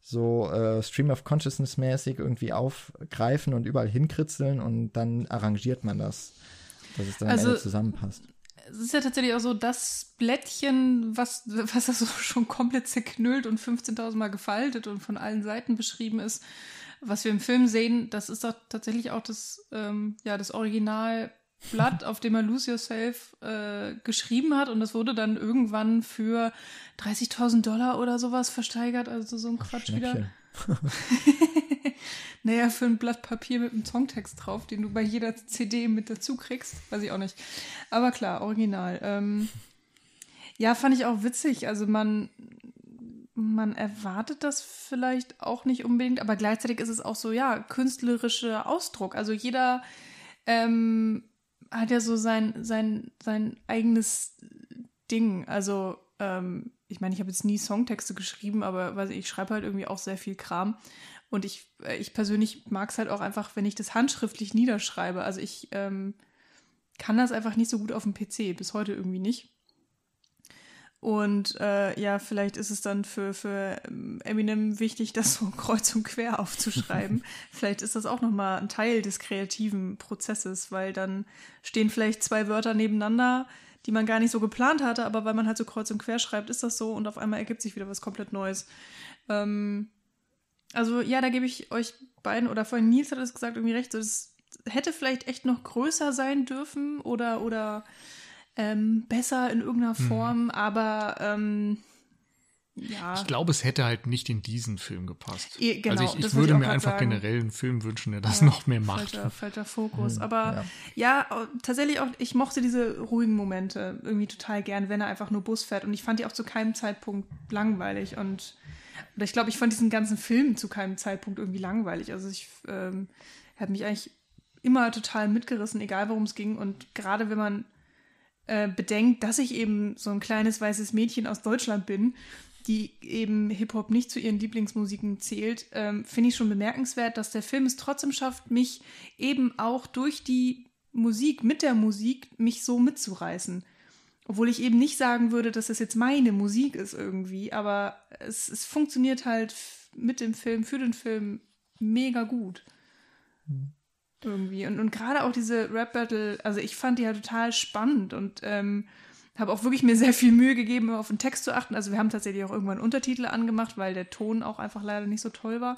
so äh, Stream of Consciousness mäßig irgendwie aufgreifen und überall hinkritzeln und dann arrangiert man das, dass es dann also, am Ende zusammenpasst es ist ja tatsächlich auch so, das Blättchen, was, was da so schon komplett zerknüllt und 15.000 Mal gefaltet und von allen Seiten beschrieben ist, was wir im Film sehen, das ist doch tatsächlich auch das, ähm, ja, das Originalblatt, auf dem er Lose Yourself äh, geschrieben hat. Und das wurde dann irgendwann für 30.000 Dollar oder sowas versteigert, also so ein Quatsch wieder. naja, für ein Blatt Papier mit einem Songtext drauf, den du bei jeder CD mit dazu kriegst. Weiß ich auch nicht. Aber klar, original. Ähm, ja, fand ich auch witzig. Also man, man erwartet das vielleicht auch nicht unbedingt, aber gleichzeitig ist es auch so, ja, künstlerischer Ausdruck. Also jeder ähm, hat ja so sein, sein, sein eigenes Ding. Also ähm, ich meine, ich habe jetzt nie Songtexte geschrieben, aber weiß ich, ich schreibe halt irgendwie auch sehr viel Kram. Und ich, äh, ich persönlich mag es halt auch einfach, wenn ich das handschriftlich niederschreibe. Also ich ähm, kann das einfach nicht so gut auf dem PC, bis heute irgendwie nicht. Und äh, ja, vielleicht ist es dann für, für ähm, Eminem wichtig, das so kreuz und quer aufzuschreiben. vielleicht ist das auch nochmal ein Teil des kreativen Prozesses, weil dann stehen vielleicht zwei Wörter nebeneinander, die man gar nicht so geplant hatte, aber weil man halt so kreuz und quer schreibt, ist das so und auf einmal ergibt sich wieder was komplett Neues. Ähm, also ja, da gebe ich euch beiden, oder vorhin Nils hat es gesagt, irgendwie recht, so, das hätte vielleicht echt noch größer sein dürfen oder, oder ähm, besser in irgendeiner mhm. Form, mhm. aber ähm, ja. Ich glaube, es hätte halt nicht in diesen Film gepasst. E, genau, also ich, ich würde ich mir einfach sagen. generell einen Film wünschen, der das ja, noch mehr macht. Falscher, falscher Fokus. Mhm, aber ja. ja. tatsächlich auch, ich mochte diese ruhigen Momente irgendwie total gern, wenn er einfach nur Bus fährt. Und ich fand die auch zu keinem Zeitpunkt langweilig. Und oder ich glaube, ich fand diesen ganzen Film zu keinem Zeitpunkt irgendwie langweilig. Also ich ähm, hat mich eigentlich immer total mitgerissen, egal worum es ging. Und gerade wenn man äh, bedenkt, dass ich eben so ein kleines weißes Mädchen aus Deutschland bin, die eben Hip-Hop nicht zu ihren Lieblingsmusiken zählt, ähm, finde ich schon bemerkenswert, dass der Film es trotzdem schafft, mich eben auch durch die Musik, mit der Musik, mich so mitzureißen. Obwohl ich eben nicht sagen würde, dass das jetzt meine Musik ist irgendwie, aber es, es funktioniert halt mit dem Film, für den Film mega gut. Mhm. Irgendwie. Und, und gerade auch diese Rap-Battle, also ich fand die ja total spannend und ähm, habe auch wirklich mir sehr viel Mühe gegeben, auf den Text zu achten. Also wir haben tatsächlich auch irgendwann Untertitel angemacht, weil der Ton auch einfach leider nicht so toll war.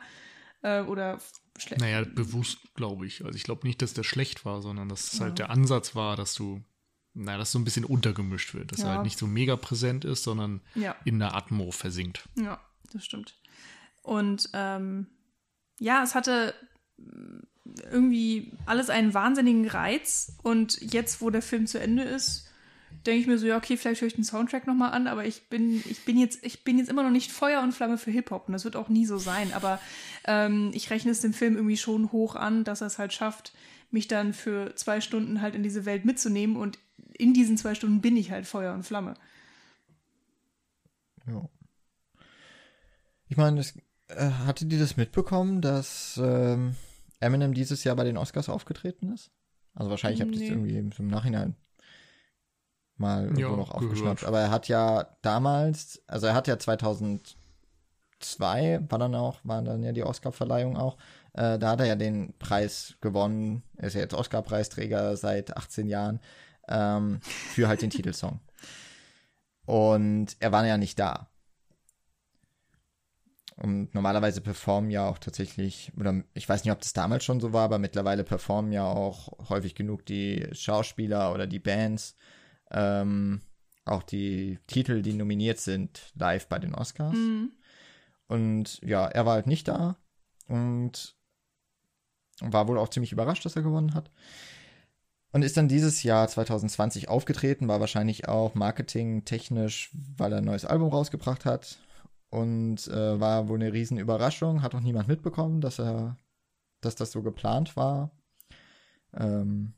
Äh, oder schlecht. Naja, bewusst, glaube ich. Also ich glaube nicht, dass der schlecht war, sondern dass ja. halt der Ansatz war, dass du, naja, dass so ein bisschen untergemischt wird. Dass ja. er halt nicht so mega präsent ist, sondern ja. in der Atmo versinkt. Ja, das stimmt. Und ähm, ja, es hatte irgendwie alles einen wahnsinnigen Reiz. Und jetzt, wo der Film zu Ende ist, denke ich mir so, ja, okay, vielleicht höre ich den Soundtrack nochmal an, aber ich bin, ich bin jetzt, ich bin jetzt immer noch nicht Feuer und Flamme für Hip-Hop und das wird auch nie so sein. Aber ähm, ich rechne es dem Film irgendwie schon hoch an, dass er es halt schafft, mich dann für zwei Stunden halt in diese Welt mitzunehmen und in diesen zwei Stunden bin ich halt Feuer und Flamme. Ja. Ich meine, äh, hattet ihr das mitbekommen, dass ähm, Eminem dieses Jahr bei den Oscars aufgetreten ist? Also wahrscheinlich habt ihr es irgendwie im Nachhinein mal irgendwo ja, noch aufgeschnappt. Aber er hat ja damals, also er hat ja 2002, war dann auch, war dann ja die Oscar-Verleihung auch, äh, da hat er ja den Preis gewonnen, er ist ja jetzt Oscar-Preisträger seit 18 Jahren, ähm, für halt den Titelsong. Und er war ja nicht da. Und normalerweise performen ja auch tatsächlich, oder ich weiß nicht, ob das damals schon so war, aber mittlerweile performen ja auch häufig genug die Schauspieler oder die Bands, ähm, auch die Titel, die nominiert sind, live bei den Oscars. Mhm. Und ja, er war halt nicht da und war wohl auch ziemlich überrascht, dass er gewonnen hat. Und ist dann dieses Jahr 2020 aufgetreten, war wahrscheinlich auch marketingtechnisch, weil er ein neues Album rausgebracht hat und äh, war wohl eine riesen Überraschung, hat auch niemand mitbekommen, dass er, dass das so geplant war. Ähm,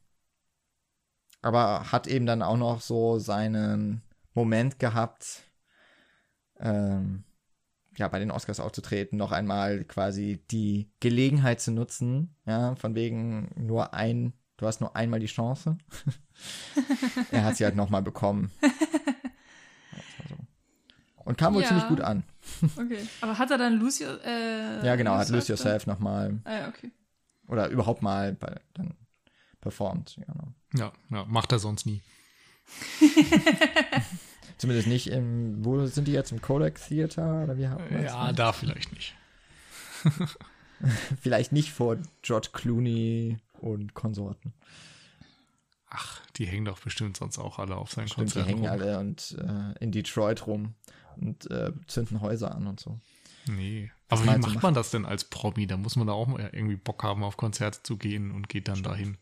aber hat eben dann auch noch so seinen Moment gehabt, ähm, ja, bei den Oscars aufzutreten, noch einmal quasi die Gelegenheit zu nutzen, ja, von wegen nur ein, du hast nur einmal die Chance. er hat sie halt nochmal bekommen. Und kam wohl ja. ziemlich gut an. Okay. Aber hat er dann Lose Your, äh, Ja, genau, hat Lose Yourself nochmal. Ah, ja, okay. Oder überhaupt mal bei, dann performt. Genau. Ja, ja, macht er sonst nie. Zumindest nicht im, wo sind die jetzt, im Kodak Theater? Oder wie ja, da vielleicht nicht. vielleicht nicht vor George Clooney und Konsorten. Ach, die hängen doch bestimmt sonst auch alle auf seinen Stimmt, Konzerten. Die hängen rum. alle und äh, in Detroit rum und äh, zünden Häuser an und so. Nee. Aber wie macht man das denn als Promi? Da muss man da auch irgendwie Bock haben, auf Konzerte zu gehen und geht dann Stimmt. dahin.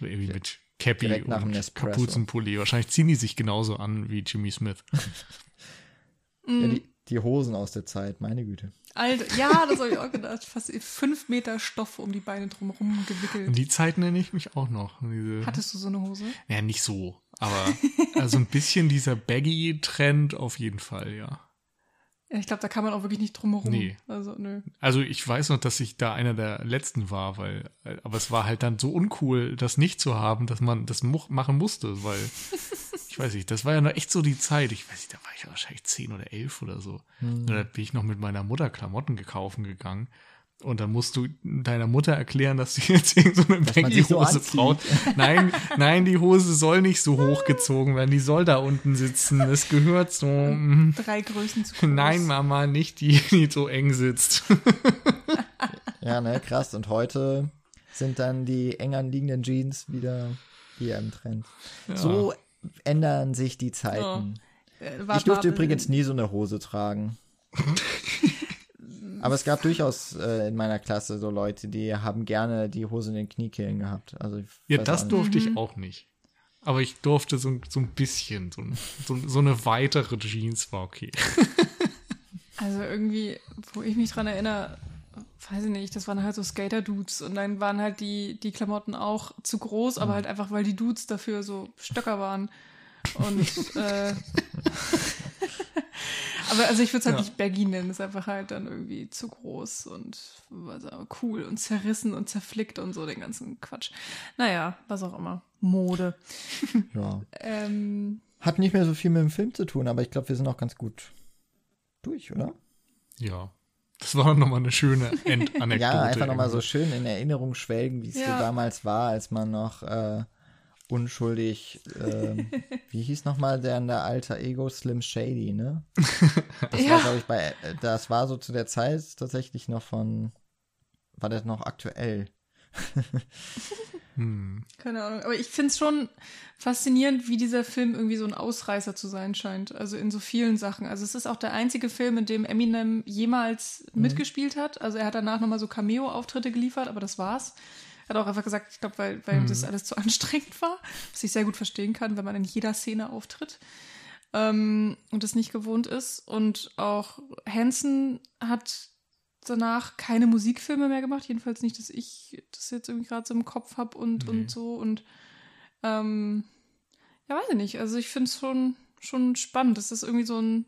Irgendwie mit Cappy Direkt und Kapuzenpulli. Wahrscheinlich ziehen die sich genauso an wie Jimmy Smith. ja, die, die Hosen aus der Zeit, meine Güte. Alter, ja, das habe ich auch gedacht. Fast fünf Meter Stoff um die Beine drumherum gewickelt. Und die Zeit nenne ich mich auch noch. Diese, Hattest du so eine Hose? Ja, nicht so. Aber also ein bisschen dieser Baggy-Trend auf jeden Fall, ja. Ja, ich glaube, da kann man auch wirklich nicht drum herum. Nee. Also, nö. Also ich weiß noch, dass ich da einer der letzten war, weil, aber es war halt dann so uncool, das nicht zu haben, dass man das mu machen musste, weil, ich weiß nicht, das war ja noch echt so die Zeit. Ich weiß nicht, da war ich wahrscheinlich zehn oder elf oder so. Und da bin ich noch mit meiner Mutter Klamotten gekaufen gegangen. Und dann musst du deiner Mutter erklären, dass sie jetzt irgendeine so Baggy-Hose anzieht. braucht. Nein, nein, die Hose soll nicht so hochgezogen werden. Die soll da unten sitzen. Das gehört so. mm. Drei Größen zu groß. Nein, Mama, nicht die, die so eng sitzt. Ja, ne, krass. Und heute sind dann die eng anliegenden Jeans wieder hier im Trend. So ändern sich die Zeiten. Äh, ich durfte übrigens nie so eine Hose tragen. Aber es gab durchaus äh, in meiner Klasse so Leute, die haben gerne die Hose in den Kniekehlen gehabt. Also Ja, das durfte ich auch nicht. Aber ich durfte so, so ein bisschen, so, so, so eine weitere Jeans war okay. Also irgendwie, wo ich mich dran erinnere, weiß ich nicht, das waren halt so Skater-Dudes und dann waren halt die, die Klamotten auch zu groß, aber halt einfach, weil die Dudes dafür so Stöcker waren. Und äh, aber also ich würde es halt Ja. nicht baggy nennen, ist einfach halt dann irgendwie zu groß und was auch cool und zerrissen und zerflickt und so den ganzen Quatsch. Naja, was auch immer. Mode. Ja. Ähm, Hat nicht mehr so viel mit dem Film zu tun, aber ich glaube, wir sind auch ganz gut durch, oder? Ja. Das war nochmal eine schöne Endanekdote. Ja, einfach nochmal so schön in Erinnerung schwelgen, wie es Ja. so damals war, als man noch äh, unschuldig, ähm, wie hieß nochmal der, der alter Ego Slim Shady, ne? Das Ja. war, glaube ich, bei, äh, das war so zu der Zeit tatsächlich noch von, war das noch aktuell? Hm. Keine Ahnung. Aber ich finde es schon faszinierend, wie dieser Film irgendwie so ein Ausreißer zu sein scheint. Also in so vielen Sachen. Also es ist auch der einzige Film, in dem Eminem jemals mitgespielt hat. Also er hat danach nochmal so Cameo-Auftritte geliefert, aber das war's. Er hat auch einfach gesagt, ich glaube, weil, weil ihm das alles zu anstrengend war, was ich sehr gut verstehen kann, wenn man in jeder Szene auftritt ähm, und es nicht gewohnt ist. Und auch Hansen hat danach keine Musikfilme mehr gemacht, jedenfalls nicht, dass ich das jetzt irgendwie gerade so im Kopf habe und, Nee. und so. Und ähm, ja, weiß ich nicht. Also ich finde es schon, schon spannend. Das ist irgendwie so ein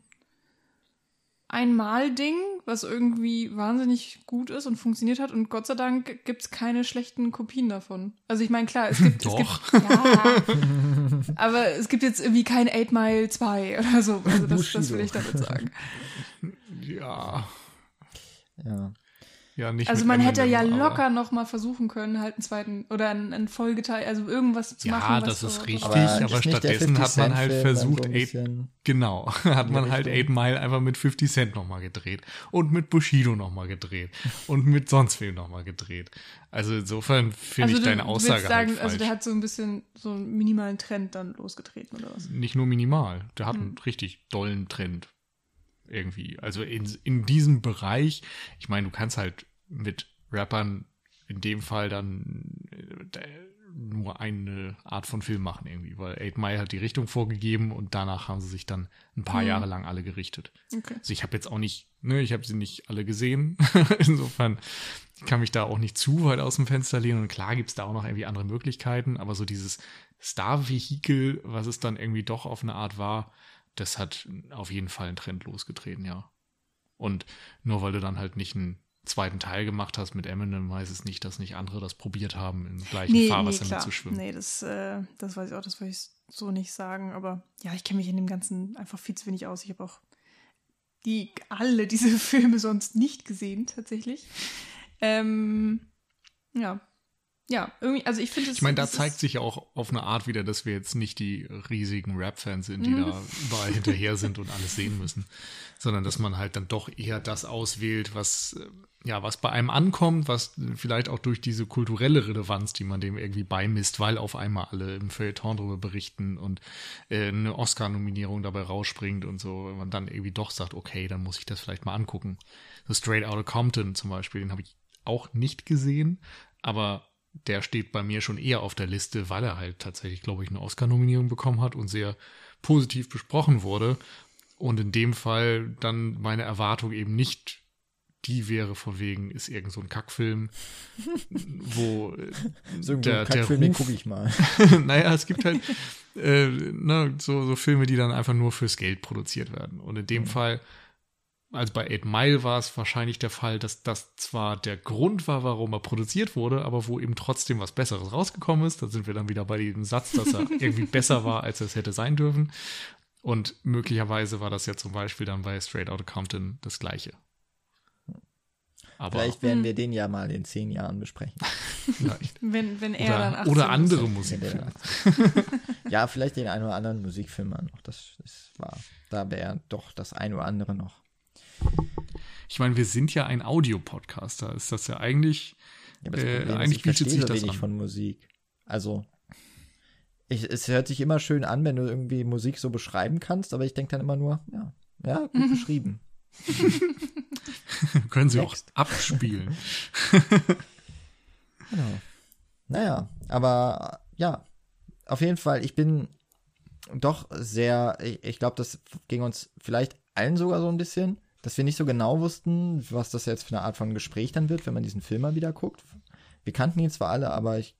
Einmal-Ding, was irgendwie wahnsinnig gut ist und funktioniert hat. Und Gott sei Dank gibt es keine schlechten Kopien davon. Also ich meine, klar, es gibt, es Doch. gibt ja, aber es gibt jetzt irgendwie kein 8 Mile 2 oder so. Also das, das will ich damit sagen. Ja. Ja. Ja, nicht Also man hätte ja aber- locker noch mal versuchen können, halt einen zweiten oder einen, einen Folgeteil, also irgendwas zu Ja, machen. das was ist so, richtig. Aber der stattdessen 50 hat man halt Film versucht, so bisschen Genau, hat man halt. 8 Mile einfach mit 50 Cent nochmal gedreht und mit Bushido nochmal gedreht und mit sonst wem nochmal gedreht. Also insofern finde also ich deine Aussage sagen, halt falsch. also der hat so ein bisschen so einen minimalen Trend dann losgetreten oder was? Nicht nur minimal, der hat Hm. einen richtig dollen Trend irgendwie. Also in, in diesem Bereich, ich meine, du kannst halt mit Rappern in dem Fall dann äh, nur eine Art von Film machen irgendwie, weil 8 Mile hat die Richtung vorgegeben und danach haben sie sich dann ein paar Hm. Jahre lang alle gerichtet. Okay. Also ich habe jetzt auch nicht, ne, ich habe sie nicht alle gesehen. Insofern kann mich da auch nicht zu weit aus dem Fenster lehnen. Und klar gibt's da auch noch irgendwie andere Möglichkeiten, aber so dieses Star-Vehikel, was es dann irgendwie doch auf eine Art war, das hat auf jeden Fall einen Trend losgetreten, ja. Und nur weil du dann halt nicht einen zweiten Teil gemacht hast mit Eminem, heißt es nicht, dass nicht andere das probiert haben, im gleichen Nee, nee, Fahrwasser klar. mitzuschwimmen. Nee, das, äh, das weiß ich auch, das will ich so nicht sagen. Aber ja, ich kenne mich in dem Ganzen einfach viel zu wenig aus. Ich habe auch die alle diese Filme sonst nicht gesehen, tatsächlich. Ähm, ja. Ja, irgendwie, also ich finde es. Ich meine, da zeigt sich ja auch auf eine Art wieder, dass wir jetzt nicht die riesigen Rap-Fans sind, die Mhm. da überall hinterher sind und alles sehen müssen, sondern dass man halt dann doch eher das auswählt, was ja, was bei einem ankommt, was vielleicht auch durch diese kulturelle Relevanz, die man dem irgendwie beimisst, weil auf einmal alle im Feuilleton darüber berichten und äh, eine Oscar-Nominierung dabei rausspringt und so, wenn man dann irgendwie doch sagt, okay, dann muss ich das vielleicht mal angucken. So Straight Outta Compton zum Beispiel, den habe ich auch nicht gesehen, aber der steht bei mir schon eher auf der Liste, weil er halt tatsächlich, glaube ich, eine Oscar-Nominierung bekommen hat und sehr positiv besprochen wurde. Und in dem Fall dann meine Erwartung eben nicht die wäre von wegen, ist irgend so ein Kackfilm, wo So ein der, der Kackfilm, den Ruf, gucke ich mal. naja, es gibt halt äh, ne, so, so Filme, die dann einfach nur fürs Geld produziert werden. Und in dem Fall, also bei Eight Mile war es wahrscheinlich der Fall, dass das zwar der Grund war, warum er produziert wurde, aber wo eben trotzdem was Besseres rausgekommen ist. Da sind wir dann wieder bei dem Satz, dass er irgendwie besser war, als es hätte sein dürfen. Und möglicherweise war das ja zum Beispiel dann bei Straight Outta Compton das Gleiche. Aber Vielleicht werden wir den ja mal in zehn Jahren besprechen. vielleicht. Wenn, wenn er dann Oder, 18 oder andere Musikfilme. ja, vielleicht den einen oder anderen Musikfilm noch. Das ist wahr. Da wäre doch das ein oder andere noch. Ich meine, wir sind ja ein Audiopodcast, da ist das ja eigentlich, Ja, aber das Äh, ist, eigentlich ich bietet sich das wenig an. von Musik. Also, ich, es hört sich immer schön an, wenn du irgendwie Musik so beschreiben kannst, aber ich denke dann immer nur, ja, ja, gut Mhm. beschrieben. können sie auch abspielen. Genau. Naja, aber ja, auf jeden Fall, ich bin doch sehr, ich, ich glaube, das ging uns vielleicht allen sogar so ein bisschen, dass wir nicht so genau wussten, was das jetzt für eine Art von Gespräch dann wird, wenn man diesen Film mal wieder guckt. Wir kannten ihn zwar alle, aber ich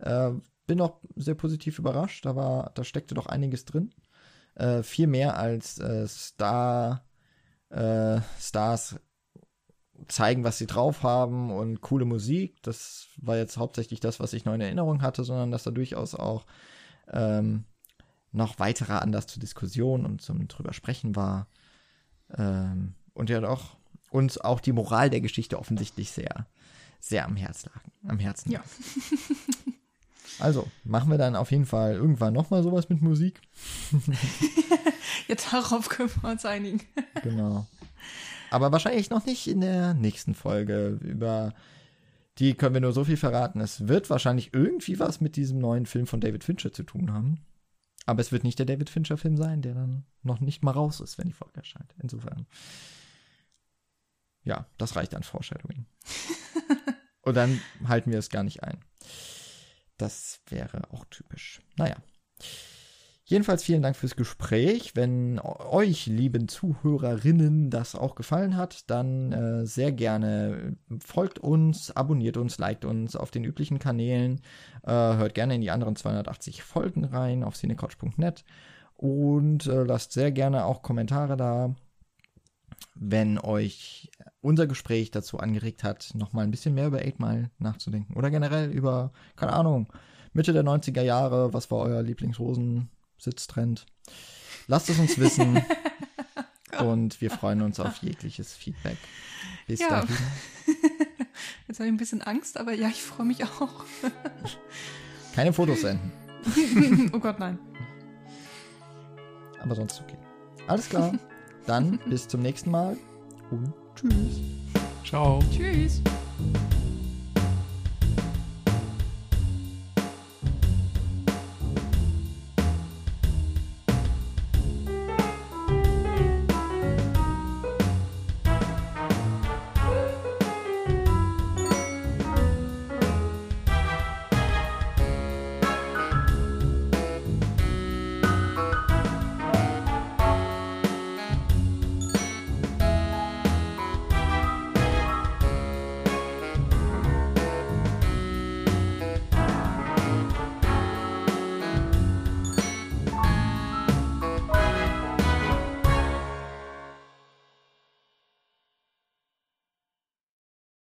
äh, bin auch sehr positiv überrascht. Da war, da steckte doch einiges drin. Äh, viel mehr als äh, Star, äh, Stars zeigen, was sie drauf haben und coole Musik. Das war jetzt hauptsächlich das, was ich noch in Erinnerung hatte, sondern dass da durchaus auch ähm, noch weiterer Anlass zur Diskussion und zum drüber sprechen war. Ähm, und ja doch uns auch die Moral der Geschichte offensichtlich sehr, sehr am Herz lag, am Herzen. Ja. Also, machen wir dann auf jeden Fall irgendwann nochmal sowas mit Musik. Ja, darauf können wir uns einigen. Genau. Aber wahrscheinlich noch nicht in der nächsten Folge. Über die können wir nur so viel verraten. Es wird wahrscheinlich irgendwie was mit diesem neuen Film von David Fincher zu tun haben. Aber es wird nicht der David Fincher-Film sein, der dann noch nicht mal raus ist, wenn die Folge erscheint. Insofern. Ja, das reicht an Foreshadowing. Und dann halten wir es gar nicht ein. Das wäre auch typisch. Naja. Jedenfalls vielen Dank fürs Gespräch. Wenn euch, lieben Zuhörerinnen, das auch gefallen hat, dann äh, sehr gerne folgt uns, abonniert uns, liked uns auf den üblichen Kanälen, äh, hört gerne in die anderen 280 Folgen rein auf cinecouch.net und äh, lasst sehr gerne auch Kommentare da, wenn euch unser Gespräch dazu angeregt hat, nochmal ein bisschen mehr über 8 Mile nachzudenken oder generell über, keine Ahnung, Mitte der 90er Jahre, was war euer Lieblingshosen-Sitztrend? Lasst es uns wissen und wir freuen uns auf jegliches Feedback. Bis Ja. dahin. Jetzt habe ich ein bisschen Angst, aber ja, ich freue mich auch. Keine Fotos senden, oh Gott, nein. aber sonst okay. Alles klar. Dann bis zum nächsten Mal und tschüss. Ciao. Tschüss.